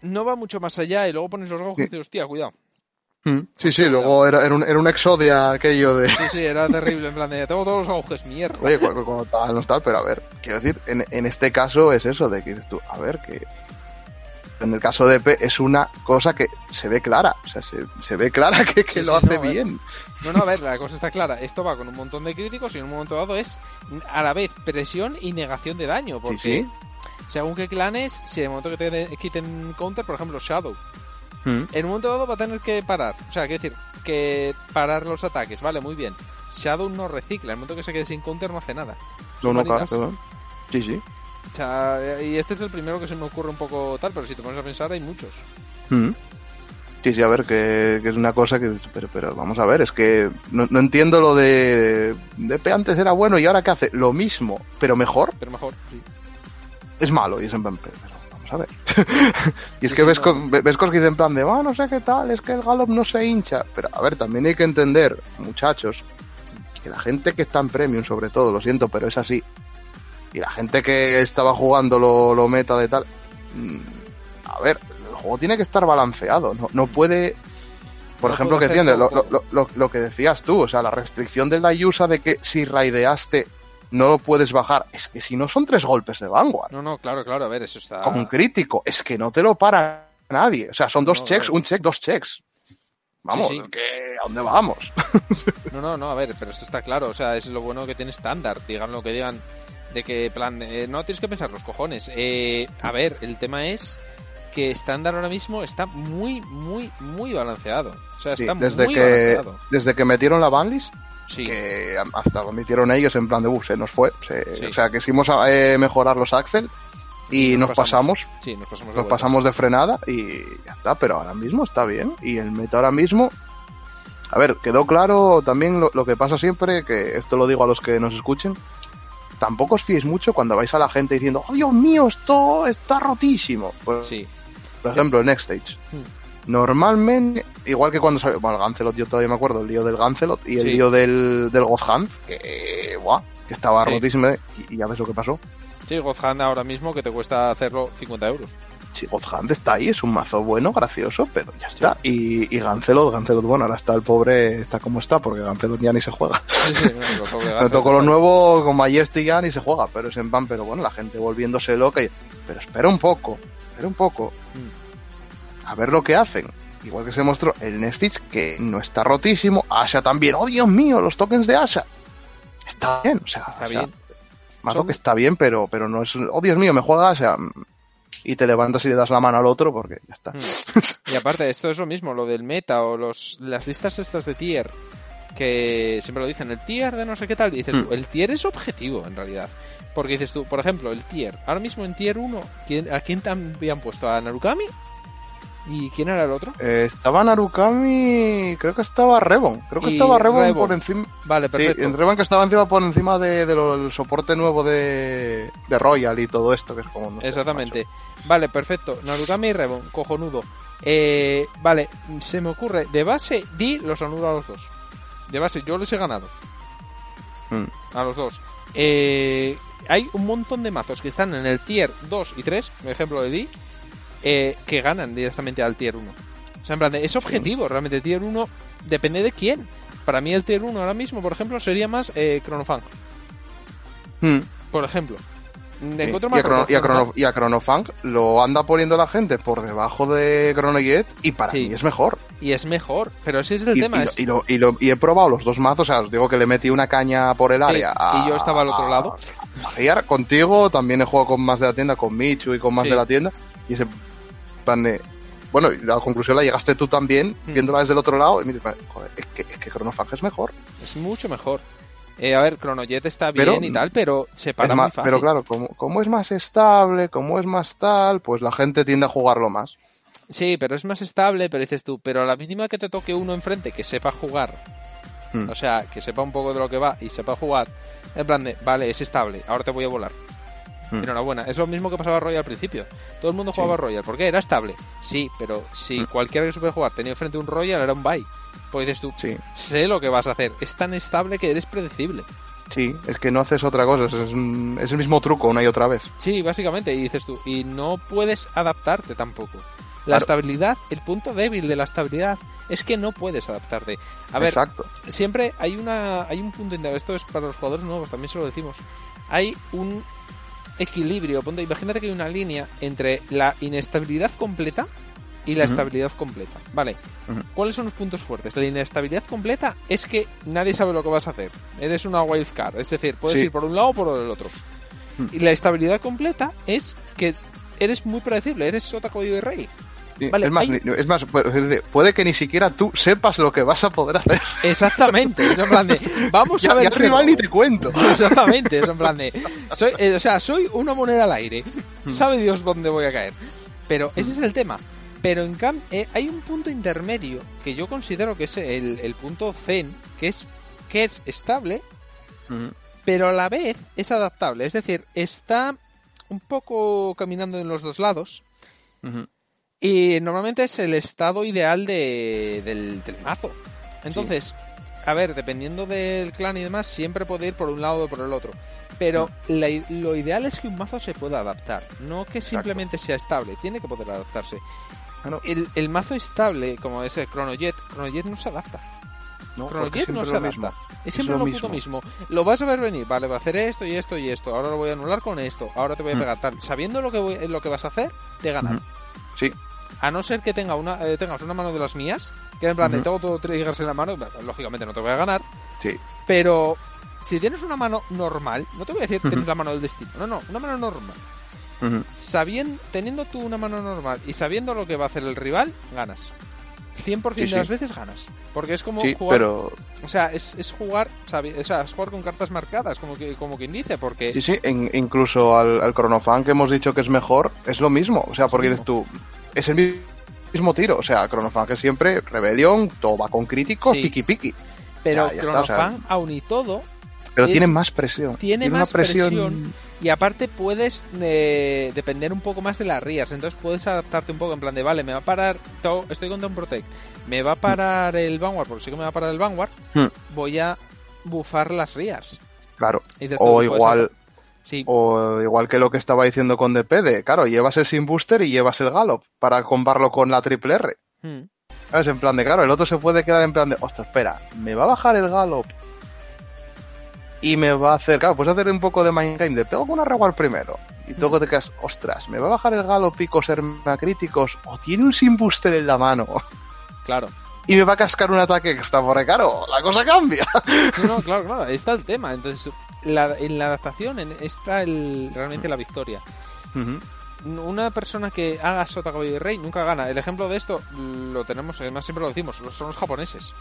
No va mucho más allá y luego pones los auges y dices, hostia, cuidado. Mm. Sí, sí, luego era, era, un, era un exodia aquello de... Sí, sí, era terrible, en plan de, tengo todos los auges, mierda. Oye, cu- cu- cuando tal, no tal, pero a ver, quiero decir, en, en este caso es eso, de que dices tú, a ver, que, En el caso de P es una cosa que se ve clara, o sea, se, se ve clara que, que Sí, lo sí, hace no, ver. bien. No, no, a ver, la cosa está clara. Esto va con un montón de críticos y en un momento dado es a la vez presión y negación de daño. Porque Sí, según qué clanes, si en el momento que te de- quiten counter, por ejemplo, Shadow, Mm. en un momento dado va a tener que parar. O sea, quiero decir, que parar los ataques, vale, muy bien. Shadow no recicla, en el momento que se quede sin counter no hace nada. No, no, claro. Sí, sí. O sea, y este es el primero que se me ocurre un poco tal, pero si te pones a pensar hay muchos. Mm. Sí, sí, a ver, que, que es una cosa que... Pero, pero vamos a ver, es que no, no entiendo lo de... DP antes era bueno y ahora ¿qué hace? Lo mismo, pero mejor. Pero mejor, sí. Es malo y es en. Pero vamos a ver. y es Sí, que ves, no. ves cosas que dicen en plan de... Ah, no sé qué tal, es que el Gallop no se hincha. Pero a ver, también hay que entender, muchachos, que la gente que está en Premium, sobre todo, lo siento, pero es así. Y la gente que estaba jugando lo, lo meta de tal... mm, A ver, el juego tiene que estar balanceado. No, no puede... Por No ejemplo, que entiendes, lo, lo, lo, lo que decías tú, o sea, la restricción de la Yusa de que si raideaste no lo puedes bajar. Es que si no son tres golpes de Vanguard, No, no, claro, claro, a ver, eso está... con un crítico, es que no te lo para nadie. O sea, son dos No, checks, claro. un check, dos checks. Vamos, Sí, sí. ¿a dónde vamos? No, no, no, a ver, pero esto está claro, o sea, es lo bueno que tiene estándar, digan lo que digan, de que, plan, eh, no tienes que pensar los cojones. Eh, a ver, el tema es que estándar ahora mismo está muy, muy, muy balanceado. O sea, Sí, está desde, muy que, balanceado. desde que metieron la banlist, Sí, que hasta lo metieron ellos en plan de bus, se nos fue. se- Sí. O sea, quisimos eh, mejorar los Axel y, nos, pasamos Sí, nos pasamos de nos pasamos de frenada y ya está, pero ahora mismo está bien. Y el meta ahora mismo. A ver, quedó claro también lo, lo que pasa siempre, que esto lo digo a los que nos escuchen. Tampoco os fiéis mucho cuando vais a la gente diciendo, oh Dios mío, esto está rotísimo. Pues, Sí, por ejemplo, el Next Stage. Normalmente, igual que cuando salió, bueno, el Gancelot, yo todavía me acuerdo, el lío del Gancelot y el Sí. lío del, del Godhand, que, guau, que estaba Sí. rotísimo, y, y ya ves lo que pasó. sí, Godhand ahora mismo que te cuesta hacerlo 50 euros. Sí, Godhand está ahí, es un mazo bueno, gracioso, pero ya está. Y, y Gancelot, Gancelot, bueno, ahora está el pobre, está como está, porque Gancelot ya ni se juega. Me Gancelot tocó lo nuevo con Majesty ya ni se juega, pero es en pan, pero bueno, la gente volviéndose loca y... Pero espera un poco, espera un poco. A ver lo que hacen. Igual que se mostró el Nestich, que no está rotísimo. Asha también. ¡Oh, Dios mío! Los tokens de Asha. Está bien, o sea, Está o sea, bien. Mazo Son- que está bien, pero, pero no es... ¡Oh, Dios mío! Me juega Asha. Y te levantas y le das la mano al otro porque ya está. Mm. Y aparte, esto es lo mismo, lo del meta o los, las listas estas de tier, que siempre lo dicen, el tier de no sé qué tal, y dices Hmm. tú, el tier es objetivo en realidad. Porque dices tú, por ejemplo, el tier, ahora mismo en tier 1, ¿quién- ¿a quién te habían puesto? ¿A Narukami? ¿Y quién era el otro? Eh, estaba Narukami, creo que estaba Revon. Creo que estaba Revon. por encima. Vale, Sí, perfecto. en Revon que estaba encima por encima de, de del soporte nuevo de, de Royal y todo esto, que es como. no sé, Exactamente. Vale, perfecto. Narukami y Rebon, cojonudo. Eh, vale, se me ocurre, de base, di los anulo a los dos. De base, yo les he ganado. Mm. A los dos. Eh, hay un montón de mazos que están en el tier 2 y 3, por ejemplo de Di, eh, que ganan directamente al tier 1. O sea, en plan, de- es objetivo, realmente. Tier 1 depende de quién. Para mí el tier 1 ahora mismo, por ejemplo, sería más eh, Chronofang. Mm. Por ejemplo. Me Sí. Y, a Chrono, roto, y, a Chronofang. Chrono- y a Chronofang lo anda poniendo la gente por debajo de Chronojet y para Sí. mí es mejor. Y es mejor, pero ese es el Y, tema. lo- es- lo- y lo- y he probado los dos mazos, o sea, os digo que le metí una caña por el Sí, área. y yo estaba al otro lado. A contigo, también he jugado con más de la tienda, con Michu y con más de la tienda. Y ese plan de- Bueno, y la conclusión la llegaste tú también, Hmm. viéndola desde el otro lado. Y me dices, joder, es que, es que es mejor. Es mucho mejor. Eh, a ver, Chronojet está Pero- bien y tal, pero se para muy más- fácil. pero claro, como, como es más estable, como es más tal, pues la gente tiende a jugarlo más. Sí, pero es más estable, pero dices tú, pero a la mínima que te toque uno enfrente que sepa jugar, Hmm. o sea, que sepa un poco de lo que va y sepa jugar, en plan de, vale, es estable, ahora te voy a volar. Hmm. Enhorabuena. Es lo mismo que pasaba a Royal al principio. Todo el mundo jugaba a Royal. ¿Por qué? Era estable. Sí, pero si Hmm. cualquiera que supiera jugar tenía enfrente un Royal, era un bye. Pues dices tú, Sí, sé lo que vas a hacer. Es tan estable que eres predecible. sí, es que no haces otra cosa, es, es- es el mismo truco una y otra vez. Sí, básicamente, y dices tú, y no puedes adaptarte tampoco. La Claro. estabilidad, el punto débil de la estabilidad es que no puedes adaptarte. A ver, Exacto. siempre hay una hay un punto esto es para los jugadores nuevos, también se lo decimos. Hay un equilibrio. Ponte, imagínate que hay una línea entre la inestabilidad completa y la estabilidad completa. Vale. ¿Cuáles son los puntos fuertes? La inestabilidad completa es que nadie sabe lo que vas a hacer. Eres una wildcard. Es decir, puedes Sí. ir por un lado o por el otro. Y la estabilidad completa es que es- eres muy predecible. Eres sota, caballo y rey. Vale, es, más, hay- ni- es más, puede, que ni siquiera tú sepas lo que vas a poder hacer. Exactamente. Es en plan de, vamos Ya, a ver. ya rival ni te cuento. Exactamente, es en plan de. Soy, eh, o sea, soy una moneda al aire. Sabe Dios dónde voy a caer. Pero ese es el tema. Pero en cambio, hay un punto intermedio que yo considero que es el, el punto zen, que es, que es estable, pero a la vez es adaptable. Es decir, está un poco caminando en los dos lados. Y normalmente es el estado ideal de, del, del mazo. Entonces, a ver, dependiendo del clan y demás, siempre puede ir por un lado o por el otro. Pero la i- lo ideal es que un mazo se pueda adaptar, no que simplemente sea estable, tiene que poder adaptarse. Claro. El, el mazo estable, como es el Chronojet, Chronojet no se adapta. No, Chronojet no se adapta. Es siempre lo mismo. Lo vas a ver venir, vale, va a hacer esto y esto y esto. Ahora lo voy a anular con esto. Ahora te voy a Mm. pegar tal. Sabiendo lo que voy- lo que vas a hacer, te ganan. Sí, A no ser que tenga una, eh, tengas una mano de las mías, que en plan de tengo todo triggers en la mano, lógicamente no te voy a ganar, sí. pero si tienes una mano normal, no te voy a decir Ujú. tienes la mano del destino, no, no, una mano normal. Sabiendo, teniendo tú una mano normal y sabiendo lo que va a hacer el rival, ganas. 100% Sí, de las sí. veces ganas. Porque es como Sí, jugar, pero o sea, es, es jugar, sabi- o sea, es jugar con cartas marcadas, como que como quien dice, porque sí, sí, en- incluso al, al Chronofan que hemos dicho que es mejor, es lo mismo. O sea, porque dices tú, es el mi- mismo tiro. O sea, Chronofan que siempre, rebelión, todo va con críticos, Sí. piqui piqui. pero ya, ya está, o sea, Chronofan, aun y todo, Pero Es- tiene más presión. tiene más presión. Y aparte puedes eh, depender un poco más de las rías. Entonces puedes adaptarte un poco en plan de, vale, me va a parar, to- estoy con Down Protect, me va a parar el Vanguard, porque sí que me va a parar el Vanguard, Hmm, voy a bufar las rías. Claro. O puedes igual, adaptar- Sí, o igual que lo que estaba diciendo con DPD. Claro, llevas el Sin Booster y llevas el Gallop para comparlo con la triple R. Hmm. ¿Sabes? En plan de, claro, el otro se puede quedar en plan de, ostras, espera, me va a bajar el Gallop y me va a hacer, claro, puedes hacer un poco de mind game, de pego con una reward primero. Y luego te quedas, ostras, me va a bajar el Gallop y coserme críticos o tiene un Sin Booster en la mano claro. y me va a cascar un ataque extra, porque claro, la cosa cambia. No, no, claro, claro, ahí está el tema. Entonces, la- en la adaptación en- está el, realmente la victoria. Una persona que haga Sota Caballo y Rey nunca gana. El ejemplo de esto lo tenemos, además siempre lo decimos, son los japoneses.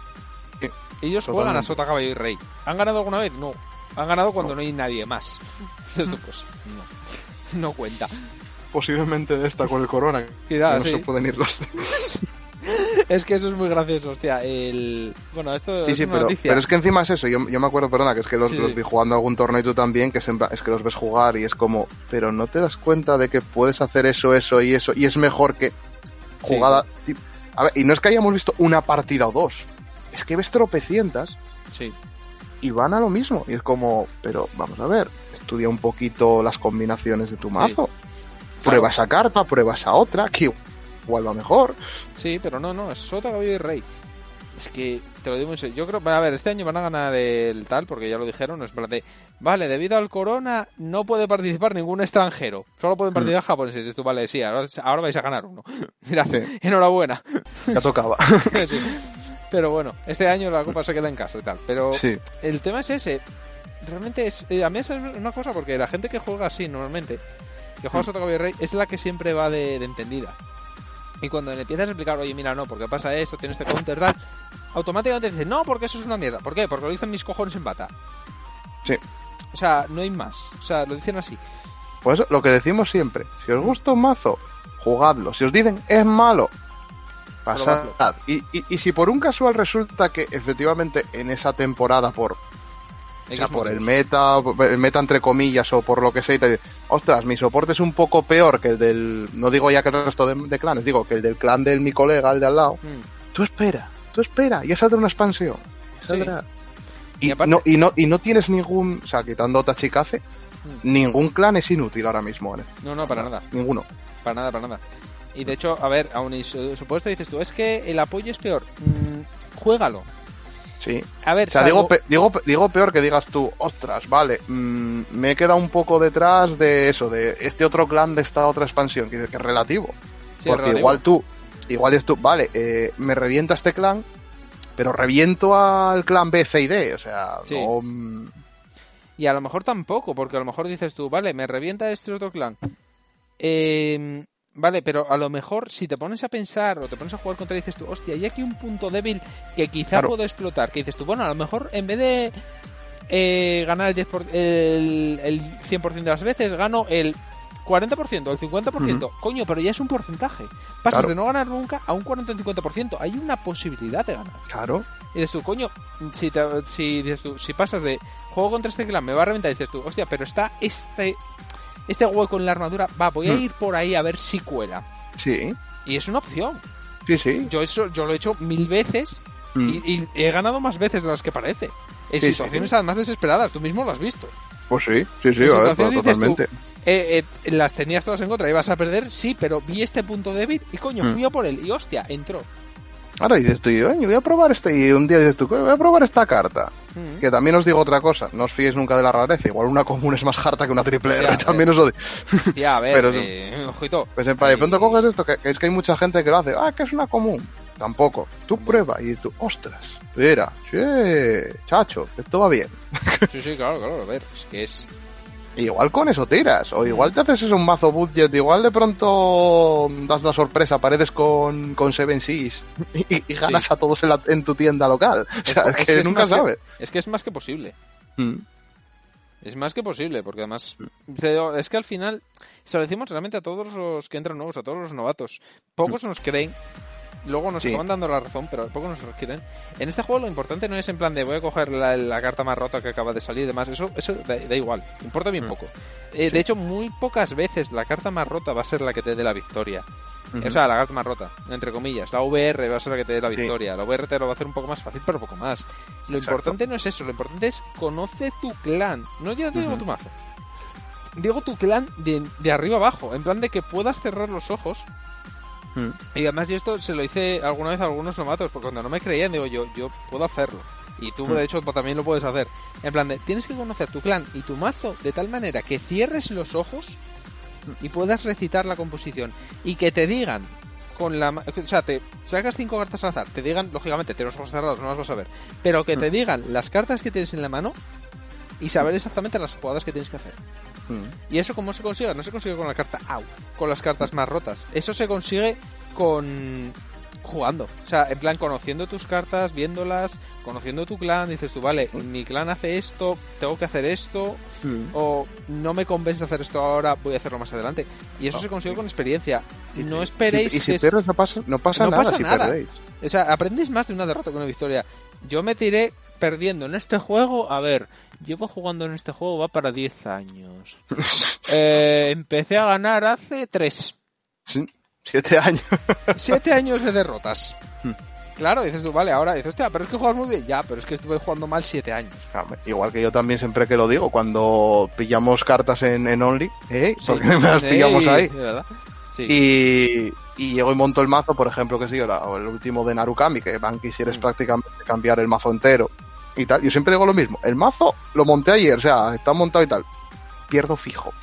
Ellos juegan a totalmente. Sota Caballo y Rey. ¿Han ganado alguna vez? No. Han ganado cuando no, hay nadie más. Entonces, pues, no. No cuenta. Posiblemente de esta con el corona, que no sí. se pueden ir los... Es que eso es muy gracioso, hostia. El... Bueno, esto Sí, es sí, una pero, noticia. pero es que encima es eso. Yo, yo me acuerdo, perdona, que es que los, Sí, los sí. vi jugando algún torneo y tú también, que es, en es que los ves jugar y es como, pero no te das cuenta de que puedes hacer eso, eso y eso, y es mejor que jugada. A ver, y no es que hayamos visto una partida o dos, es que ves tropecientas Sí. y van a lo mismo. Y es como, pero vamos a ver, estudia un poquito las combinaciones de tu mazo. Prueba esa carta, prueba esa otra, que va mejor. Sí, pero no, no, es Sota, Caballo y Rey. Es que, te lo digo en serio, yo creo, a ver, este año van a ganar el tal, porque ya lo dijeron, es plan de, vale, debido al corona no puede participar ningún extranjero, solo pueden participar japoneses. Y dices tú, vale, sí, ahora, ahora vais a ganar uno. Mirad, Sí. enhorabuena. Ya tocaba. Sí. Pero bueno, este año la copa se queda en casa y tal, pero sí. el tema es ese. Realmente es. eh, a mí es una cosa porque la gente que juega así normalmente, que juega Sota Caballo y Rey, es la que siempre va de, de entendida. Y cuando le empiezas a explicar, oye, mira, no, porque pasa esto, tiene este counter, tal, automáticamente dice, no, porque eso es una mierda. ¿Por qué? Porque lo dicen mis cojones en bata. Sí. O sea, no hay más. O sea, lo dicen así. Pues lo que decimos siempre, si os gusta un mazo, jugadlo. Si os dicen es malo, pasad. Y, y, y si por un casual resulta que efectivamente en esa temporada, por, o sea, por el meta, el meta entre comillas o por lo que sea, y te- ostras, mi soporte es un poco peor que el del, no digo ya que el resto de, de clanes, digo que el del clan de mi colega, el de al lado. Mm. Tú espera, tú espera, ya saldrá una expansión. saldrá. Y Y, aparte- no, y, no, y no tienes ningún, o sea, quitando Tachikaze, Mm. ningún clan es inútil ahora mismo. ¿eh? No, no, para nada. Ninguno. Para nada, para nada. Y de hecho, a ver, aún y su- supuesto dices tú, es que el apoyo es peor. Mm, juégalo. Sí. A ver, O sea, salvo- digo, digo, pe- digo peor que digas tú, ostras, vale, mm, me he quedado un poco detrás de eso, de este otro clan de esta otra expansión, que, que es relativo. Sí, Porque igual tú, igual es tú, vale, eh, me revienta este clan, pero reviento al clan B, C y D, o sea, Sí. no, mm, Y a lo mejor tampoco, porque a lo mejor dices tú, vale, me revienta este otro clan. Eh, vale, pero a lo mejor si te pones a pensar o te pones a jugar contra él, dices tú, hostia, hay aquí un punto débil que quizá Claro. puedo explotar. Que dices tú, bueno, a lo mejor en vez de eh, ganar el, 10 por- el, el 100% de las veces, gano el 40%, el 50%. Coño, pero ya es un porcentaje. Pasas Claro. de no ganar nunca a un 40 o 50%. Hay una posibilidad de ganar. claro, Y dices tú, coño, si, te- si, dices tú, si pasas de juego contra este clan, me va a reventar, dices tú, hostia, pero está este, este hueco en la armadura, va, voy a Hmm. ir por ahí a ver si cuela. sí, Y es una opción. sí, sí. Yo eso yo lo he hecho mil veces Mm. y, y he ganado más veces de las que parece. En Sí, situaciones sí. además desesperadas, tú mismo lo has visto. Pues sí, sí, sí, a ver, tú, totalmente. eh, eh, las tenías todas en contra, ibas a perder, sí, pero vi este punto débil y coño, Hmm. fui a por él y hostia, entró. Ahora dices tú, "Oye, voy a probar este, y un día dices tú, voy a probar esta carta. Mm. Que también os digo otra cosa, no os fiéis nunca de la rareza, igual una común es más harta que una triple R, Ya, también os lo digo. Tía, a ver, Pero- eh, ojito. Pues en- de pronto coges esto, que, que es que hay mucha gente que lo hace, ah, que es una común. Tampoco. Tú prueba y tú, ostras, mira, che, chacho, esto va bien. Sí, sí, claro, claro, a ver, es que es... Igual con eso tiras, o igual te haces un mazo budget, igual de pronto das la sorpresa, paredes con, con Seven Seas y, y ganas a todos en, la- en tu tienda local. O sea, es, que, es nunca más que- sabes. es que es más que posible. Mm. Es más que posible, porque además te- es que al final se lo decimos realmente a todos los que entran nuevos, a todos los novatos. Pocos nos creen, luego nos Sí. acaban dando la razón, pero pocos nos lo quieren. En este juego lo importante no es en plan de voy a coger la, la carta más rota que acaba de salir y demás, eso, eso da, da igual, importa bien Mm. poco. Eh, De hecho, muy pocas veces la carta más rota va a ser la que te dé la victoria. O sea, la carta más rota, entre comillas. La VR va a ser la que te dé la Sí. victoria. La VR te lo va a hacer un poco más fácil, pero poco más. Lo Exacto. importante no es eso, lo importante es conoce tu clan. No ya te digo tu mazo. Digo tu clan de, de arriba abajo, en plan de que puedas cerrar los ojos. Y además yo esto se lo hice alguna vez a algunos novatos, porque cuando no me creían digo yo, yo puedo hacerlo. Y tú Mm. de hecho también lo puedes hacer. En plan de, tienes que conocer tu clan y tu mazo de tal manera que cierres los ojos y puedas recitar la composición. Y que te digan con la o sea, te sacas cinco cartas al azar, te digan, lógicamente, tienes los ojos cerrados, no las vas a ver, pero que te digan las cartas que tienes en la mano y saber exactamente las jugadas que tienes que hacer. Mm. ¿Y eso cómo se consigue? No se consigue con la carta AU, con las cartas más rotas. Eso se consigue con jugando. O sea, en plan, conociendo tus cartas, viéndolas, conociendo tu clan, dices tú, vale, mi clan hace esto, tengo que hacer esto, Mm. o no me convence hacer esto ahora, voy a hacerlo más adelante. Y eso No. se consigue con experiencia. Y No si- esperéis Y si que es- pierdes no pasa, no pasa No nada pasa si nada. perdéis. O sea, aprendes más de una derrota que una victoria. Yo me tiré perdiendo en este juego. A ver, llevo jugando en este juego, va para 10 años. Eh, empecé a ganar hace 3. Sí, siete años. 7 años de derrotas. Hmm. Claro, dices tú, vale, ahora dices, hostia, pero es que juegas muy bien. Ya, pero es que estuve jugando mal 7 años. Hombre, Igual que yo también siempre que lo digo, cuando pillamos cartas en, en Only, ¿eh? Sí, porque las sí, pillamos ahí. de verdad. Sí. Y, y llego y monto el mazo, por ejemplo, que sí, o el último de Narukami, que van quisieres Mm. prácticamente cambiar el mazo entero y tal. Yo siempre digo lo mismo. El mazo lo monté ayer, o sea, está montado y tal. Pierdo fijo.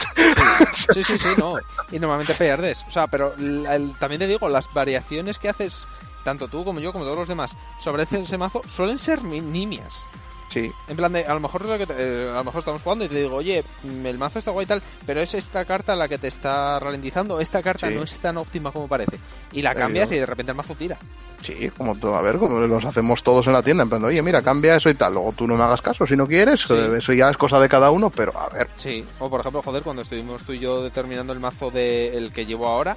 Sí, sí, sí, no. Y normalmente pierdes. O sea, pero el- también te digo, las variaciones que haces, tanto tú como yo, como todos los demás, sobre ese mazo, suelen ser mi- nimias. Sí, En plan de, a lo mejor lo que te- eh, a lo mejor estamos jugando y te digo, oye, mm, el mazo está guay y tal, pero es esta carta la que te está ralentizando, esta carta Sí. no es tan óptima como parece. Y la cambias y de repente el mazo tira. sí, como a ver, como los hacemos todos en la tienda, en plan, oye, mira, cambia eso y tal. Luego tú no me hagas caso si no quieres, Sí. eso ya es cosa de cada uno, pero a ver. Sí. O por ejemplo, joder, cuando estuvimos tú y yo determinando el mazo de el que llevo ahora,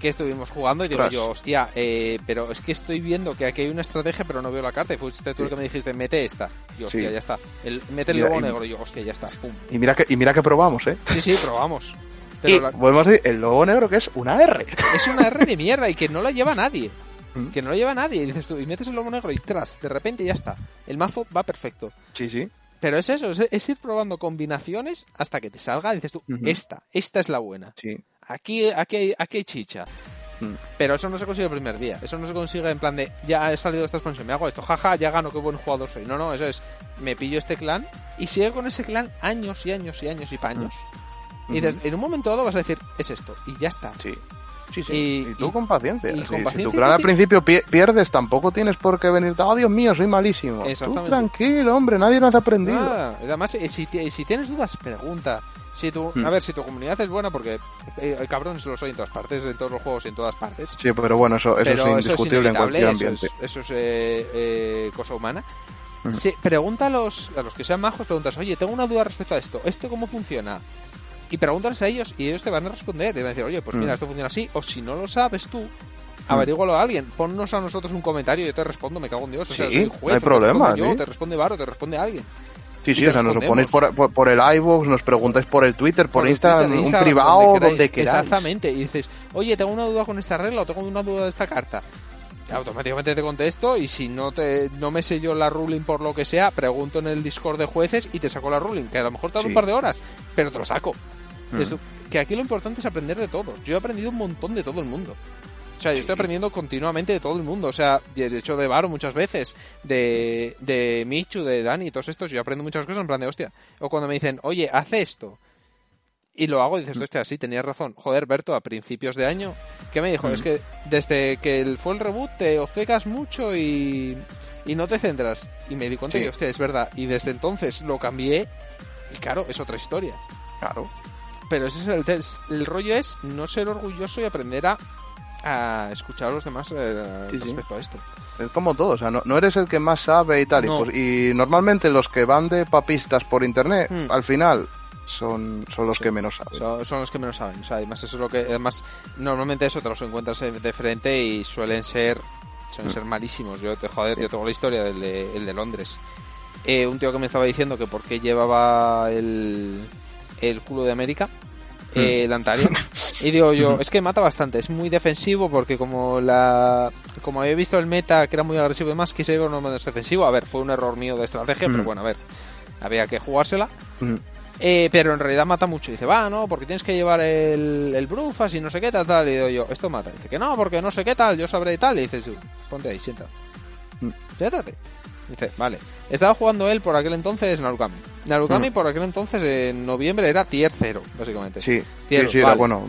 que estuvimos jugando y digo yo, hostia, eh, pero es que estoy viendo que aquí hay una estrategia pero no veo la carta y fuiste tú el que me dijiste, mete esta. Y yo, hostia, Sí. ya está. El, mete el lobo y- negro y yo, hostia, ya está. Pum. Y mira que, y mira que probamos, ¿eh? Sí, sí, probamos. y Pero la- volvemos a decir, el logo negro que es una R. es una R de mierda y que no la lleva nadie. Mm. Que no la lleva nadie. Y dices tú, y metes el lobo negro y tras, de repente ya está. El mazo va perfecto. Sí, sí. Pero es eso, es, ir probando combinaciones hasta que te salga y dices tú, esta, esta es la buena. Sí. Aquí, aquí, hay, aquí hay chicha. Mm. Pero eso no se consigue el primer día. Eso no se consigue en plan de, ya he salido de esta expansión, me hago esto, jaja, ya gano, qué buen jugador soy. No, no, eso es, me pillo este clan y sigue con ese clan años y años y años y paños. Y dices, en un momento dado vas a decir, es esto, y ya está. Sí. Sí, sí. Y- Y, tú y- con paciencia. y Sí, con si paciencia tu y clan al principio pi- pierdes, tampoco tienes por qué venirte. Oh, Dios mío, soy malísimo. Tú tranquilo, hombre, nadie nos ha aprendido. Nada. Además, eh, si tienes dudas, pregunta. Si tu, Hmm. A ver, si tu comunidad es buena, porque eh, cabrones lo soy en todas partes, en todos los juegos y en todas partes. Sí, pero bueno, eso, eso pero es indiscutible en inevitable, cualquier eso ambiente. es- Eso es, eh, eh, cosa humana. Mm. Pregunta a los, a los que sean majos, preguntas, oye, tengo una duda respecto a esto, ¿esto cómo funciona? Y pregúntales a ellos y ellos te van a responder. Te van a decir, oye, pues mira, Mm. esto funciona así. O si no lo sabes tú, averígualo a alguien. Ponnos a nosotros un comentario y yo te respondo, me cago en Dios. O sea, Sí, soy no juez, hay o te problema, respondo Yo, sí. te responde Varo, te responde alguien. Sí, sí, o sea, nos lo ponéis por, por, por el iVoox, nos preguntáis por el Twitter, por, Instagram, Twitter, un privado, donde queráis. Exactamente. Y dices, oye, tengo una duda con esta regla o tengo una duda de esta carta. Y automáticamente te contesto y si no te no me sé yo la ruling por lo que sea, pregunto en el Discord de jueces y te saco la ruling, que a lo mejor tarda Sí. un par de horas, pero te lo saco. Mm. Que aquí lo importante es aprender de todos. Yo he aprendido un montón de todo el mundo. O sea, yo estoy aprendiendo continuamente de todo el mundo. O sea, de hecho de Varo muchas veces, de, de Michu, de Dani, todos estos, yo aprendo muchas cosas en plan de hostia. O cuando me dicen, oye, haz esto. Y lo hago y dices, hostia, sí, tenías razón. Joder, Berto, a principios de año, ¿qué me dijo? Es que desde que el- fue el reboot te ofecas mucho y, y no te centras. Y me di cuenta Sí. que, hostia, es verdad. Y desde entonces lo cambié y claro, es otra historia. Claro. Pero ese es el, tes- el rollo es no ser orgulloso y aprender a, a escuchar a los demás eh, Sí, sí. respecto a esto. Es como todo, o sea, no, no eres el que más sabe y tal. No. Y, pues- y normalmente los que van de papistas por internet, Hmm. al final, son, son los que menos saben. Son, son los que menos saben. O sea, además eso es lo que además normalmente eso te los encuentras de frente y suelen ser suelen ser malísimos. Yo te joder, yo tengo la historia del de, el de Londres. Eh, un tío que me estaba diciendo que por qué llevaba el el culo de América eh, el Antario. Y digo yo, es que mata bastante, es muy defensivo porque como la como había visto el meta que era muy agresivo y demás, quise ir con uno menos defensivo. A ver, fue un error mío de estrategia, pero Mm. bueno, a ver, había que jugársela. Mm. Eh, pero en realidad mata mucho. Dice, va, no, porque tienes que llevar el, el Brufas y no sé qué tal, tal. Y digo yo, esto mata. Dice que no, porque no sé qué tal, yo sabré y tal. Y dices ponte ahí, sienta. Mm. Siéntate. Dice, vale. Estaba jugando él por aquel entonces Narukami. Narukami Mm. por aquel entonces en noviembre era tier 0, básicamente. Sí, Cielo, sí, sí, era vale. bueno.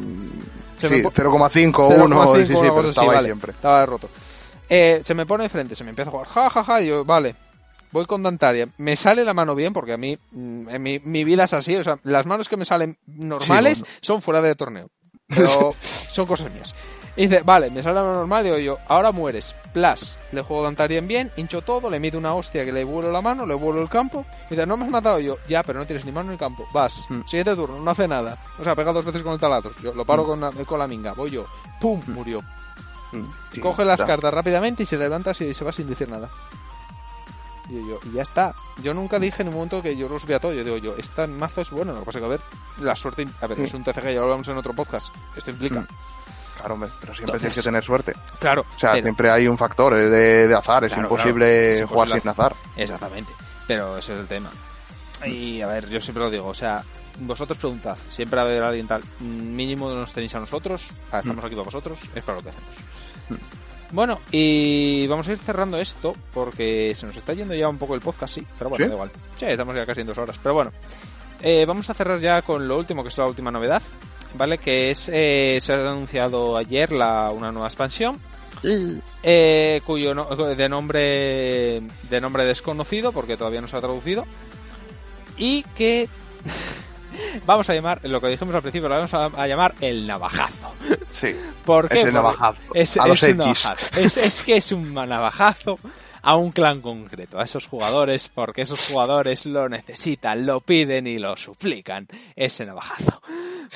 Se sí, me po- 0,5, 1, 0,5, sí, sí, pero estaba ahí vale. siempre. Estaba roto. Eh, se me pone de frente, se me empieza a jugar. Ja, ja, ja. Y yo, vale. Voy con Dantaria. Me sale la mano bien porque a mí, mm, en mi, mi vida es así. O sea, las manos que me salen normales Sí, bueno. son fuera de torneo. Pero son cosas mías. Y dice, vale, me sale mano normal. Digo yo, ahora mueres. Plus, le juego Dantarien bien, hincho todo, le mido una hostia que le vuelo la mano, le vuelo el campo. Y dice, no me has matado yo. Ya, pero no tienes ni mano ni campo. Vas. Mm. Siguiente turno, no hace nada. O sea, pega dos veces con el taladro. Yo lo paro con, la, con la minga. Voy yo. ¡Pum! Murió. Mm, sí, Coge las cartas rápidamente y se levanta y se va sin decir nada. Y yo, y ya está. Yo nunca dije en un momento que yo lo subía todo. Yo digo, yo, este mazo es bueno. Lo que pasa que, a ver, la suerte. A ver, Sí. es un TCG, ya lo hablamos en otro podcast. Esto implica. Mm. Claro, hombre, pero siempre Entonces- tienes que tener suerte. Claro. O sea, pero- siempre hay un factor eh, de, de azar, es Claro, imposible claro, jugar sin azar. Exactamente. Pero ese es el tema. Y a ver, yo siempre lo digo, o sea, vosotros preguntad, siempre va a haber alguien tal, mm, mínimo nos tenéis a nosotros, ah, estamos aquí para vosotros, es para lo que hacemos. Bueno, y vamos a ir cerrando esto porque se nos está yendo ya un poco el podcast, sí, pero bueno, ¿Sí? da igual. Sí, estamos ya casi en dos horas, pero bueno. Eh, vamos a cerrar ya con lo último, que es la última novedad, ¿vale? Que es, eh, se ha anunciado ayer la, una nueva expansión, eh, cuyo no- de nombre de nombre desconocido porque todavía no se ha traducido y que vamos a llamar lo que dijimos al principio lo vamos a, a llamar el navajazo Sí, ¿por qué? ese Porque navajazo. es, a los es un X. navajazo. Es, es que es un navajazo a un clan concreto, a esos jugadores, porque esos jugadores lo necesitan, lo piden y lo suplican. Ese navajazo.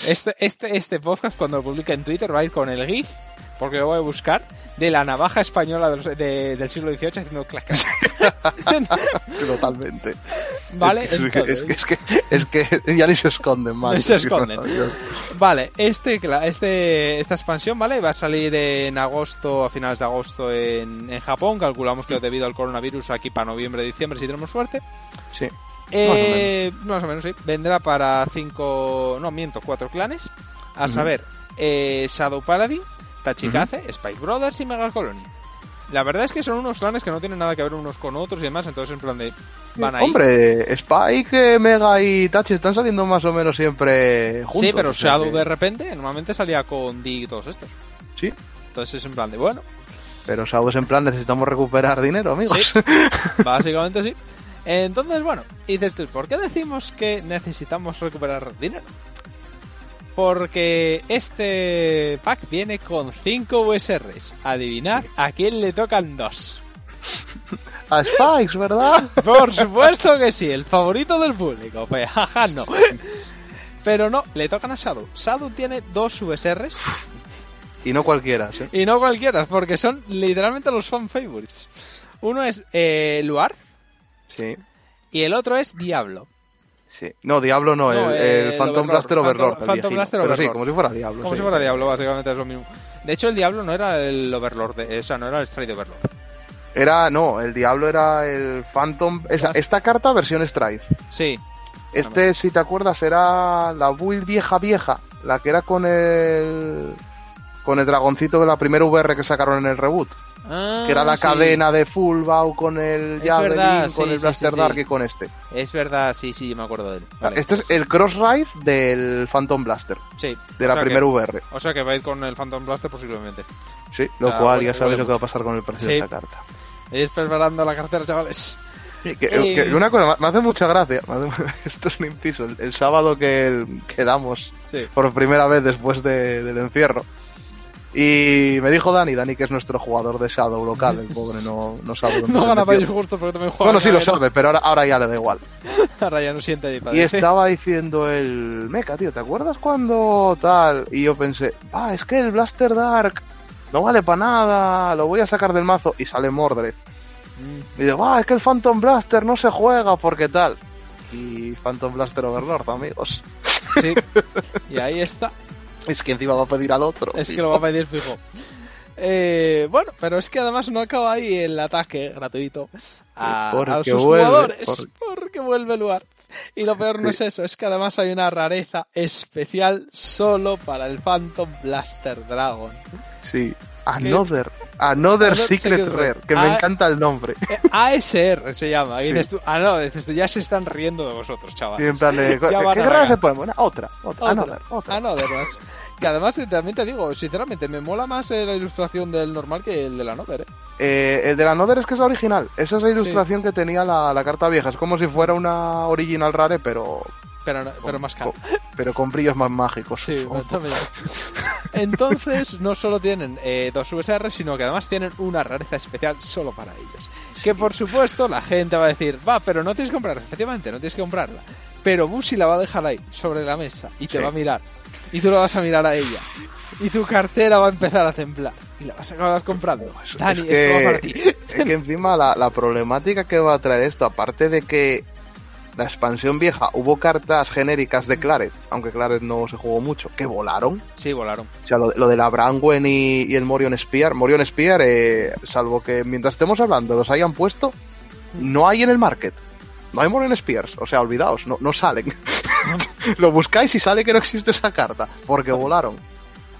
Este, este, este podcast, cuando lo publique en Twitter, va a ir con el GIF, porque lo voy a buscar, de la navaja española de los- de- del siglo XVIII haciendo clac. Totalmente. ¿Vale? Es que, es, que, es, que, es que ya ni se esconden más. No se esconden. Vale, este, este, esta expansión, ¿vale? Va a salir en agosto, a finales de agosto en, en Japón. Calculamos que debido al coronavirus aquí para noviembre, diciembre, si tenemos suerte. Sí. Eh, más, o menos. sí. Vendrá para cinco, no miento, cuatro clanes. A saber, eh, Shadow Paladin, Tachikaze, Spike Brothers y Mega Colony. La verdad es que son unos clanes que no tienen nada que ver unos con otros y demás, entonces en plan de... Van ahí. Hombre, Spike, eh, Mega y Tachi están saliendo más o menos siempre juntos. sí, pero o sea Shadow que- de repente normalmente salía con Dig y todos estos. Sí, Entonces es en plan de, bueno, pero Shadow es en plan, necesitamos recuperar dinero, amigos. Sí. básicamente sí. Entonces, bueno, y dices tú, ¿por qué decimos que necesitamos recuperar dinero? Porque este pack viene con 5 USRs. Adivinar a quién le tocan dos. A Spikes, ¿verdad? Por supuesto que sí, el favorito del público. Pues, jaja, no. Pero no, le tocan a Shadow. Shadow tiene dos USRs y no cualquiera, ¿sí? y no cualquiera, porque son literalmente los fan favorites. Uno es eh, Luar Sí. y el otro es Diablo. Sí. No, Diablo no, No, el, el el Phantom Overlord. Blaster Overlord. Phantom- el Phantom viejito. Blaster Pero sí, como si fuera Diablo. Como sí. si fuera Diablo, básicamente es lo mismo. De hecho, el Diablo no era el Overlord, de, o sea, no era el Stride Overlord. Era, no, el Diablo era el Phantom. esa- esta carta, versión Stride. Sí, Este, si te acuerdas, era la build vieja vieja, la que era con el. Con el dragoncito de la primera VR que sacaron en el reboot. Ah, que era la sí. cadena de Full Bow con el Javelin, verdad, con el sí, Blaster Dark y con este. Es verdad, sí, sí, yo me acuerdo de él. Vale. Este es el Cross Ride del Phantom Blaster, Sí. de la primera que- VR. O sea que va a ir con el Phantom Blaster posiblemente. Sí, lo Ah, cual ya sabéis lo que va a pasar con el precio de esta carta. Ir preparando la cartera, chavales. Que- Eh. que una cosa, me hace mucha gracia, hace- esto es un inciso, el, el sábado que quedamos por primera vez después de- del encierro. Y me dijo Dani, Dani que es nuestro jugador de Shadow local, el pobre no, no sabe dónde No gana país justo porque también juega. Bueno, sí lo sabe, pero ahora, ahora ya le da igual. Ahora ya no siente Y estaba diciendo el mecha, tío, ¿te acuerdas cuando tal? Y yo pensé, ah, es que el Blaster Dark no vale para nada, lo voy a sacar del mazo y sale Mordred. Mm. Y digo, ah, es que el Phantom Blaster no se juega porque tal. Y Phantom Blaster Overlord, amigos. Sí. Y ahí está. Es que encima va a pedir al otro. Es que lo va a pedir fijo. Eh, bueno, pero es que además no acaba ahí el ataque gratuito a, Porque a sus vuelve, jugadores. Porque vuelve el lugar. Y lo peor no es eso, es que además hay una rareza especial solo para el Phantom Blaster Dragon. Sí. Another. Another Secret, Secret Rare. Que me encanta el nombre. Eh, ASR se llama. Y Sí. dices tú, ah, no, dices tú, ya se están riendo de vosotros, chaval. Plan de, ¿qué rara podemos? Otra, otra. Otra. Another, otra. Another más. Que además eh, también te digo, sinceramente, me mola más eh, la ilustración del normal que el de la Another, ¿eh? Eh, el de la Another es que es la original. Esa es la ilustración que tenía la, la carta vieja. Es como si fuera una original rare, pero, Pero, no- pero más caro. con- pero con brillos más mágicos. Sí, también. Entonces, no solo tienen eh, dos USR, sino que además tienen una rareza especial solo para ellos. Que por supuesto la gente va a decir, va, pero no tienes que comprarla. Efectivamente, no tienes que comprarla. Pero Busi la va a dejar ahí, sobre la mesa, y te Sí. va a mirar. Y tú la vas a mirar a ella. Y tu cartera va a empezar a temblar. Y la vas a acabar comprando. Dani, es esto va que, para ti. es que encima la, la problemática que va a traer esto, aparte de que la expansión vieja hubo cartas genéricas de Claret, aunque Claret no se jugó mucho, que volaron. Sí, volaron. O sea, lo, de- lo de la Brangwen y, y el Morion Spear. Morion Spear, eh, salvo que mientras estemos hablando los hayan puesto, no hay en el market. No hay Morion Spears. O sea, olvidaos, no, no salen. lo buscáis y sale que no existe esa carta, porque volaron.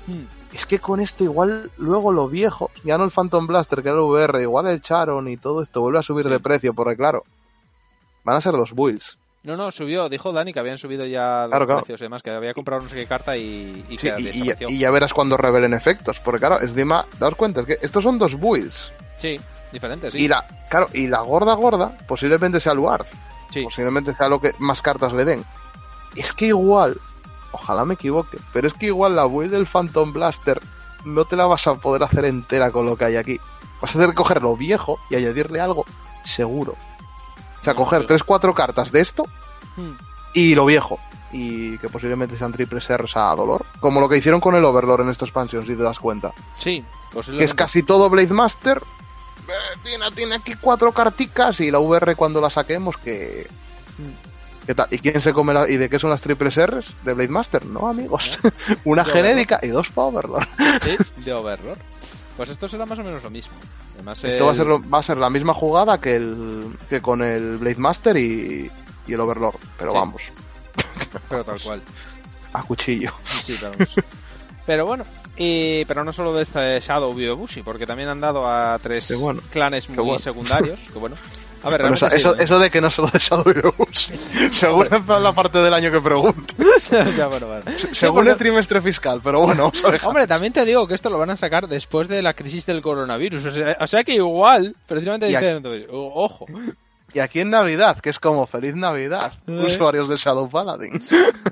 Hmm. Es que con esto igual luego lo viejo, ya no el Phantom Blaster que era el VR, igual el Charon y todo esto vuelve a subir de precio, porque claro, van a ser dos builds. No, no, subió. Dijo Dani que habían subido ya los Claro, claro. precios y demás, que había comprado no sé qué carta y, y Sí, que y, y- desapareció. y ya verás cuando revelen efectos, porque claro, encima, daos cuenta, es que estos son dos builds. Sí, diferente, sí. Y la, claro, y la gorda gorda posiblemente sea Luard. Sí. Posiblemente sea lo que más cartas le den. Es que igual, ojalá me equivoque, pero es que igual la build del Phantom Blaster no te la vas a poder hacer entera con lo que hay aquí. Vas a tener que coger lo viejo y añadirle algo seguro. O sea, coger sí. 3-4 cartas de esto Hmm. y lo viejo. Y que posiblemente sean triples R's a dolor. Como lo que hicieron con el Overlord en esta expansión, si te das cuenta. Sí, Que posiblemente. es casi todo Blade Master. Eh, Tiene, tiene aquí cuatro carticas y la VR cuando la saquemos que... ¿Qué tal? ¿Y quién se come la... ¿Y de qué son las triples R's? ¿De Blade Master? No, amigos. Una genérica y dos para Overlord. Sí, de Overlord. Pues esto será más o menos lo mismo. Además, Esto va a, ser, lo- va a ser la misma jugada que, el, que con el Blade Master y, y el Overlord. Pero Sí. vamos, Pero tal cual. a cuchillo. Sí, pero vamos. Pero bueno, Y, pero no solo de este Shadow vive Bushi, porque también han dado a tres bueno. clanes muy bueno. secundarios. Que bueno. A ver, Bueno, eso, sí, eso, eso de que no solo de Shadow Heroes. según la parte del año que pregunto. Ya, bueno, bueno. Según porque- el trimestre fiscal, pero bueno, vamos a dejar. Hombre, también te digo que esto lo van a sacar después de la crisis del coronavirus. O sea, o sea que igual, precisamente dicen, "O- ojo. Y aquí en Navidad, que es como Feliz Navidad, Eh. usuarios de Shadow Paladin.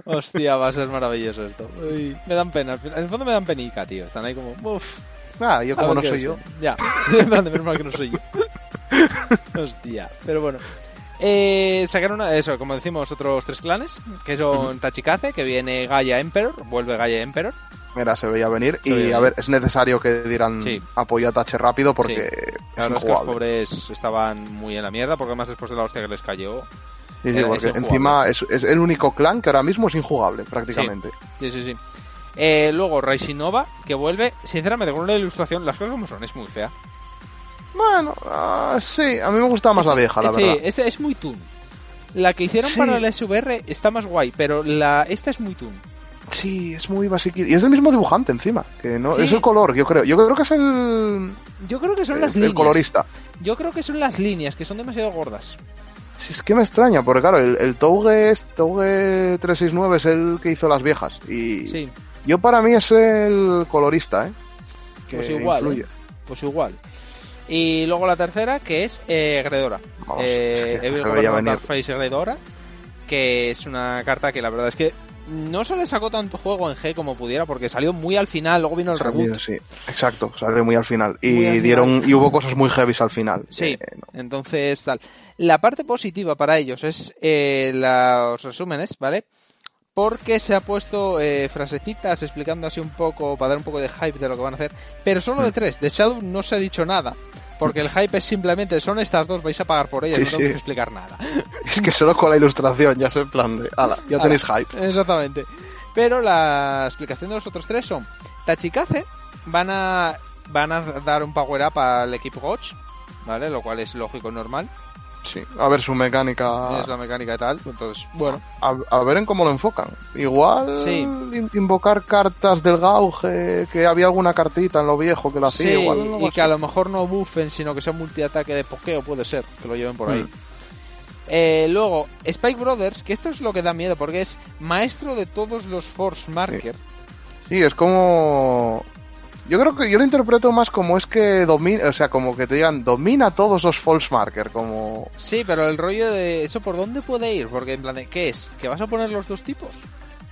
Hostia, va a ser maravilloso esto. Uy, me dan pena. En el fondo me dan penica, tío. Están ahí como, uff. Ah, yo como no soy yo. Ya, de menos mal que no soy yo. Hostia, pero bueno. Eh, sacaron una- eso, como decimos, otros tres clanes, que son Tachikaze, que viene Gaia Emperor, vuelve Gaia Emperor. Mira, se veía venir. Se y veía a venir. ver, es necesario que dieran Sí. apoyo a Tache rápido porque es verdad es que los pobres estaban muy en la mierda, porque además después de la hostia que les cayó. Sí, sí, es porque injugable. encima es, es el único clan que ahora mismo es injugable, prácticamente. Sí, sí, sí. Eh, luego Rising Nova, que vuelve, sinceramente, con una ilustración, las cosas como son, es muy fea. Bueno, ah, sí, a mí me gusta más la vieja, la sí, verdad. es, es muy toon. La que hicieron Sí. para el SVR está más guay, pero la esta es muy toon. Sí, es muy basiquita. Y es del mismo dibujante encima, que no Sí. es el color, yo creo. Yo creo que es el, Yo creo que son el, las el líneas. colorista. Yo creo que son las líneas, que son demasiado gordas. Si es que me extraña, porque claro, el, el Touge, es- Touge 369 es el que hizo las viejas. Y Sí, yo para mí es el colorista, ¿eh? Que Pues igual, influye. ¿eh? pues igual. Y luego la tercera, que es eh, Gredora. Vamos, eh, es que venir. Darkface Gredora, que es una carta que la verdad es que no se le sacó tanto juego en G como pudiera, porque salió muy al final, luego vino el Salió, reboot. Sí, exacto, salió muy al final. Y Muy al final. dieron y hubo cosas muy heavies al final. Sí, Eh, no. entonces tal. La parte positiva para ellos es eh, los resúmenes, ¿vale? Porque se ha puesto eh, frasecitas explicando así un poco, para dar un poco de hype de lo que van a hacer, pero solo Mm. de tres. De Shadow no se ha dicho nada, porque el hype es simplemente, son estas dos, vais a pagar por ellas, Sí, no tenemos sí. que explicar nada. Es que solo con la ilustración ya se en plan de, ala, ya Ala, tenéis hype. Exactamente. Pero la explicación de los otros tres son Tachikaze van a van a dar un power up al equipo Gotch, ¿vale? Lo cual es lógico y normal. Sí, a ver su mecánica. Es la mecánica y tal. Entonces, bueno, A, a ver en cómo lo enfocan. Igual Sí. in- invocar cartas del gauge, que había alguna cartita en lo viejo que lo hacía. sí, igual y así. que a lo mejor no buffen, sino que sea multiataque de pokeo, puede ser, que lo lleven por ahí. Mm. Eh, luego, Spike Brothers, que esto es lo que da miedo, porque es maestro de todos los Force Marker. Sí, es como. Yo creo que yo lo interpreto más como es que domina, o sea, como que te digan, domina todos los false marker, como. Sí, pero el rollo de eso, ¿por dónde puede ir? Porque en plan, de, ¿qué es? ¿Que vas a poner los dos tipos?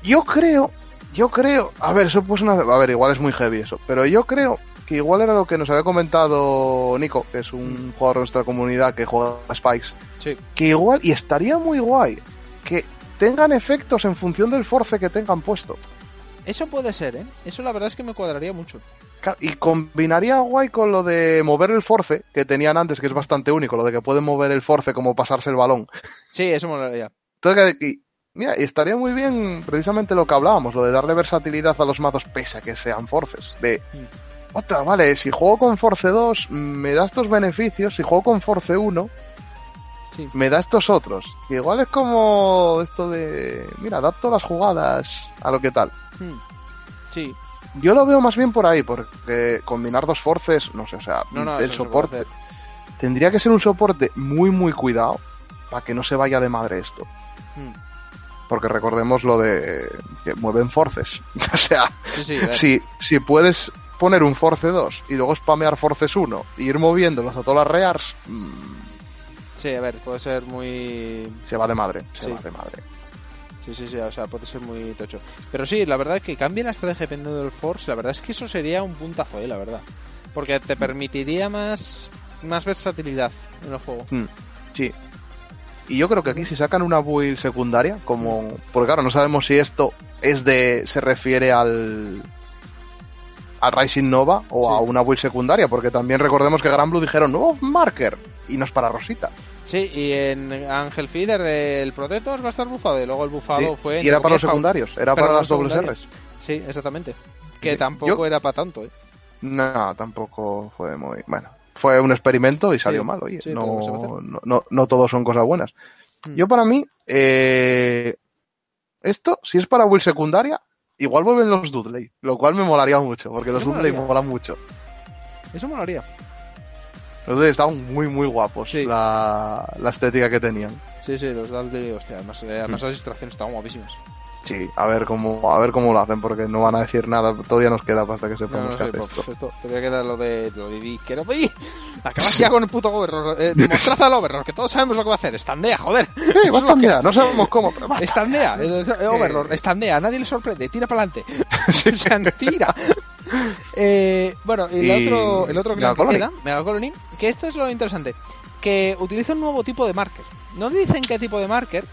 Yo creo, yo creo, a ver, eso pues una, a ver, igual es muy heavy eso, pero yo creo que igual era lo que nos había comentado Nico, que es un jugador de nuestra comunidad que juega a Spikes, Sí. que igual, y estaría muy guay, que tengan efectos en función del force que tengan puesto. Eso puede ser, ¿eh? Eso la verdad es que me cuadraría mucho. Claro, Y combinaría guay con lo de mover el force que tenían antes, que es bastante único, lo de que pueden mover el force como pasarse el balón. Sí, eso molaría. Entonces, y- mira, y estaría muy bien precisamente lo que hablábamos, lo de darle versatilidad a los mazos pese a que sean forces. De, otra, vale, si juego con Force 2 me da estos beneficios, si juego con Force 1 Sí. me da estos otros. Igual es como esto de, mira, adapto las jugadas a lo que tal. Hmm. Sí. Yo lo veo más bien por ahí, porque combinar dos forces, no sé, o sea, No, no, el soporte tendría que ser un soporte muy, muy cuidado para que no se vaya de madre esto. Hmm. Porque recordemos lo de que mueven forces. o sea, Sí, sí, si, si puedes poner un Force 2 y luego spamear Forces 1 y ir moviéndolos a todas las rears, mm, Sí, a ver, puede ser muy... se va de madre. Se Sí. va de madre. Sí, sí, sí, o sea, puede ser muy tocho. Pero sí, la verdad es que cambie la estrategia dependiendo del Force, la verdad es que eso sería un puntazo, ¿eh? La verdad. Porque te permitiría más, más versatilidad en el juego. Mm, sí. Y yo creo que aquí si sacan una build secundaria, como. Porque claro, no sabemos si esto es de. se refiere al. al Rising Nova o a una build secundaria, porque también recordemos que Gran Blue dijeron nuevo marker y no es para Rosita. Sí, y en Ángel Feeder del Protector va a estar bufado y luego el bufado Sí, fue... y era para los secundarios, era para las dobles. R's. Sí, exactamente. Que Sí. tampoco Yo- era para tanto, ¿eh? No, tampoco fue muy. Bueno, fue un experimento y salió Sí, mal, oye. no, no, no, no todos son cosas buenas. Mm. Yo, para mí, eh, esto, si es para build secundaria, igual vuelven los Dudley, lo cual me molaría mucho, porque los Dudley molaría. molan mucho. Eso haría. Los Dudley estaban muy, muy guapos, Sí. la, la estética que tenían. Sí, sí, los Dudley, hostia, además, eh, además las ilustraciones estaban guapísimas. Sí, a ver cómo, a ver cómo lo hacen, porque no van a decir nada, todavía nos queda hasta que No, sepamos no qué sé, hace pues, esto. esto. Te voy a quedar lo de lo de que no vi. Acabas ya con el puto overlord. Eh, demostrad al overlord, que todos sabemos lo que va a hacer. Estandea, joder. Sí, lo que- ya, no sabemos cómo, pero basta. Estandea, eh, overlord, estandea, nadie le sorprende, tira para adelante. sea, tira. Eh, bueno, el Y otro, el otro que Mega Colony. queda, Mega Colony, que esto es lo interesante, que utiliza un nuevo tipo de marker. No dicen qué tipo de marker,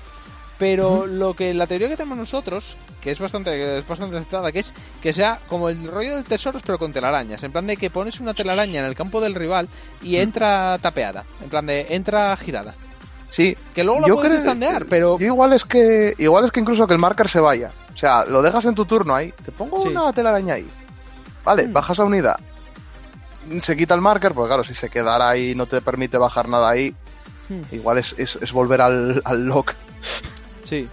pero lo que la teoría que tenemos nosotros, que es bastante, es bastante aceptada, que es que sea como el rollo del tesoros pero con telarañas, en plan de que pones una telaraña en el campo del rival y entra tapeada, en plan de entra girada. Sí. Que luego la Yo puedes estandear, pero Yo igual es que igual es que incluso que el marker se vaya. O sea, lo dejas en tu turno ahí, te pongo Sí. una telaraña ahí. Vale, Mm. bajas a unidad. Se quita el marker, porque claro, si se quedara ahí y no te permite bajar nada ahí, Hmm. igual es, es, es volver al, al lock. Sí,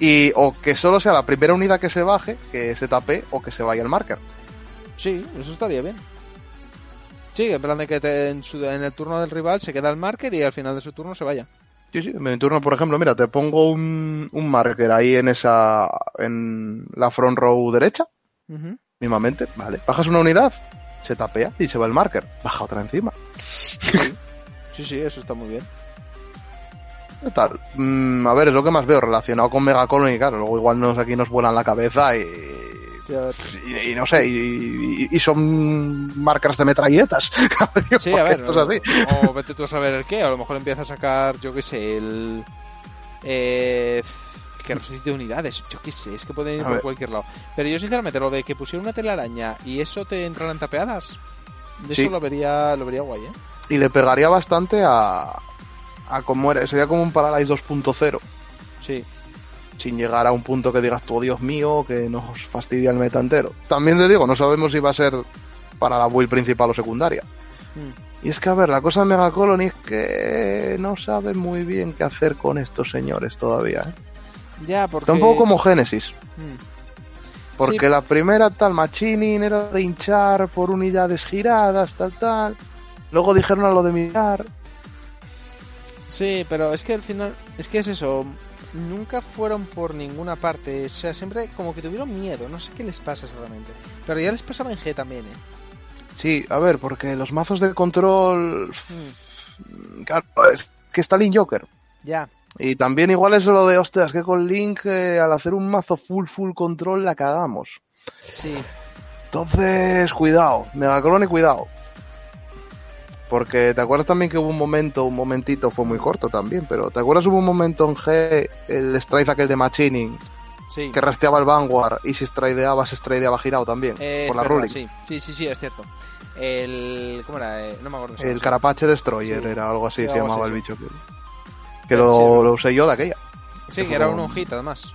Y o que solo sea la primera unidad que se baje, que se tape, o que se vaya el marker. Sí, eso estaría bien. Sí, en plan de que te- en, su- en el turno del rival se queda el marker y al final de su turno se vaya. Sí, sí, en mi turno, por ejemplo, mira, te pongo un, un marker ahí en esa, en la front row derecha, Ujú. mismamente, vale. Bajas una unidad, se tapea y se va el marker. Baja otra encima. Sí, sí, eso está muy bien. ¿Qué tal? Mm, a ver, es lo que más veo relacionado con Mega Colony, claro, luego igual nos aquí nos vuelan la cabeza y, ver. y, y no sé, y, y- y son marcas de metralletas. Sí, a ver. esto es así. O vete tú a saber el qué. A lo mejor empieza a sacar, yo qué sé, el. Eh, que resucite unidades. Yo qué sé, es que pueden ir A por ver. cualquier lado. Pero yo, sinceramente, lo de que pusiera una telaraña y eso te entraran tapeadas, de Sí. eso lo vería, lo vería guay, ¿eh? Y le pegaría bastante a, a como era, sería como un Paralyze 2.0. Sí. sin llegar a un punto que digas tú, "Oh, Dios mío, que nos fastidia el meta entero. También te digo, no sabemos si va a ser para la build principal o secundaria. Mm. Y es que, a ver, la cosa de Mega Colony es que no sabe muy bien qué hacer con estos señores todavía. ¿eh? Ya, porque. Está un poco como Génesis. Mm. Porque Sí. la primera tal Machining era de hinchar por unidades giradas, tal, tal. Luego dijeron a lo de mirar. Sí, pero es que al final, es que es eso, nunca fueron por ninguna parte, o sea, siempre como que tuvieron miedo, no sé qué les pasa exactamente. Pero ya les pasaba en G también, ¿eh? Sí, a ver, porque los mazos de control. Claro, es que está Link Joker. Ya, Y también igual es lo de, ostras, que con Link eh, al hacer un mazo full full control la cagamos. sí, Entonces, cuidado, Megaclone, cuidado. Porque te acuerdas también que hubo un momento, un momentito, fue muy corto también, pero ¿te acuerdas hubo un momento en G, el strike aquel de Machining, sí. que rasteaba el Vanguard y si strideaba, se strideaba girado también, Eh, por la verdad, ruling? sí, sí, sí, sí, es cierto. El, ¿cómo era? Eh, no me acuerdo. El. Carapache Destroyer Sí. era algo así, Sí, se llamaba el bicho que, lo, usé yo de aquella. Sí, que que era un- hojita además.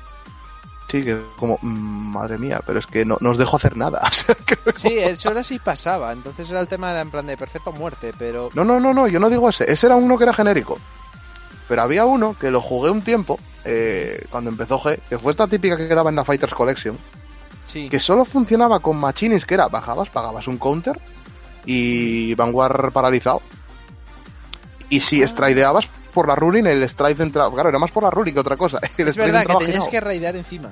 Sí, que como, mm, madre mía, pero es que no nos dejó hacer nada. O sea, que- Sí, eso era sí pasaba, entonces era el tema de, en plan de perfecto o muerte, pero... No, no, no, no, yo no digo ese. Ese era uno que era genérico. Pero había uno que lo jugué un tiempo, eh, cuando empezó G, que fue esta típica que quedaba en la Fighters Collection, Sí, que solo funcionaba con machines, que era, bajabas, pagabas un counter y Vanguard paralizado. Y si Ah. strideabas por la ruling, el stride entraba... Claro, era más por la ruling que otra cosa. El es verdad que tenías que raidear encima.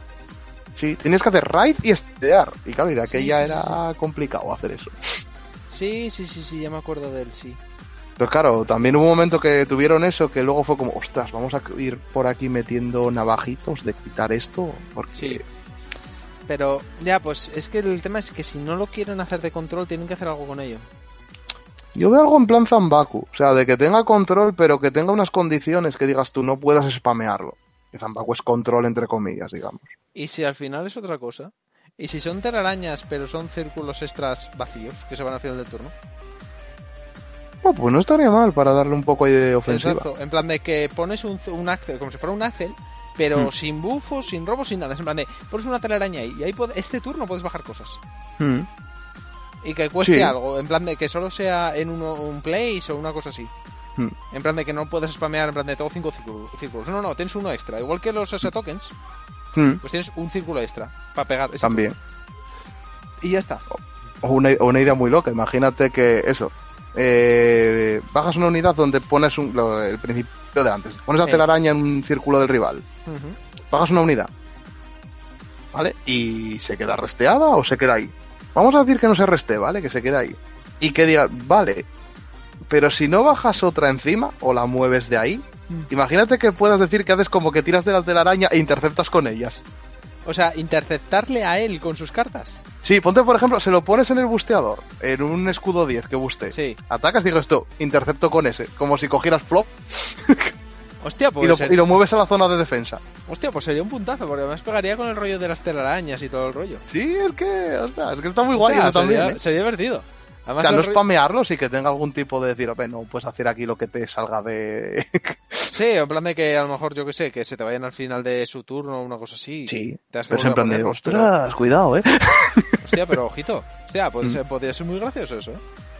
Sí, tenías que hacer raid y stridear. Y claro, y de aquella sí, era complicado hacer eso. Sí, sí, sí, sí, ya me acuerdo de él, sí. Pues claro, también hubo un momento que tuvieron eso que luego fue como, ostras, vamos a ir por aquí metiendo navajitos de quitar esto, porque Sí. Pero ya, pues es que el tema es que si no lo quieren hacer de control, tienen que hacer algo con ello. Yo veo algo en plan Zambaku, o sea, de que tenga control, pero que tenga unas condiciones que digas tú no puedas spamearlo. Que Zambaku es control entre comillas, digamos. Y si al final es otra cosa, y si son telarañas, pero son círculos extras vacíos que se van al final del turno. Oh, pues no estaría mal para darle un poco ahí de ofensiva. Exacto, en plan de que pones un, un Axel, como si fuera un Axel, pero Hmm. sin buffos, sin robos, sin nada. Es en plan de, pones una telaraña ahí, y ahí este turno puedes bajar cosas. Mm. Y que cueste Sí. algo, en plan de que solo sea en uno, un place o una cosa así. Mm. En plan de que no puedes spamear en plan de todo cinco círculos. No, no, tienes uno extra. Igual que los S tokens. Mm, pues tienes un círculo extra para pegar. ese también. Y ya está. O una, o una idea muy loca. Imagínate que eso. eh, bajas una unidad donde pones un, lo- el principio de antes. Pones la Sí. telaraña en un círculo del rival. Ujú. Bajas una unidad. ¿Vale? Y se queda resteada o se queda ahí. Vamos a decir que no se reste, ¿vale? Que se queda ahí. Y que diga, vale. Pero si no bajas otra encima o la mueves de ahí, imagínate que puedas decir que haces como que tiras de la telaraña e interceptas con ellas. O sea, interceptarle a él con sus cartas. Sí, ponte por ejemplo, se lo pones en el busteador, en un escudo 10 que buste. Sí. Atacas, digo esto, intercepto con ese, como si cogieras flop Hostia, y pues, lo, ser- y lo mueves a la zona de defensa. Hostia, pues sería un puntazo, porque además pegaría con el rollo de las telarañas y todo el rollo. Sí, es que, ostras, es que está muy guay Hostia, eso también. sería, ¿eh? sería divertido. O Además, sea, el no spamearlos y que tenga algún tipo de decir, "Ope, no puedes hacer aquí lo que te salga de. Sí, en plan de que a lo mejor, yo que sé, que se te vayan al final de su turno o una cosa así. sí, Te que pero en plan de, ponerlos, pero- ostras, cuidado, eh. Hostia, pero ojito. Hostia, puede Mm. ser- podría ser muy gracioso eso, ¿eh?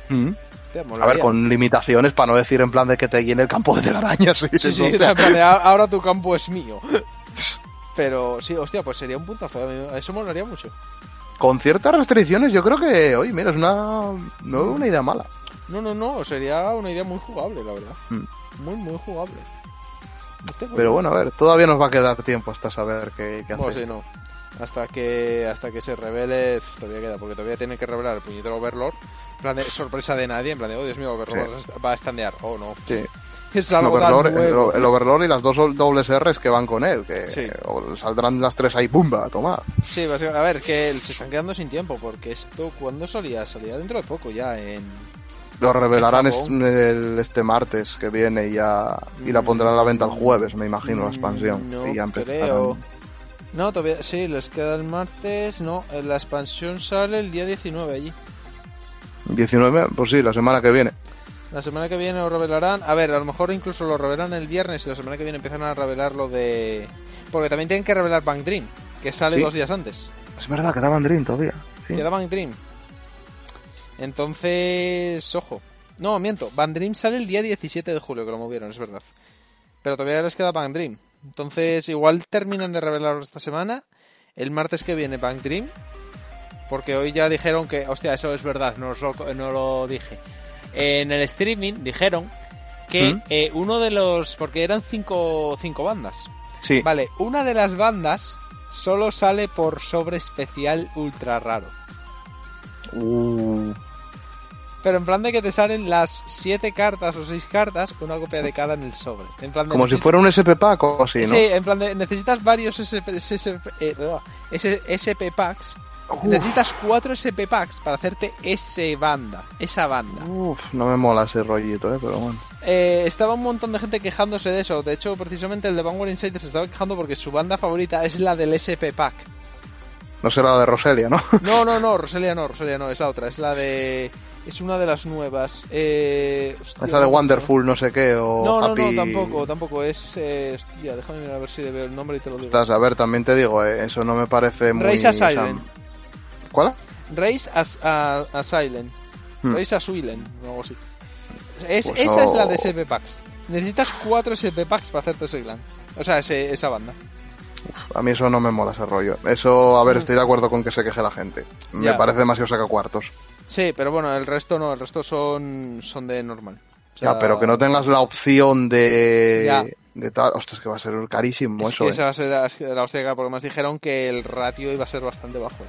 Mm. Hostia, A ver, con limitaciones para no decir en plan de que te llene el campo de telarañas. Sí, Sí, sí, hostia. en plan de, "Ah, ahora tu campo es mío. Pero sí, hostia, pues sería un puntazo. a Eso molaría mucho. Con ciertas restricciones, yo creo que, oye, mira, es una, no es una idea mala. No, no, no, sería una idea muy jugable, la verdad. Mm. Muy, muy jugable. Hostia, pues- Pero bueno, a ver, todavía nos va a quedar tiempo hasta saber qué, qué Bueno, hacer. sí, no. Hasta que hasta que se revele, todavía queda, porque todavía tiene que revelar el puñetero Overlord. Plan de sorpresa de nadie, en plan de, oh Dios mío, Overlord va a standear. Oh no. Sí. Es El algo Overlord, el, nuevo. el Overlord y las dos dobles R's que van con él, que Sí. saldrán las tres ahí, ¡pumba! Toma. Sí, básicamente, a ver, que se están quedando sin tiempo, porque esto, ¿cuándo salía? Salía dentro de poco ya, en... Lo revelarán es- el- este martes que viene y ya y la pondrán a la venta el jueves, me imagino, la expansión. Mm, No y ya empezarán. creo. No, todavía, sí, les queda el martes, no, eh, la expansión sale el día 19 allí. 19, pues sí, la semana que viene. La semana que viene lo revelarán. A ver, a lo mejor incluso lo revelan el viernes y la semana que viene empiezan a revelar lo de. Porque también tienen que revelar Bank Dream, que sale Sí. dos días antes. Es verdad, quedaba Dream todavía. Sí. Queda Bank Dream. Entonces, ojo. No, miento. Bank Dream sale el día 17 de julio, que lo movieron, es verdad. Pero todavía les queda Bank Dream. Entonces, igual terminan de revelarlo esta semana. El martes que viene Bank Dream. Porque hoy ya dijeron que, hostia, eso es verdad, no, os lo, no lo dije. En el streaming dijeron que ¿Mm? eh, uno de los. Porque eran cinco, cinco bandas. Sí. Vale, una de las bandas solo sale por sobre especial ultra raro. Uh, Pero en plan de que te salen las siete cartas o seis cartas, una copia de cada en el sobre. En plan de como si fuera un SP pack o así, ¿no? Sí, en plan de necesitas varios SP, SP, eh, SP packs. Uf. Necesitas cuatro SP packs para hacerte ese banda, esa banda. Uf, no me mola ese rollito, eh, pero bueno. Eh, estaba un montón de gente quejándose de eso. De hecho, precisamente el de Vanguard Insight se estaba quejando porque su banda favorita es la del SP pack. No será la de Roselia, ¿no? No, no, no, Roselia no, Roselia no, es la otra, es la de... Es una de las nuevas. Eh, hostia, Esa de Wonderful, no sé qué, o No, no, Happy... no, tampoco, tampoco. Es. Eh, hostia, déjame mirar a ver si le veo el nombre y te lo digo. Ostras, a ver, también te digo, eh, eso no me parece muy... Race Asylum. ¿Cuál? Race as, a, a Silent. Hmm. Race a Suilen, o algo así. Es, Pues esa es la de SP Packs. Necesitas cuatro SP Packs para hacerte ese clan. O sea, ese, esa banda. A mí eso no me mola ese rollo. Eso, a ver, estoy de acuerdo con que se queje la gente. Me. Ya. parece demasiado sacacuartos. Sí, pero bueno, el resto no, el resto son, son de normal. O sea, Ya, pero que no tengas la opción de... Ya. de tal... Ostras, que va a ser carísimo Es eso, que eh. esa va a ser la, la hostia, porque más dijeron que el ratio iba a ser bastante bajo. eh.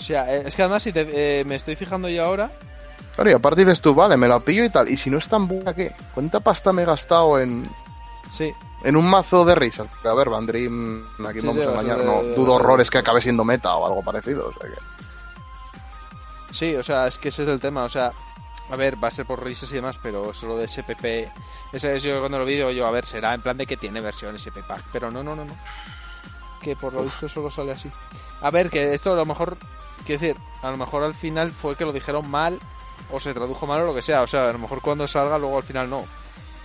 O sea, eh, es que además si te, eh, me estoy fijando yo ahora, Claro, y aparte dices tú, vale, me la pillo y tal. Y si no es tan buena, ¿qué? ¿Cuánta pasta me he gastado en, sí, en un mazo de risas? A ver, Van Dream, aquí Sí, vamos sí, a engañar, no. Dudo horrores que acabe siendo meta o algo parecido. O sea que... Sí, o sea, es que ese es el tema. O sea, a ver, va a ser por risas y demás, pero solo de SPP. Ese es yo cuando lo vi, digo yo, a ver, será en plan de que tiene versión SP Pack. Pero no, no, no, no. Que por lo visto solo sale así. A ver, que esto a lo mejor, quiero decir, a lo mejor al final fue que lo dijeron mal o se tradujo mal o lo que sea. O sea, a lo mejor cuando salga, luego al final no.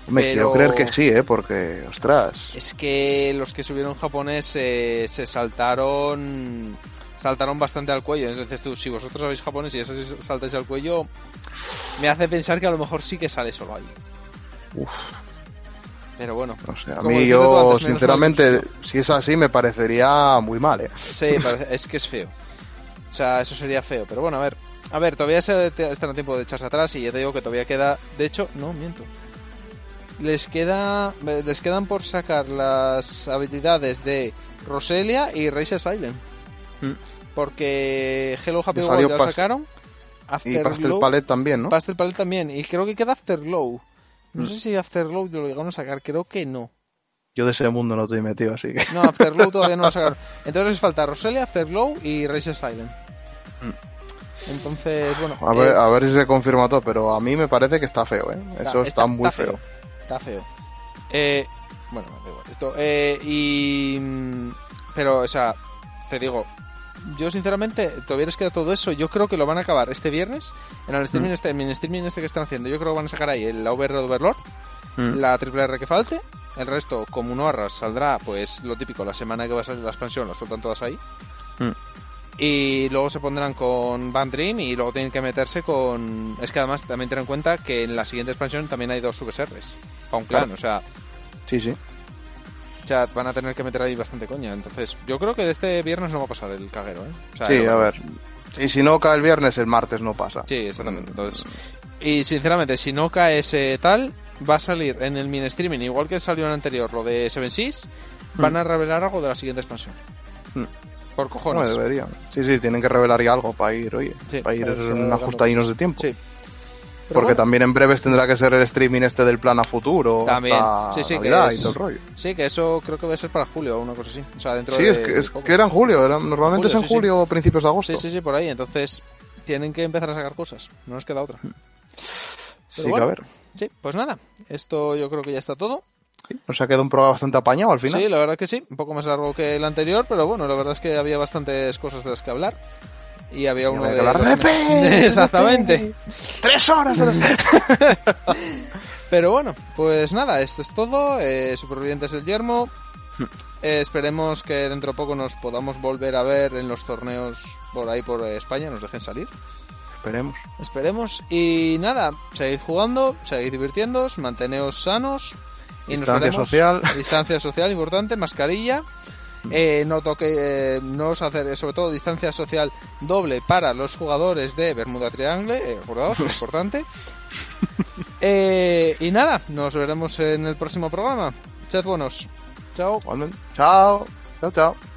Me Pero- quiero creer que sí, ¿eh? Porque, ostras. Es que los que subieron japonés eh, se saltaron saltaron bastante al cuello. Entonces tú, si vosotros sabéis japonés y eso saltáis al cuello, me hace pensar que a lo mejor sí que sale solo ahí. Pero bueno. No sé, a mí yo, antes, sinceramente, si es así, me parecería muy mal, ¿eh? Sí, es que es feo. O sea, eso sería feo. Pero bueno, a ver. A ver, todavía se están a tiempo de echarse atrás y ya te digo que todavía queda... De hecho, no, miento. Les queda les quedan por sacar las habilidades de Roselia y Razor's Island. Mm. Porque Hello Happy World ya lo sacaron. Y Pastel Palette también, ¿no? Pastel Palette también. Y creo que queda Afterglow. No Mm. sé si Afterglow lo llegaron a sacar. Creo que no. Yo de ese mundo no estoy metido, así que... No, Afterglow todavía no lo sacaron. Entonces les falta Roselia, Afterglow y Razor's Island. Entonces, bueno. A ver, eh, a ver si se confirma todo, pero a mí me parece que está feo, ¿eh? Eso está, muy feo. Está feo. Eh, bueno, da igual. Esto, eh, y. mm, Pero, o sea, te digo. Yo, sinceramente, todavía les queda todo eso. Yo creo que lo van a acabar este viernes. En el streaming, este, en el streaming este que están haciendo. Yo creo que van a sacar ahí el Overlord Overlord. Mm. La triple R que falte. El resto, como no arras, saldrá, pues lo típico, la semana que va a salir la expansión, las sueltan todas ahí. Mm. Y luego se pondrán con Band Dream y luego tienen que meterse con... Es que además también ten en cuenta que en la siguiente expansión también hay dos subserres. Para un clan, Claro. o sea, Sí, sí. Sea, van a tener que meter ahí bastante coña. Entonces, yo creo que de este viernes no va a pasar el caguero, ¿eh? O sea, Sí, no- a ver. Y si no cae el viernes, el martes no pasa. Sí, exactamente. Entonces, y sinceramente, si no cae ese tal, va a salir en el mini streaming, igual que salió en el anterior, lo de Seven Seas, van a revelar algo de la siguiente expansión. Mm. Por No cojones. deberían. Sí, sí, tienen que revelar ya algo para ir, oye, Sí, para ir en ajustadinos de tiempo. Sí. Porque bueno, también en breves tendrá que ser el streaming este del plan a futuro. También. Sí, sí, que Navidad es- y todo el rollo. Sí, que eso creo que va a ser para julio o una cosa así. O sea, dentro Sí, de. es que, es que era en julio. era- normalmente Julio, es en sí, sí. julio o principios de agosto. Sí, sí, sí, por ahí. Entonces, tienen que empezar a sacar cosas. No nos queda otra. Sí, que bueno. a ver. Sí, pues nada. Esto yo creo que ya está todo. Nos ha quedado un programa bastante apañado al final. Sí, la verdad que sí, un poco más largo que el anterior, pero bueno, la verdad es que había bastantes cosas de las que hablar. Y había uno de. hablar los Exactamente. Tres horas de Pero bueno, pues nada, esto es todo. Eh, Supervivientes del Yermo. Eh, esperemos que dentro de poco nos podamos volver a ver en los torneos por ahí por España, nos dejen salir. Esperemos. Esperemos. Y nada, seguid jugando, seguid divirtiéndoos, manteneos sanos. Y nos Distancia veremos- social. Distancia social importante, mascarilla. Eh, no toque, eh, no os hacer, sobre todo distancia social doble para los jugadores de Bermuda Triangle, eh, acordaos, es importante. Eh, y nada, nos veremos en el próximo programa. Sed buenos. Chao. Chao. Chao, chao.